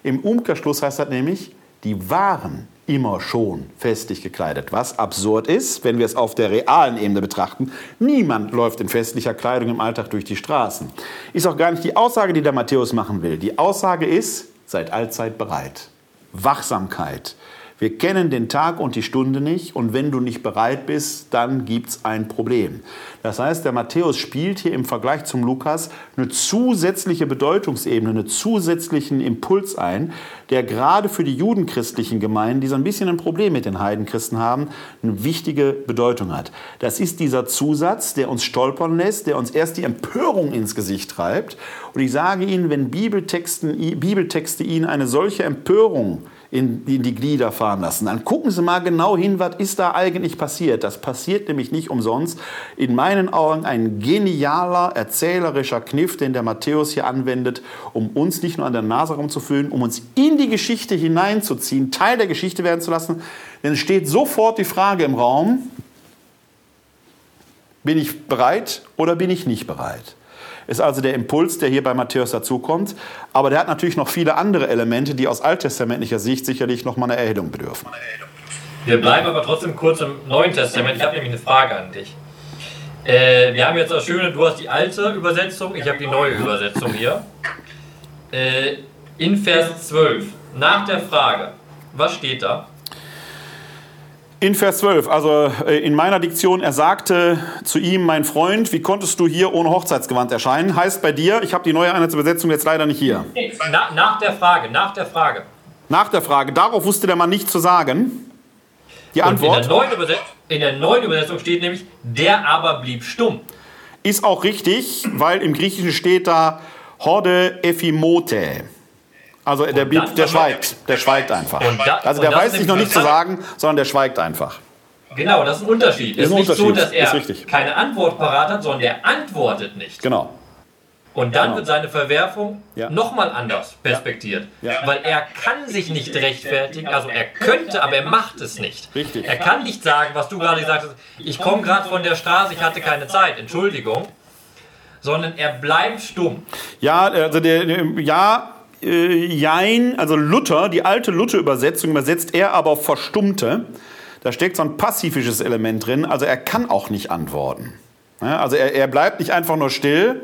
S3: Im Umkehrschluss heißt das nämlich, die waren immer schon festlich gekleidet. Was absurd ist, wenn wir es auf der realen Ebene betrachten. Niemand läuft in festlicher Kleidung im Alltag durch die Straßen. Ist auch gar nicht die Aussage, die der Matthäus machen will. Die Aussage ist, seid allzeit bereit. Wachsamkeit. Wir kennen den Tag und die Stunde nicht und wenn du nicht bereit bist, dann gibt es ein Problem. Das heißt, der Matthäus spielt hier im Vergleich zum Lukas eine zusätzliche Bedeutungsebene, einen zusätzlichen Impuls ein, der gerade für die judenchristlichen Gemeinden, die so ein bisschen ein Problem mit den Heidenchristen haben, eine wichtige Bedeutung hat. Das ist dieser Zusatz, der uns stolpern lässt, der uns erst die Empörung ins Gesicht treibt. Und ich sage Ihnen, wenn Bibeltexten, Bibeltexte Ihnen eine solche Empörung in, in die Glieder fahren lassen. Dann gucken Sie mal genau hin, was ist da eigentlich passiert. Das passiert nämlich nicht umsonst. In meinen Augen ein genialer erzählerischer Kniff, den der Matthäus hier anwendet, um uns nicht nur an der Nase rumzufühlen, um uns in die Geschichte hineinzuziehen, Teil der Geschichte werden zu lassen. Denn es steht sofort die Frage im Raum, bin ich bereit oder bin ich nicht bereit? Ist also der Impuls, der hier bei Matthäus dazukommt. Aber der hat natürlich noch viele andere Elemente, die aus alttestamentlicher Sicht sicherlich noch mal eine Erhellung bedürfen.
S4: Wir bleiben aber trotzdem kurz im Neuen Testament. Ich habe nämlich eine Frage an dich. Äh, wir haben jetzt das Schöne, du hast die alte Übersetzung, ich habe die neue Übersetzung hier. Äh, in Vers 12, nach der Frage, was steht da?
S3: In Vers 12, also äh, in meiner Diktion, er sagte zu ihm, mein Freund, wie konntest du hier ohne Hochzeitsgewand erscheinen? Heißt bei dir, ich habe die neue Einheitsübersetzung jetzt leider nicht hier.
S4: Na, nach der Frage, nach der Frage.
S3: Nach der Frage, darauf wusste der Mann nicht zu sagen. Die Antwort.
S4: In der, neuen in der neuen Übersetzung steht nämlich, der aber blieb stumm.
S3: Ist auch richtig, weil im Griechischen steht da Horde Ephimote. Also der, der, der schweigt, der schweigt einfach. Da, also der weiß sich noch nicht zu sagen, sondern der schweigt einfach.
S4: Genau, das ist ein Unterschied. Es ist, ist nicht so, dass er keine Antwort parat hat, sondern er antwortet nicht.
S3: Genau.
S4: Und dann genau. wird seine Verwerfung ja. nochmal anders perspektiert. Ja. Ja. Weil er kann sich nicht rechtfertigen, also er könnte, aber er macht es nicht.
S3: Richtig.
S4: Er kann nicht sagen, was du gerade gesagt hast, ich komme gerade von der Straße, ich hatte keine Zeit, Entschuldigung. Sondern er bleibt stumm.
S3: Ja, also der, ja, äh, Jein, also Luther, die alte Luther-Übersetzung übersetzt er aber auf Verstummte. Da steckt so ein pazifisches Element drin, also er kann auch nicht antworten. Ja, also er, er bleibt nicht einfach nur still.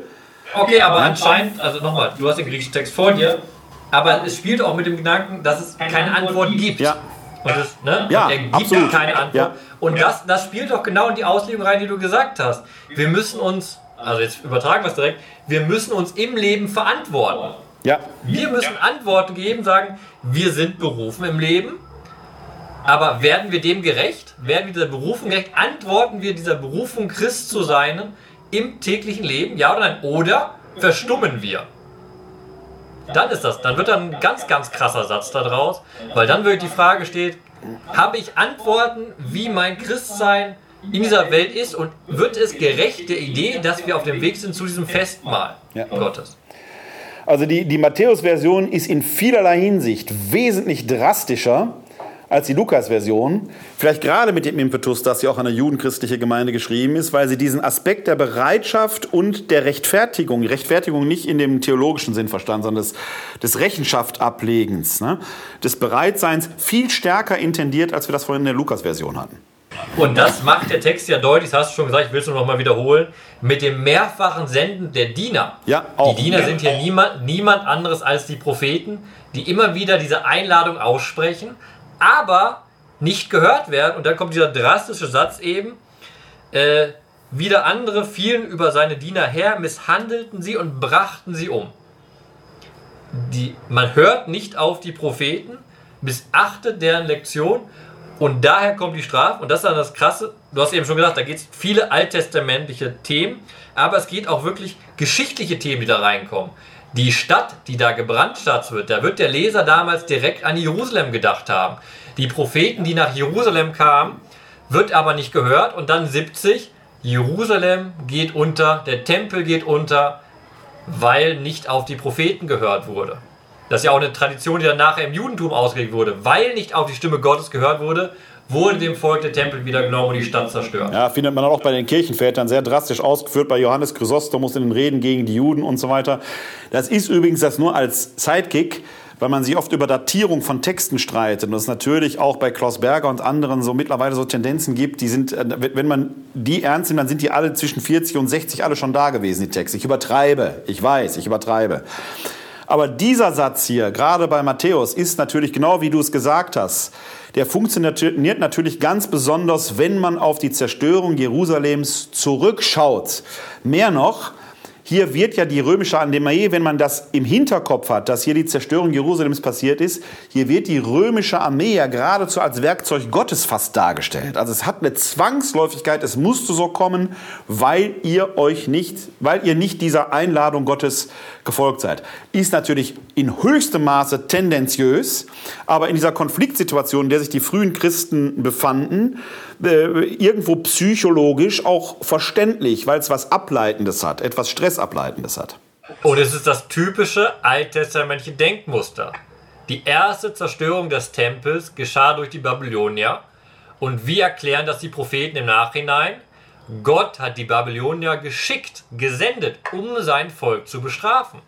S4: Okay, aber anscheinend, also nochmal, du hast den griechischen Text vor dir, aber es spielt auch mit dem Gedanken, dass es keine, keine Antwort gibt.
S3: Ja.
S4: Und, es, ne?
S3: ja,
S4: und er gibt
S3: absolut.
S4: keine Antwort. Ja. Und das, das spielt doch genau in die Auslegung rein, die du gesagt hast. Wir müssen uns, also jetzt übertragen wir es direkt, wir müssen uns im Leben verantworten.
S3: Ja.
S4: Wir müssen Antworten geben, sagen, wir sind berufen im Leben, aber werden wir dem gerecht? Werden wir dieser Berufung gerecht? Antworten wir dieser Berufung, Christ zu sein im täglichen Leben? Ja oder nein? Oder verstummen wir? Dann ist das, dann wird dann ein ganz, ganz krasser Satz daraus, weil dann wirklich die Frage steht, habe ich Antworten, wie mein Christsein in dieser Welt ist und wird es gerecht der Idee, dass wir auf dem Weg sind zu diesem Festmahl ja. Gottes?
S3: Also die, die Matthäus-Version ist in vielerlei Hinsicht wesentlich drastischer als die Lukas-Version. Vielleicht gerade mit dem Impetus, dass sie auch an eine judenchristliche Gemeinde geschrieben ist, weil sie diesen Aspekt der Bereitschaft und der Rechtfertigung, Rechtfertigung nicht in dem theologischen Sinn verstanden, sondern des, des Rechenschaft-Ablegens, ne, des Bereitseins viel stärker intendiert, als wir das vorhin in der Lukas-Version hatten.
S4: Und das macht der Text ja deutlich, das hast du schon gesagt, ich will es nur noch mal wiederholen, mit dem mehrfachen Senden der Diener.
S3: Ja,
S4: auch. Die Diener sind hier niemand, niemand anderes als die Propheten, die immer wieder diese Einladung aussprechen, aber nicht gehört werden. Und dann kommt dieser drastische Satz eben, äh, wieder andere fielen über seine Diener her, misshandelten sie und brachten sie um. Die, man hört nicht auf die Propheten, missachtet deren Lektion und daher kommt die Strafe. Und das ist dann das Krasse. Du hast eben schon gesagt, da geht es viele alttestamentliche Themen, aber es geht auch wirklich geschichtliche Themen, die da reinkommen. Die Stadt, die da gebrandstadt wird, da wird der Leser damals direkt an Jerusalem gedacht haben. Die Propheten, die nach Jerusalem kamen, wird aber nicht gehört. Und dann 70, Jerusalem geht unter, der Tempel geht unter, weil nicht auf die Propheten gehört wurde. Das ist ja auch eine Tradition, die dann nachher im Judentum ausgelegt wurde. Weil nicht auf die Stimme Gottes gehört wurde, wurde dem Volk der Tempel wieder genommen und die Stadt zerstört.
S3: Ja, findet man auch bei den Kirchenvätern sehr drastisch ausgeführt, bei Johannes Chrysostomus in den Reden gegen die Juden und so weiter. Das ist übrigens das nur als Sidekick, weil man sich oft über Datierung von Texten streitet und es natürlich auch bei Klaus Berger und anderen so mittlerweile so Tendenzen gibt, die sind, äh, wenn man die ernst nimmt, dann sind die alle zwischen 40 und 60 alle schon da gewesen, die Texte. Ich übertreibe, ich weiß, ich übertreibe. Aber dieser Satz hier, gerade bei Matthäus, ist natürlich genau wie du es gesagt hast. Der funktioniert natürlich ganz besonders, wenn man auf die Zerstörung Jerusalems zurückschaut. Mehr noch, hier wird ja die römische Armee, wenn man das im Hinterkopf hat, dass hier die Zerstörung Jerusalems passiert ist, hier wird die römische Armee ja geradezu als Werkzeug Gottes fast dargestellt. Also es hat eine Zwangsläufigkeit, es musste so kommen, weil ihr euch nicht, weil ihr nicht dieser Einladung Gottes gefolgt seid. Ist natürlich in höchstem Maße tendenziös, aber in dieser Konfliktsituation, in der sich die frühen Christen befanden, äh, irgendwo psychologisch auch verständlich, weil es was Ableitendes hat, etwas Stressableitendes hat.
S4: Und es ist das typische alttestamentliche Denkmuster. Die erste Zerstörung des Tempels geschah durch die Babylonier. Und wir erklären das die Propheten im Nachhinein. Gott hat die Babylonier geschickt, gesendet, um sein Volk zu bestrafen.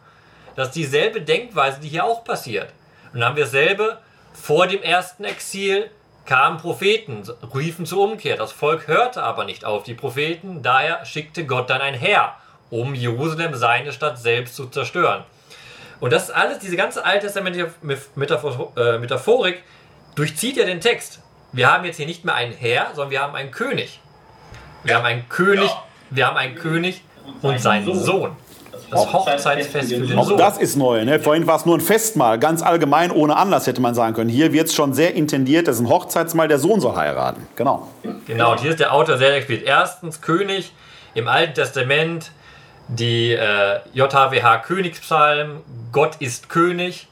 S4: Das ist dieselbe Denkweise, die hier auch passiert. Und dann haben wir dasselbe vor dem ersten Exil, kamen Propheten, riefen zur Umkehr. Das Volk hörte aber nicht auf die Propheten, daher schickte Gott dann ein Heer, um Jerusalem, seine Stadt selbst zu zerstören. Und das alles, diese ganze alttestamentliche äh, Metaphorik, durchzieht ja den Text. Wir haben jetzt hier nicht mehr ein Heer, sondern wir haben einen König. Wir haben einen König, wir haben einen König und seinen Sohn. Das Hochzeitsfest für den
S3: Auch das ist neu. Ne? Vorhin war es nur ein Festmahl, ganz allgemein, ohne Anlass hätte man sagen können. Hier wird es schon sehr intendiert, das ist ein Hochzeitsmahl, der Sohn soll heiraten. Genau.
S4: Genau, und hier ist der Autor sehr explizit. Erstens König im Alten Testament, die äh, JHWH Königspsalm, Gott ist König.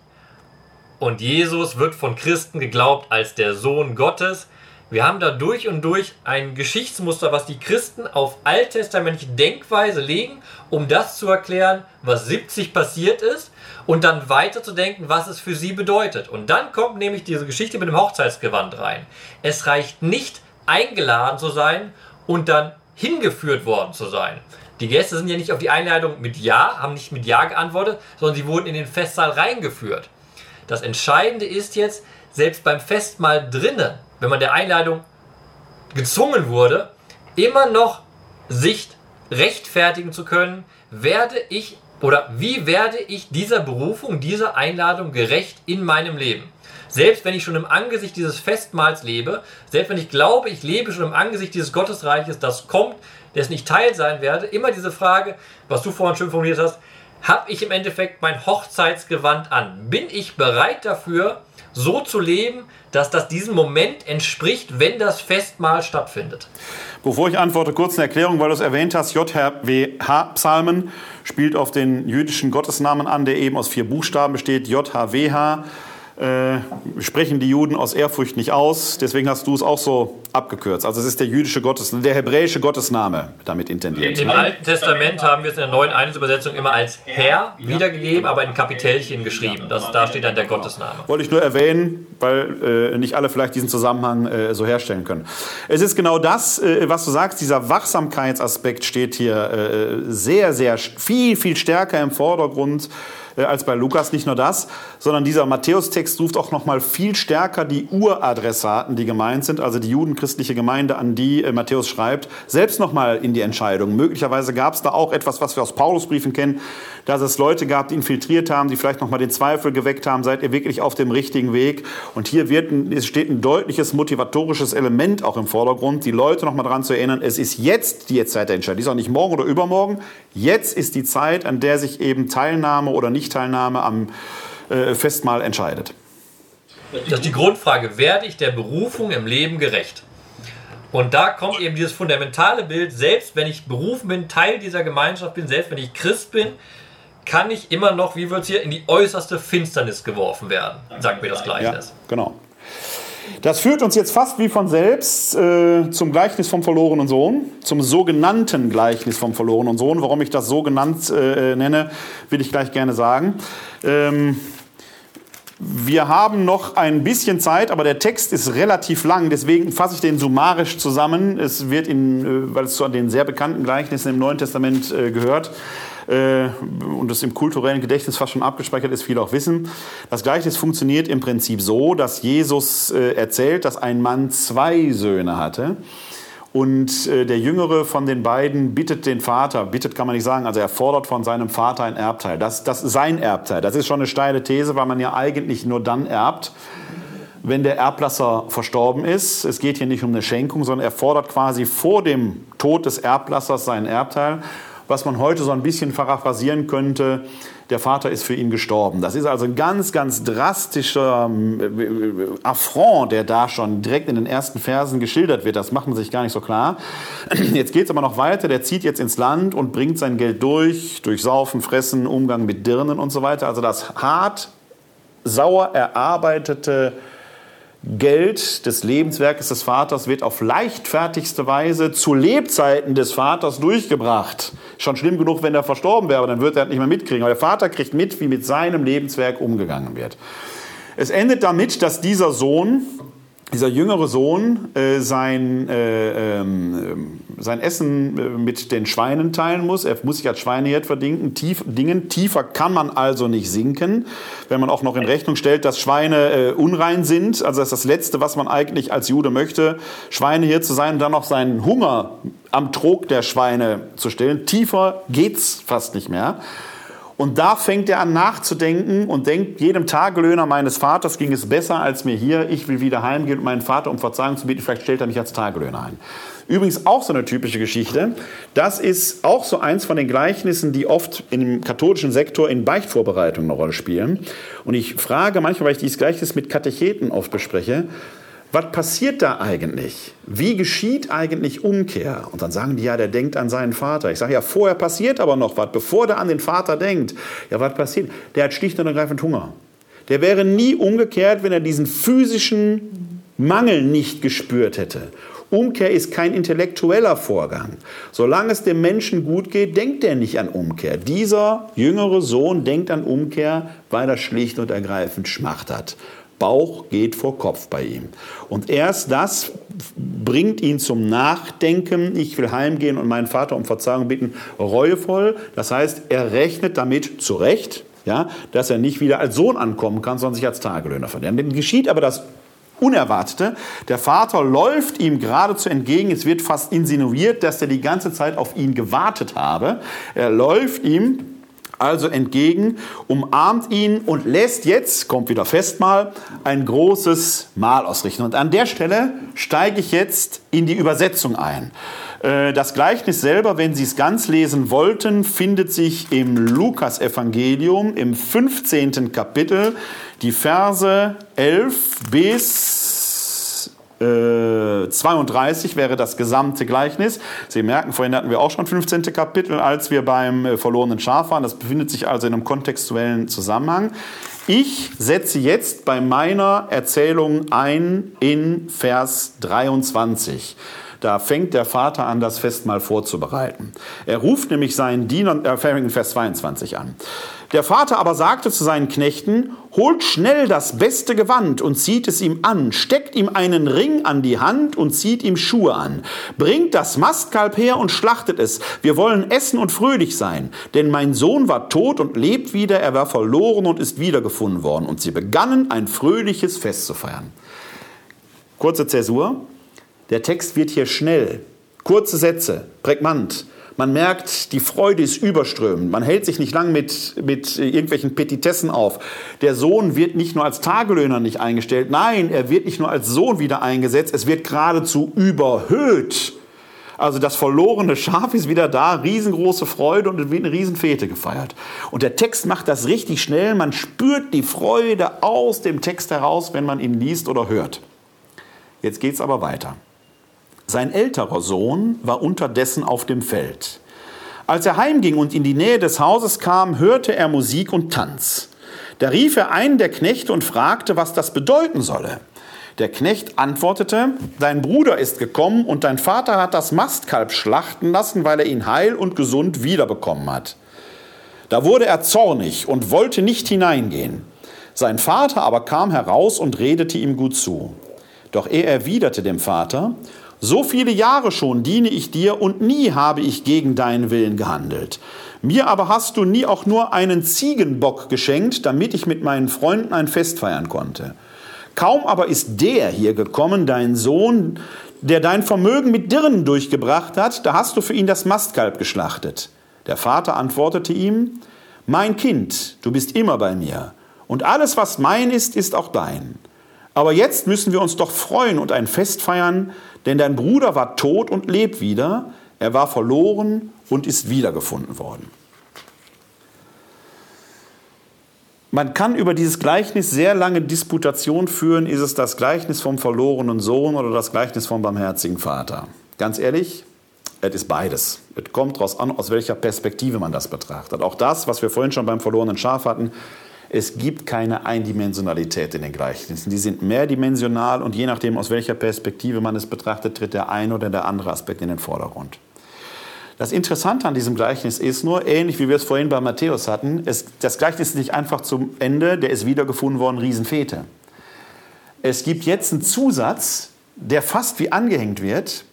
S4: Und Jesus wird von Christen geglaubt als der Sohn Gottes. Wir haben da durch und durch ein Geschichtsmuster, was die Christen auf alttestamentliche Denkweise legen, um das zu erklären, was 70 passiert ist und dann weiter zu denken, was es für sie bedeutet. Und dann kommt nämlich diese Geschichte mit dem Hochzeitsgewand rein. Es reicht nicht, eingeladen zu sein und dann hingeführt worden zu sein. Die Gäste sind ja nicht auf die Einladung mit Ja, haben nicht mit Ja geantwortet, sondern sie wurden in den Festsaal reingeführt. Das Entscheidende ist jetzt, selbst beim Festmahl drinnen, wenn man der Einladung gezwungen wurde, immer noch sich rechtfertigen zu können, werde ich oder wie werde ich dieser Berufung, dieser Einladung gerecht in meinem Leben? Selbst wenn ich schon im Angesicht dieses Festmahls lebe, selbst wenn ich glaube, ich lebe schon im Angesicht dieses Gottesreiches, das kommt, dessen ich Teil sein werde, immer diese Frage, was du vorhin schön formuliert hast, habe ich im Endeffekt mein Hochzeitsgewand an? Bin ich bereit dafür, so zu leben, dass das diesem Moment entspricht, wenn das Festmahl stattfindet.
S3: Bevor ich antworte, kurz eine Erklärung, weil du es erwähnt hast. JHWH-Psalmen spielt auf den jüdischen Gottesnamen an, der eben aus vier Buchstaben besteht. JHWH äh, sprechen die Juden aus Ehrfurcht nicht aus. Deswegen hast du es auch so abgekürzt. Also es ist der jüdische Gottes, der hebräische Gottesname damit intendiert.
S4: Im Alten Testament haben wir es in der neuen Einheitsübersetzung immer als Herr wiedergegeben, aber in Kapitelchen geschrieben. Das, da steht dann der Gottesname.
S3: Wollte ich nur erwähnen, weil äh, nicht alle vielleicht diesen Zusammenhang äh, so herstellen können. Es ist genau das, äh, was du sagst. Dieser Wachsamkeitsaspekt steht hier äh, sehr, sehr viel, viel stärker im Vordergrund als bei Lukas. Nicht nur das, sondern dieser Matthäus-Text ruft auch noch mal viel stärker die Uradressaten, die gemeint sind, also die judenchristliche Gemeinde, an die äh, Matthäus schreibt, selbst noch mal in die Entscheidung. Möglicherweise gab es da auch etwas, was wir aus Paulusbriefen kennen, dass es Leute gab, die infiltriert haben, die vielleicht noch mal den Zweifel geweckt haben, seid ihr wirklich auf dem richtigen Weg? Und hier wird es steht ein deutliches motivatorisches Element auch im Vordergrund, die Leute noch mal daran zu erinnern, es ist jetzt die Zeit der Entscheidung. Die ist auch nicht morgen oder übermorgen. Jetzt ist die Zeit, an der sich eben Teilnahme oder Nichtteilnahme am äh, Festmahl entscheidet.
S4: Das ist die Grundfrage, werde ich der Berufung im Leben gerecht? Und da kommt eben dieses fundamentale Bild, selbst wenn ich berufen bin, Teil dieser Gemeinschaft bin, selbst wenn ich Christ bin, kann ich immer noch, wie wird es hier, in die äußerste Finsternis geworfen werden, sagt mir das Gleichnis.
S3: Ja, genau. Das führt uns jetzt fast wie von selbst äh, zum Gleichnis vom verlorenen Sohn, zum sogenannten Gleichnis vom verlorenen Sohn. Warum ich das so genannt äh, nenne, will ich gleich gerne sagen. Ähm, wir haben noch ein bisschen Zeit, aber der Text ist relativ lang, deswegen fasse ich den summarisch zusammen. Es wird, in, äh, weil es zu den sehr bekannten Gleichnissen im Neuen Testament äh, gehört, äh, und das im kulturellen Gedächtnis fast schon abgespeichert ist, viele auch wissen. Das Gleichnis funktioniert im Prinzip so, dass Jesus äh, erzählt, dass ein Mann zwei Söhne hatte. Und äh, der Jüngere von den beiden bittet den Vater, bittet kann man nicht sagen, also er fordert von seinem Vater ein Erbteil. Das, das ist sein Erbteil. Das ist schon eine steile These, weil man ja eigentlich nur dann erbt, wenn der Erblasser verstorben ist. Es geht hier nicht um eine Schenkung, sondern er fordert quasi vor dem Tod des Erblassers seinen Erbteil was man heute so ein bisschen paraphrasieren könnte, der Vater ist für ihn gestorben. Das ist also ein ganz, ganz drastischer äh, Affront, der da schon direkt in den ersten Versen geschildert wird. Das macht man sich gar nicht so klar. Jetzt geht es aber noch weiter. Der zieht jetzt ins Land und bringt sein Geld durch, durch Saufen, Fressen, Umgang mit Dirnen und so weiter. Also das hart, sauer erarbeitete Geld des Lebenswerkes des Vaters wird auf leichtfertigste Weise zu Lebzeiten des Vaters durchgebracht. Schon schlimm genug, wenn er verstorben wäre, dann wird er nicht mehr mitkriegen. Aber der Vater kriegt mit, wie mit seinem Lebenswerk umgegangen wird. Es endet damit, dass dieser Sohn dieser jüngere Sohn äh, sein, äh, ähm, sein Essen äh, mit den Schweinen teilen muss. Er muss sich als Schweinehirt verdingen. Tief, dingen. Tiefer kann man also nicht sinken, wenn man auch noch in Rechnung stellt, dass Schweine äh, unrein sind. Also das ist das Letzte, was man eigentlich als Jude möchte, Schweinehirt zu sein und dann noch seinen Hunger am Trog der Schweine zu stellen. Tiefer geht's fast nicht mehr. Und da fängt er an nachzudenken und denkt, jedem Tagelöhner meines Vaters ging es besser als mir hier. Ich will wieder heimgehen und meinen Vater um Verzeihung zu bitten. Vielleicht stellt er mich als Tagelöhner ein. Übrigens auch so eine typische Geschichte. Das ist auch so eins von den Gleichnissen, die oft im katholischen Sektor in Beichtvorbereitungen eine Rolle spielen. Und ich frage manchmal, weil ich dieses Gleichnis mit Katecheten oft bespreche, was passiert da eigentlich? Wie geschieht eigentlich Umkehr? Und dann sagen die, ja, der denkt an seinen Vater. Ich sage, ja, vorher passiert aber noch was, bevor der an den Vater denkt. Ja, was passiert? Der hat schlicht und ergreifend Hunger. Der wäre nie umgekehrt, wenn er diesen physischen Mangel nicht gespürt hätte. Umkehr ist kein intellektueller Vorgang. Solange es dem Menschen gut geht, denkt er nicht an Umkehr. Dieser jüngere Sohn denkt an Umkehr, weil er schlicht und ergreifend Schmacht hat. Bauch geht vor Kopf bei ihm. Und erst das bringt ihn zum Nachdenken. Ich will heimgehen und meinen Vater um Verzeihung bitten, reuevoll. Das heißt, er rechnet damit zurecht, ja, dass er nicht wieder als Sohn ankommen kann, sondern sich als Tagelöhner verlieren. Dann geschieht aber das Unerwartete. Der Vater läuft ihm geradezu entgegen. Es wird fast insinuiert, dass er die ganze Zeit auf ihn gewartet habe. Er läuft ihm also entgegen, umarmt ihn und lässt jetzt, kommt wieder Festmahl, ein großes Mahl ausrichten. Und an der Stelle steige ich jetzt in die Übersetzung ein. Äh, das Gleichnis selber, wenn Sie es ganz lesen wollten, findet sich im Lukas-Evangelium im 15. Kapitel, die Verse 11 bis 32 äh, wäre das gesamte Gleichnis. Sie merken, vorhin hatten wir auch schon 15. Kapitel, als wir beim äh, verlorenen Schaf waren. Das befindet sich also in einem kontextuellen Zusammenhang. Ich setze jetzt bei meiner Erzählung ein in Vers 23. Da fängt der Vater an, das Festmahl vorzubereiten. Er ruft nämlich seinen Diener, er fängt in Vers 22 an. Der Vater aber sagte zu seinen Knechten, holt schnell das beste Gewand und zieht es ihm an, steckt ihm einen Ring an die Hand und zieht ihm Schuhe an. Bringt das Mastkalb her und schlachtet es. Wir wollen essen und fröhlich sein. Denn mein Sohn war tot und lebt wieder, er war verloren und ist wiedergefunden worden. Und sie begannen ein fröhliches Fest zu feiern. Kurze Zäsur. Der Text wird hier schnell. Kurze Sätze, prägnant. Man merkt, die Freude ist überströmend. Man hält sich nicht lang mit, mit irgendwelchen Petitessen auf. Der Sohn wird nicht nur als Tagelöhner nicht eingestellt, nein, er wird nicht nur als Sohn wieder eingesetzt, es wird geradezu überhöht. Also das verlorene Schaf ist wieder da, riesengroße Freude und es wird eine Riesenfete gefeiert. Und der Text macht das richtig schnell. Man spürt die Freude aus dem Text heraus, wenn man ihn liest oder hört. Jetzt geht es aber weiter. Sein älterer Sohn war unterdessen auf dem Feld. Als er heimging und in die Nähe des Hauses kam, hörte er Musik und Tanz. Da rief er einen der Knechte und fragte, was das bedeuten solle. Der Knecht antwortete, dein Bruder ist gekommen und dein Vater hat das Mastkalb schlachten lassen, weil er ihn heil und gesund wiederbekommen hat. Da wurde er zornig und wollte nicht hineingehen. Sein Vater aber kam heraus und redete ihm gut zu. Doch er erwiderte dem Vater, so viele Jahre schon diene ich dir und nie habe ich gegen deinen Willen gehandelt. Mir aber hast du nie auch nur einen Ziegenbock geschenkt, damit ich mit meinen Freunden ein Fest feiern konnte. Kaum aber ist der hier gekommen, dein Sohn, der dein Vermögen mit Dirnen durchgebracht hat, da hast du für ihn das Mastkalb geschlachtet. Der Vater antwortete ihm, Mein Kind, du bist immer bei mir, und alles, was mein ist, ist auch dein. Aber jetzt müssen wir uns doch freuen und ein Fest feiern, denn dein Bruder war tot und lebt wieder, er war verloren und ist wiedergefunden worden. Man kann über dieses Gleichnis sehr lange Disputation führen. Ist es das Gleichnis vom verlorenen Sohn oder das Gleichnis vom barmherzigen Vater? Ganz ehrlich, es ist beides. Es kommt daraus an, aus welcher Perspektive man das betrachtet. Auch das, was wir vorhin schon beim verlorenen Schaf hatten, es gibt keine Eindimensionalität in den Gleichnissen. Die sind mehrdimensional und je nachdem, aus welcher Perspektive man es betrachtet, tritt der eine oder der andere Aspekt in den Vordergrund. Das Interessante an diesem Gleichnis ist nur, ähnlich wie wir es vorhin bei Matthäus hatten, es, das Gleichnis ist nicht einfach zum Ende, der ist wiedergefunden worden, Riesenfete. Es gibt jetzt einen Zusatz, der fast wie angehängt wird,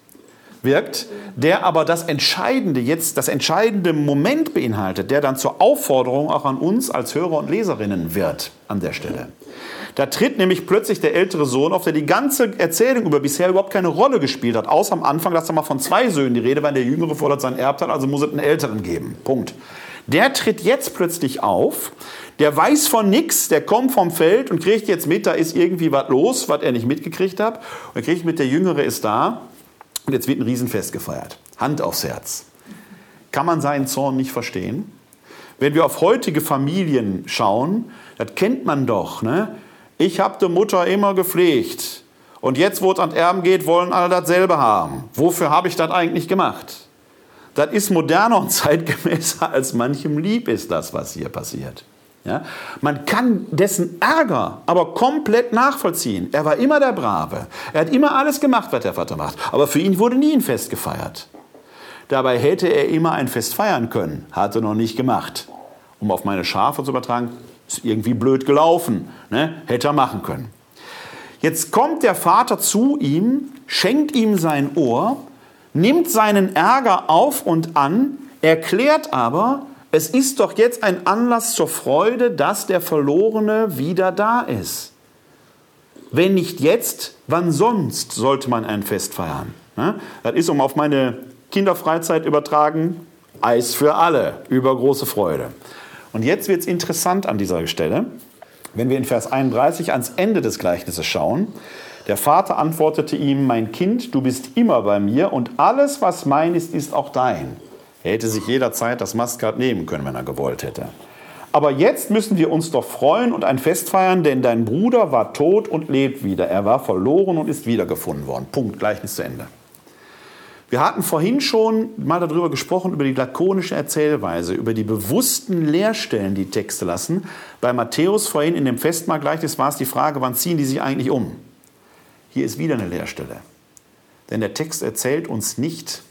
S3: wirkt, der aber das entscheidende jetzt, das entscheidende Moment beinhaltet, der dann zur Aufforderung auch an uns als Hörer und Leserinnen wird an der Stelle. Da tritt nämlich plötzlich der ältere Sohn auf, der die ganze Erzählung über bisher überhaupt keine Rolle gespielt hat. Außer am Anfang, dass da mal von zwei Söhnen die Rede war, der Jüngere fordert seinen Erbteil, also muss es einen Älteren geben. Punkt. Der tritt jetzt plötzlich auf, der weiß von nichts, der kommt vom Feld und kriegt jetzt mit, da ist irgendwie was los, was er nicht mitgekriegt hat. Und er kriegt mit, der Jüngere ist da und jetzt wird ein Riesenfest gefeiert. Hand aufs Herz. Kann man seinen Zorn nicht verstehen? Wenn wir auf heutige Familien schauen, das kennt man doch. Ne? Ich habe die Mutter immer gepflegt. Und jetzt, wo es an Erben geht, wollen alle dasselbe haben. Wofür habe ich das eigentlich gemacht? Das ist moderner und zeitgemäßer, als manchem lieb ist, das, was hier passiert. Ja? Man kann dessen Ärger aber komplett nachvollziehen. Er war immer der Brave. Er hat immer alles gemacht, was der Vater macht. Aber für ihn wurde nie ein Fest gefeiert. Dabei hätte er immer ein Fest feiern können, hat er noch nicht gemacht. Um auf meine Schafe zu übertragen, ist irgendwie blöd gelaufen. Ne? Hätte er machen können. Jetzt kommt der Vater zu ihm, schenkt ihm sein Ohr, nimmt seinen Ärger auf und an, erklärt aber, es ist doch jetzt ein Anlass zur Freude, dass der Verlorene wieder da ist. Wenn nicht jetzt, wann sonst sollte man ein Fest feiern? Ne? Das ist, um auf meine Kinderfreizeit übertragen, Eis für alle, übergroße Freude. Und jetzt wird es interessant an dieser Stelle, wenn wir in Vers 31 ans Ende des Gleichnisses schauen. Der Vater antwortete ihm, mein Kind, du bist immer bei mir und alles, was mein ist, ist auch dein. Er hätte sich jederzeit das Maskat nehmen können, wenn er gewollt hätte. Aber jetzt müssen wir uns doch freuen und ein Fest feiern, denn dein Bruder war tot und lebt wieder. Er war verloren und ist wiedergefunden worden. Punkt, Gleichnis zu Ende. Wir hatten vorhin schon mal darüber gesprochen, über die lakonische Erzählweise, über die bewussten Leerstellen, die Texte lassen. Bei Matthäus vorhin in dem Festmahlgleichnis war es die Frage, wann ziehen die sich eigentlich um? Hier ist wieder eine Leerstelle. Denn der Text erzählt uns nicht,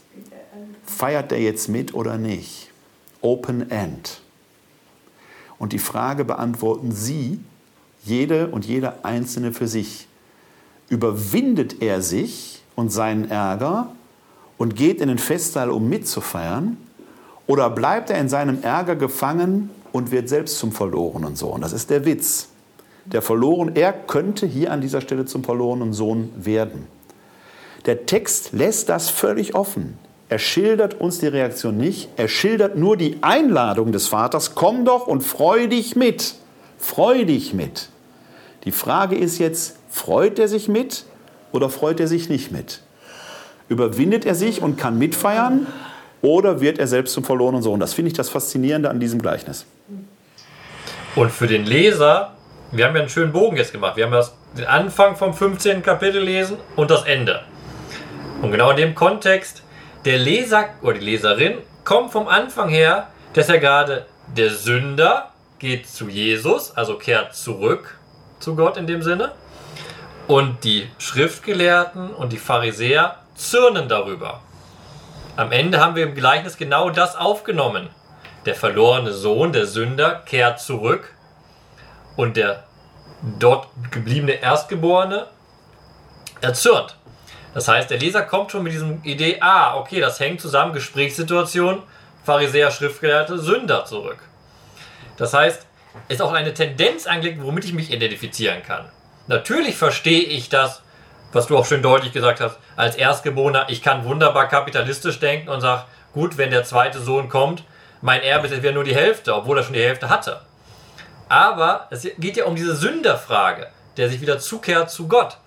S3: feiert er jetzt mit oder nicht. Open End. Und die Frage beantworten Sie, jede und jeder Einzelne für sich. Überwindet er sich und seinen Ärger und geht in den Festsaal, um mitzufeiern? Oder bleibt er in seinem Ärger gefangen und wird selbst zum verlorenen Sohn? Das ist der Witz. Der verloren, er könnte hier an dieser Stelle zum verlorenen Sohn werden. Der Text lässt das völlig offen. Er schildert uns die Reaktion nicht, er schildert nur die Einladung des Vaters, komm doch und freu dich mit. Freu dich mit. Die Frage ist jetzt, freut er sich mit oder freut er sich nicht mit? Überwindet er sich und kann mitfeiern oder wird er selbst zum verlorenen Sohn? Das finde ich das Faszinierende an diesem Gleichnis.
S4: Und für den Leser, wir haben ja einen schönen Bogen jetzt gemacht. Wir haben das, den Anfang vom 15. Kapitel lesen und das Ende. Und genau in dem Kontext, der Leser oder die Leserin kommt vom Anfang her, dass er gerade der Sünder geht zu Jesus, also kehrt zurück zu Gott in dem Sinne. Und die Schriftgelehrten und die Pharisäer zürnen darüber. Am Ende haben wir im Gleichnis genau das aufgenommen. Der verlorene Sohn, der Sünder, kehrt zurück und der dort gebliebene Erstgeborene erzürnt. Das heißt, der Leser kommt schon mit diesem Idee, ah, okay, das hängt zusammen, Gesprächssituation, Pharisäer, Schriftgelehrte, Sünder zurück. Das heißt, ist auch eine Tendenz angelegt, womit ich mich identifizieren kann. Natürlich verstehe ich das, was du auch schön deutlich gesagt hast, als Erstgeborener, ich kann wunderbar kapitalistisch denken und sage, gut, wenn der zweite Sohn kommt, mein Erbe ist jetzt nur die Hälfte, obwohl er schon die Hälfte hatte. Aber es geht ja um diese Sünderfrage, der sich wieder zukehrt zu Gott.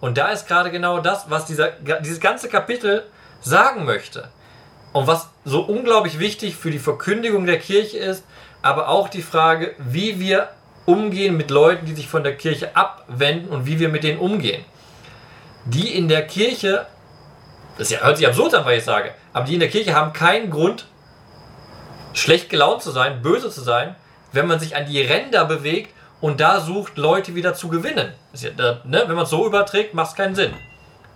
S4: Und da ist gerade genau das, was dieser, dieses ganze Kapitel sagen möchte. Und was so unglaublich wichtig für die Verkündigung der Kirche ist, aber auch die Frage, wie wir umgehen mit Leuten, die sich von der Kirche abwenden und wie wir mit denen umgehen. Die in der Kirche, das hört sich absurd an, was ich sage, aber die in der Kirche haben keinen Grund, schlecht gelaunt zu sein, böse zu sein, wenn man sich an die Ränder bewegt und da sucht, Leute wieder zu gewinnen. Ja, ne, wenn man es so überträgt, macht es keinen Sinn.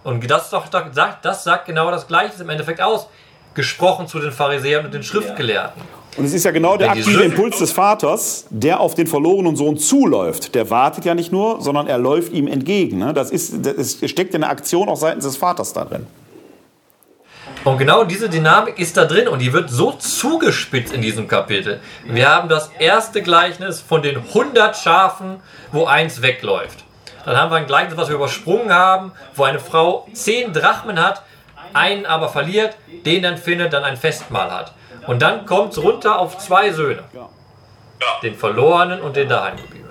S4: Und das, doch, das sagt genau das Gleiche im Endeffekt aus, gesprochen zu den Pharisäern und den Schriftgelehrten.
S3: Und es ist ja genau der aktive Impuls des Vaters, der auf den verlorenen Sohn zuläuft. Der wartet ja nicht nur, sondern er läuft ihm entgegen. Ne? Das, ist, das steckt in der Aktion auch seitens des Vaters da drin.
S4: Und genau diese Dynamik ist da drin und die wird so zugespitzt in diesem Kapitel. Wir haben das erste Gleichnis von den 100 Schafen, wo eins wegläuft. Dann haben wir ein Gleichnis, was wir übersprungen haben, wo eine Frau 10 Drachmen hat, einen aber verliert, den dann findet, dann ein Festmahl hat. Und dann kommt es runter auf zwei Söhne. Den verlorenen und den daheimgebliebenen.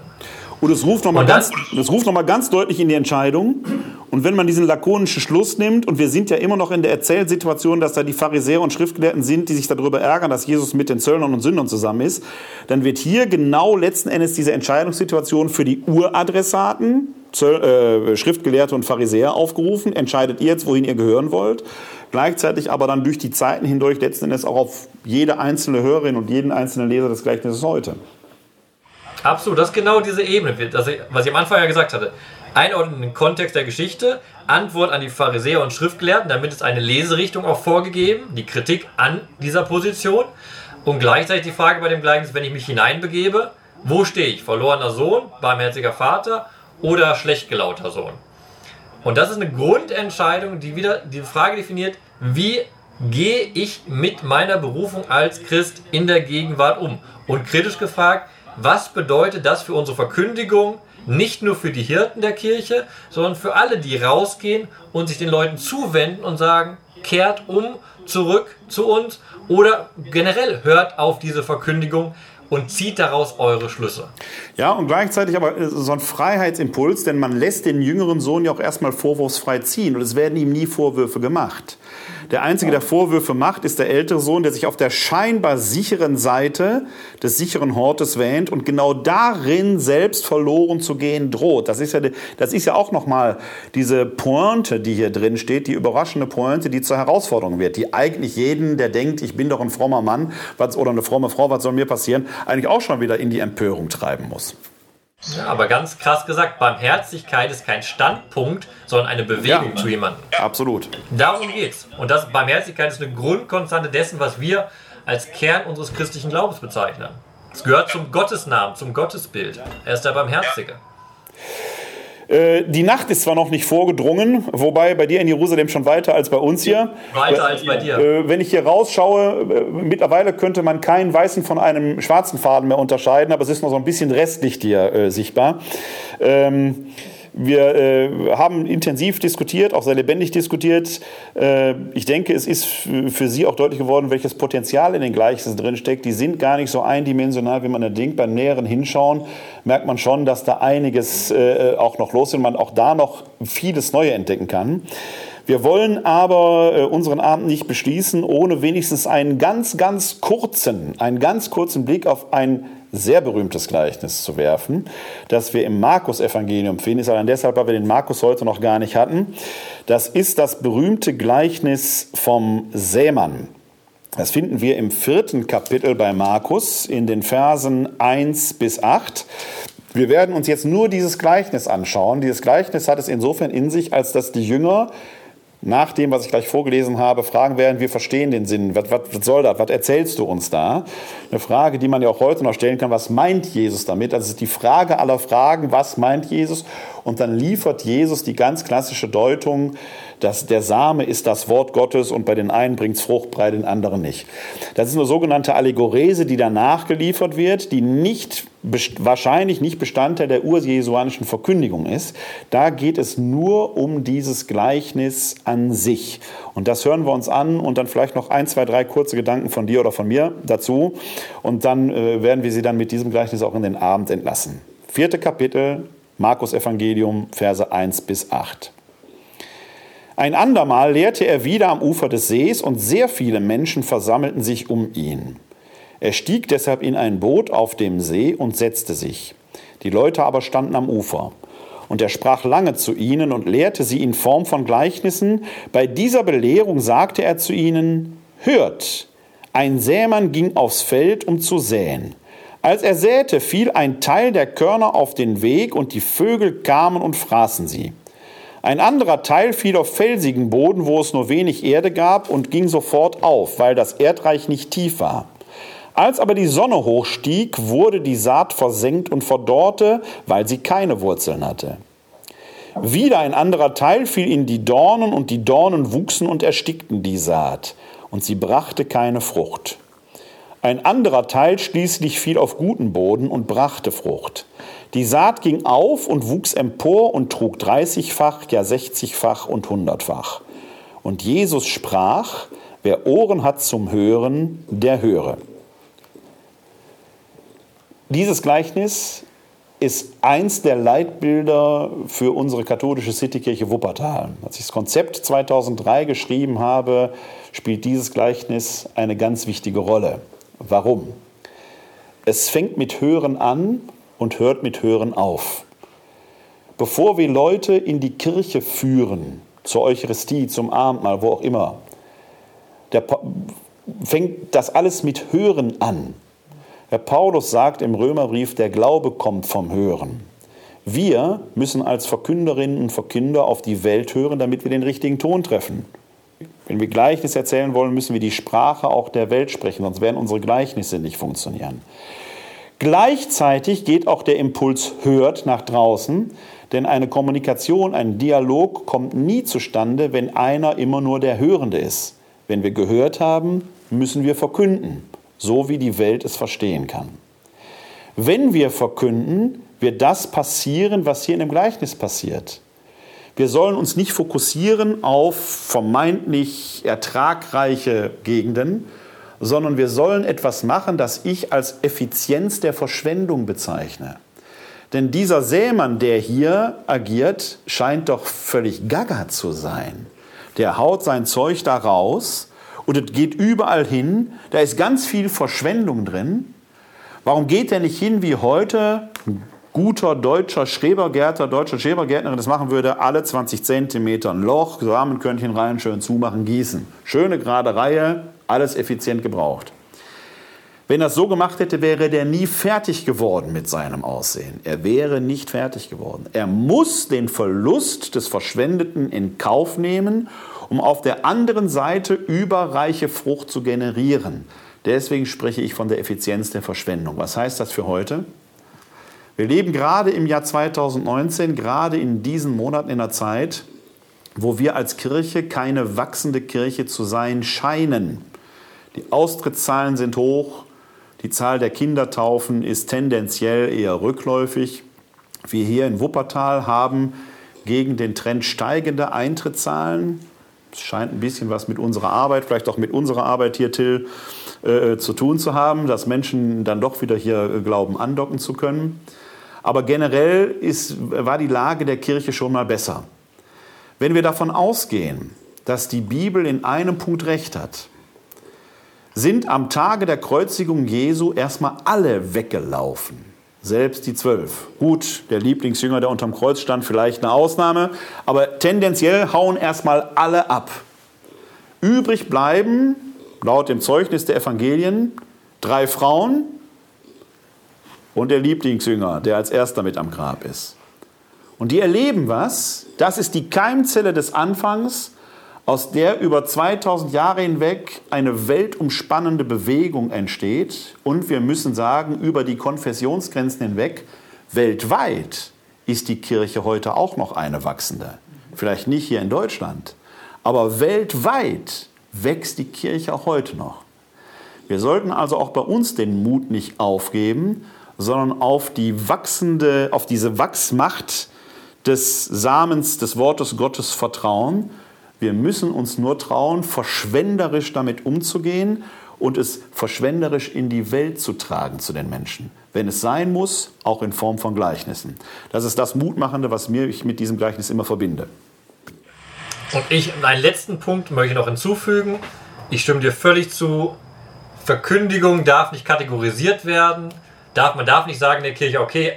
S3: Und es ruft nochmal ganz, noch ganz deutlich in die Entscheidung. Und wenn man diesen lakonischen Schluss nimmt, und wir sind ja immer noch in der Erzählsituation, dass da die Pharisäer und Schriftgelehrten sind, die sich darüber ärgern, dass Jesus mit den Zöllnern und Sündern zusammen ist, dann wird hier genau letzten Endes diese Entscheidungssituation für die Uradressaten, Zöll, äh, Schriftgelehrte und Pharisäer aufgerufen. Entscheidet ihr jetzt, wohin ihr gehören wollt. Gleichzeitig aber dann durch die Zeiten hindurch letzten Endes auch auf jede einzelne Hörerin und jeden einzelnen Leser des Gleichnisses heute.
S4: Absolut, das ist genau diese Ebene, was ich am Anfang ja gesagt hatte. Einordnen in den Kontext der Geschichte, Antwort an die Pharisäer und Schriftgelehrten, damit ist eine Leserichtung auch vorgegeben, die Kritik an dieser Position und gleichzeitig die Frage bei dem Gleichnis, wenn ich mich hineinbegebe, wo stehe ich? Verlorener Sohn, barmherziger Vater oder schlecht gelauter Sohn? Und das ist eine Grundentscheidung, die wieder die Frage definiert, wie gehe ich mit meiner Berufung als Christ in der Gegenwart um? Und kritisch gefragt, was bedeutet das für unsere Verkündigung, nicht nur für die Hirten der Kirche, sondern für alle, die rausgehen und sich den Leuten zuwenden und sagen, kehrt um, zurück zu uns oder generell hört auf diese Verkündigung, und zieht daraus eure Schlüsse.
S3: Ja, und gleichzeitig aber so ein Freiheitsimpuls, denn man lässt den jüngeren Sohn ja auch erstmal vorwurfsfrei ziehen und es werden ihm nie Vorwürfe gemacht. Der Einzige, der Vorwürfe macht, ist der ältere Sohn, der sich auf der scheinbar sicheren Seite des sicheren Hortes wähnt und genau darin selbst verloren zu gehen droht. Das ist ja, das ist ja auch nochmal diese Pointe, die hier drin steht, die überraschende Pointe, die zur Herausforderung wird, die eigentlich jeden, der denkt, ich bin doch ein frommer Mann was, oder eine fromme Frau, was soll mir passieren, eigentlich auch schon wieder in die Empörung treiben muss.
S4: Ja, aber ganz krass gesagt, Barmherzigkeit ist kein Standpunkt, sondern eine Bewegung ja, zu jemandem.
S3: Absolut.
S4: Darum geht's. Und das Barmherzigkeit ist eine Grundkonstante dessen, was wir als Kern unseres christlichen Glaubens bezeichnen. Es gehört zum Gottesnamen, zum Gottesbild. Er ist der Barmherzige.
S3: Äh, die Nacht ist zwar noch nicht vorgedrungen, wobei bei dir in Jerusalem schon weiter als bei uns hier.
S4: Weiter als bei dir.
S3: Äh, wenn ich hier rausschaue, äh, mittlerweile könnte man keinen weißen von einem schwarzen Faden mehr unterscheiden, aber es ist noch so ein bisschen Restlicht hier äh, sichtbar. Ähm, wir äh, haben intensiv diskutiert, auch sehr lebendig diskutiert. Äh, ich denke, es ist für Sie auch deutlich geworden, welches Potenzial in den Gleichnissen drinsteckt. Die sind gar nicht so eindimensional, wie man da denkt. Beim näheren Hinschauen merkt man schon, dass da einiges äh, auch noch los ist und man auch da noch vieles Neue entdecken kann. Wir wollen aber äh, unseren Abend nicht beschließen, ohne wenigstens einen ganz, ganz kurzen, einen ganz kurzen Blick auf ein sehr berühmtes Gleichnis zu werfen, das wir im Markus-Evangelium finden. Ist allein deshalb, weil wir den Markus heute noch gar nicht hatten. Das ist das berühmte Gleichnis vom Sämann. Das finden wir im vierten Kapitel bei Markus in den Versen 1 bis 8. Wir werden uns jetzt nur dieses Gleichnis anschauen. Dieses Gleichnis hat es insofern in sich, als dass die Jünger nach dem, was ich gleich vorgelesen habe, fragen werden, wir verstehen den Sinn. Was, was, was, soll das? Was erzählst du uns da? Eine Frage, die man ja auch heute noch stellen kann, was meint Jesus damit? Das ist die Frage aller Fragen, was meint Jesus? Und dann liefert Jesus die ganz klassische Deutung, dass der Same ist das Wort Gottes und bei den einen bringt es Frucht, bei den anderen nicht. Das ist eine sogenannte Allegorese, die danach geliefert wird, die nicht, wahrscheinlich nicht Bestandteil der urjesuanischen Verkündigung ist. Da geht es nur um dieses Gleichnis an sich. Und das hören wir uns an und dann vielleicht noch ein, zwei, drei kurze Gedanken von dir oder von mir dazu. Und dann äh, werden wir sie dann mit diesem Gleichnis auch in den Abend entlassen. Vierte Kapitel, Markus Evangelium, Verse 1 bis 8. Ein andermal lehrte er wieder am Ufer des Sees und sehr viele Menschen versammelten sich um ihn. Er stieg deshalb in ein Boot auf dem See und setzte sich. Die Leute aber standen am Ufer. Und er sprach lange zu ihnen und lehrte sie in Form von Gleichnissen. Bei dieser Belehrung sagte er zu ihnen, Hört, ein Sämann ging aufs Feld, um zu säen. Als er säte, fiel ein Teil der Körner auf den Weg und die Vögel kamen und fraßen sie. Ein anderer Teil fiel auf felsigen Boden, wo es nur wenig Erde gab und ging sofort auf, weil das Erdreich nicht tief war. Als aber die Sonne hochstieg, wurde die Saat versenkt und verdorrte, weil sie keine Wurzeln hatte. Wieder ein anderer Teil fiel in die Dornen und die Dornen wuchsen und erstickten die Saat und sie brachte keine Frucht. Ein anderer Teil schließlich fiel auf guten Boden und brachte Frucht. Die Saat ging auf und wuchs empor und trug dreißigfach, ja sechzigfach und hundertfach. Und Jesus sprach, wer Ohren hat zum Hören, der höre. Dieses Gleichnis ist eins der Leitbilder für unsere katholische Citykirche Wuppertal. Als ich das Konzept 2003 geschrieben habe, spielt dieses Gleichnis eine ganz wichtige Rolle. Warum? Es fängt mit Hören an und hört mit Hören auf. Bevor wir Leute in die Kirche führen, zur Eucharistie, zum Abendmahl, wo auch immer, der, fängt das alles mit Hören an. Herr Paulus sagt im Römerbrief, der Glaube kommt vom Hören. Wir müssen als Verkünderinnen und Verkünder auf die Welt hören, damit wir den richtigen Ton treffen. Wenn wir Gleichnis erzählen wollen, müssen wir die Sprache auch der Welt sprechen, sonst werden unsere Gleichnisse nicht funktionieren. Gleichzeitig geht auch der Impuls hört nach draußen, denn eine Kommunikation, ein Dialog kommt nie zustande, wenn einer immer nur der Hörende ist. Wenn wir gehört haben, müssen wir verkünden, so wie die Welt es verstehen kann. Wenn wir verkünden, wird das passieren, was hier in dem Gleichnis passiert. Wir sollen uns nicht fokussieren auf vermeintlich ertragreiche Gegenden, sondern wir sollen etwas machen, das ich als Effizienz der Verschwendung bezeichne. Denn dieser Sämann, der hier agiert, scheint doch völlig gaga zu sein. Der haut sein Zeug da raus und es geht überall hin. Da ist ganz viel Verschwendung drin. Warum geht er nicht hin wie heute ein guter deutscher Schrebergärtner, deutsche Schrebergärtnerin das machen würde? Alle 20 Zentimeter ein Loch, Samenkörnchen rein, schön zumachen, gießen. Schöne gerade Reihe, alles effizient gebraucht. Wenn er es so gemacht hätte, wäre der nie fertig geworden mit seinem Aussehen. Er wäre nicht fertig geworden. Er muss den Verlust des Verschwendeten in Kauf nehmen, um auf der anderen Seite überreiche Frucht zu generieren. Deswegen spreche ich von der Effizienz der Verschwendung. Was heißt das für heute? Wir leben gerade im Jahr 2019, gerade in diesen Monaten in der Zeit, wo wir als Kirche keine wachsende Kirche zu sein scheinen. Die Austrittszahlen sind hoch, die Zahl der Kindertaufen ist tendenziell eher rückläufig. Wir hier in Wuppertal haben gegen den Trend steigende Eintrittszahlen. Es scheint ein bisschen was mit unserer Arbeit, vielleicht auch mit unserer Arbeit hier, Till, äh, zu tun zu haben, dass Menschen dann doch wieder hier glauben, andocken zu können. Aber generell ist, war die Lage der Kirche schon mal besser. Wenn wir davon ausgehen, dass die Bibel in einem Punkt recht hat, sind am Tage der Kreuzigung Jesu erstmal alle weggelaufen. Selbst die zwölf. Gut, der Lieblingsjünger, der unterm Kreuz stand, vielleicht eine Ausnahme, aber tendenziell hauen erstmal alle ab. Übrig bleiben, laut dem Zeugnis der Evangelien, drei Frauen und der Lieblingsjünger, der als erster mit am Grab ist. Und die erleben was, das ist die Keimzelle des Anfangs, aus der über 2000 Jahre hinweg eine weltumspannende Bewegung entsteht. Und wir müssen sagen, über die Konfessionsgrenzen hinweg, weltweit ist die Kirche heute auch noch eine wachsende. Vielleicht nicht hier in Deutschland, aber weltweit wächst die Kirche auch heute noch. Wir sollten also auch bei uns den Mut nicht aufgeben, sondern auf die wachsende, auf diese Wachsmacht des Samens des Wortes Gottes vertrauen. Wir müssen uns nur trauen, verschwenderisch damit umzugehen und es verschwenderisch in die Welt zu tragen zu den Menschen. Wenn es sein muss, auch in Form von Gleichnissen. Das ist das Mutmachende, was mir ich mit diesem Gleichnis immer verbinde.
S4: Und ich, einen letzten Punkt möchte ich noch hinzufügen. Ich stimme dir völlig zu. Verkündigung darf nicht kategorisiert werden. Darf, man darf nicht sagen in der Kirche, okay,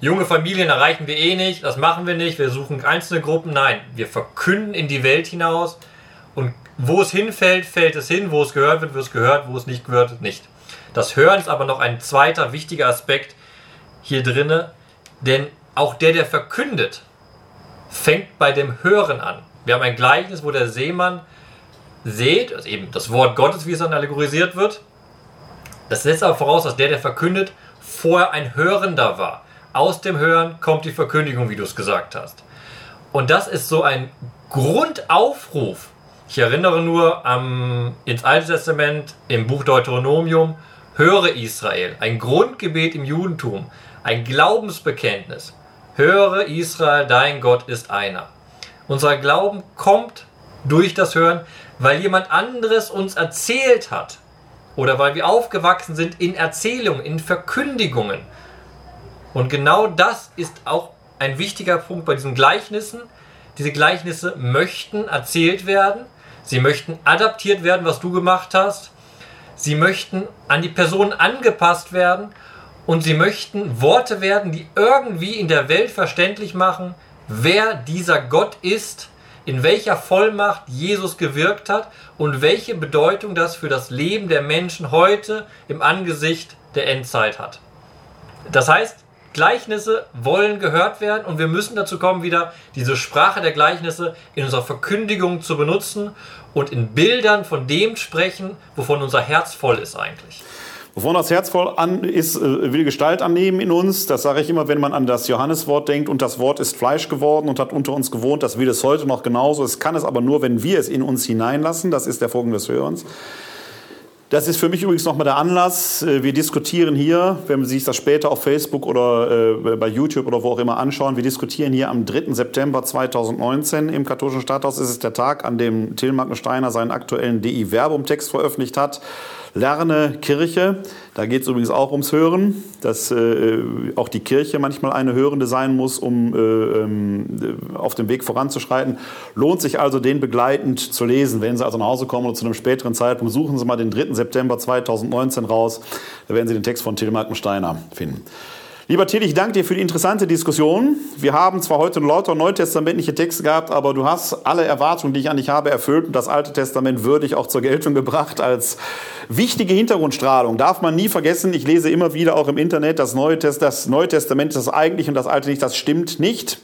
S4: junge Familien erreichen wir eh nicht, das machen wir nicht, wir suchen einzelne Gruppen. Nein, wir verkünden in die Welt hinaus und wo es hinfällt, fällt es hin, wo es gehört wird, wird es gehört, wo es nicht gehört wird, nicht. Das Hören ist aber noch ein zweiter wichtiger Aspekt hier drinne, denn auch der, der verkündet, fängt bei dem Hören an. Wir haben ein Gleichnis, wo der Seemann seht, also eben das Wort Gottes, wie es dann allegorisiert wird. Das setzt aber voraus, dass der, der verkündet, vorher ein Hörender war. Aus dem Hören kommt die Verkündigung, wie du es gesagt hast. Und das ist so ein Grundaufruf. Ich erinnere nur am, ins Alte Testament, im Buch Deuteronomium, höre Israel, ein Grundgebet im Judentum, ein Glaubensbekenntnis. Höre Israel, dein Gott ist einer. Unser Glauben kommt durch das Hören, weil jemand anderes uns erzählt hat oder weil wir aufgewachsen sind in Erzählungen, in Verkündigungen. Und genau das ist auch ein wichtiger Punkt bei diesen Gleichnissen. Diese Gleichnisse möchten erzählt werden, sie möchten adaptiert werden, was du gemacht hast, sie möchten an die Person angepasst werden und sie möchten Worte werden, die irgendwie in der Welt verständlich machen, wer dieser Gott ist, in welcher Vollmacht Jesus gewirkt hat und welche Bedeutung das für das Leben der Menschen heute im Angesicht der Endzeit hat. Das heißt, Gleichnisse wollen gehört werden und wir müssen dazu kommen, wieder diese Sprache der Gleichnisse in unserer Verkündigung zu benutzen und in Bildern von dem sprechen, wovon unser Herz voll ist eigentlich.
S3: Wovon das Herz voll an ist, äh, will Gestalt annehmen in uns. Das sage ich immer, wenn man an das Johanneswort denkt und das Wort ist Fleisch geworden und hat unter uns gewohnt. Das will es heute noch genauso. Es kann es aber nur, wenn wir es in uns hineinlassen. Das ist der Folgen des Hörens. Das ist für mich übrigens nochmal der Anlass. Äh, wir diskutieren hier, wenn Sie sich das später auf Facebook oder äh, bei YouTube oder wo auch immer anschauen, wir diskutieren hier am 3. September 2019 im katholischen Stadthaus. Es ist der Tag, an dem Steiner seinen aktuellen DI-Verbum-Text veröffentlicht hat. Lerne Kirche. Da geht es übrigens auch ums Hören, dass äh, auch die Kirche manchmal eine Hörende sein muss, um äh, ähm, auf dem Weg voranzuschreiten. Lohnt sich also, den begleitend zu lesen. Wenn Sie also nach Hause kommen oder zu einem späteren Zeitpunkt, suchen Sie mal den 3. September 2019 raus. Da werden Sie den Text von Till Steiner finden. Lieber Till, ich danke dir für die interessante Diskussion. Wir haben zwar heute lauter neutestamentliche Texte gehabt, aber du hast alle Erwartungen, die ich an dich habe, erfüllt und das Alte Testament würdig auch zur Geltung gebracht als wichtige Hintergrundstrahlung. Darf man nie vergessen, ich lese immer wieder auch im Internet, das Neue, das Neue Testament ist das eigentliche und das Alte nicht. Das stimmt nicht.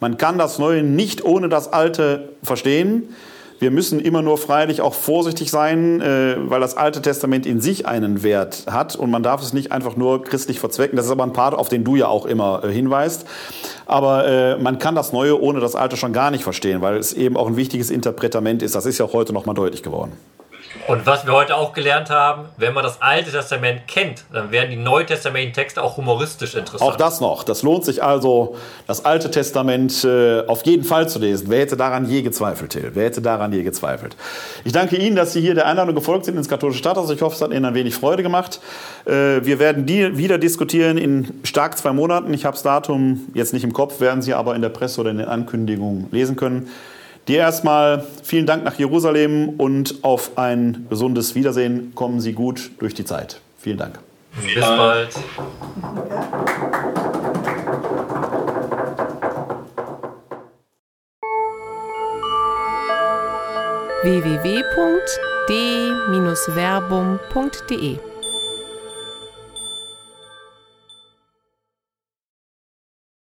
S3: Man kann das Neue nicht ohne das Alte verstehen. Wir müssen immer nur freilich auch vorsichtig sein, äh, weil das Alte Testament in sich einen Wert hat und man darf es nicht einfach nur christlich verzwecken. Das ist aber ein Part, auf den du ja auch immer äh, hinweist. Aber äh, man kann das Neue ohne das Alte schon gar nicht verstehen, weil es eben auch ein wichtiges Interpretament ist. Das ist ja auch heute noch mal deutlich geworden.
S4: Und was wir heute auch gelernt haben, wenn man das Alte Testament kennt, dann werden die neutestamentlichen Texte auch humoristisch interessant.
S3: Auch das noch. Das lohnt sich also, das Alte Testament äh, auf jeden Fall zu lesen. Wer hätte daran je gezweifelt, Till? Wer hätte daran je gezweifelt? Ich danke Ihnen, dass Sie hier der Einladung gefolgt sind ins katholische Stadthaus. Ich hoffe, es hat Ihnen ein wenig Freude gemacht. Äh, wir werden die wieder diskutieren in stark zwei Monaten. Ich habe das Datum jetzt nicht im Kopf, werden Sie aber in der Presse oder in den Ankündigungen lesen können. Dir erstmal vielen Dank nach Jerusalem und auf ein gesundes Wiedersehen. Kommen Sie gut durch die Zeit. Vielen Dank.
S4: Bis bald.
S1: www.d-verbum.de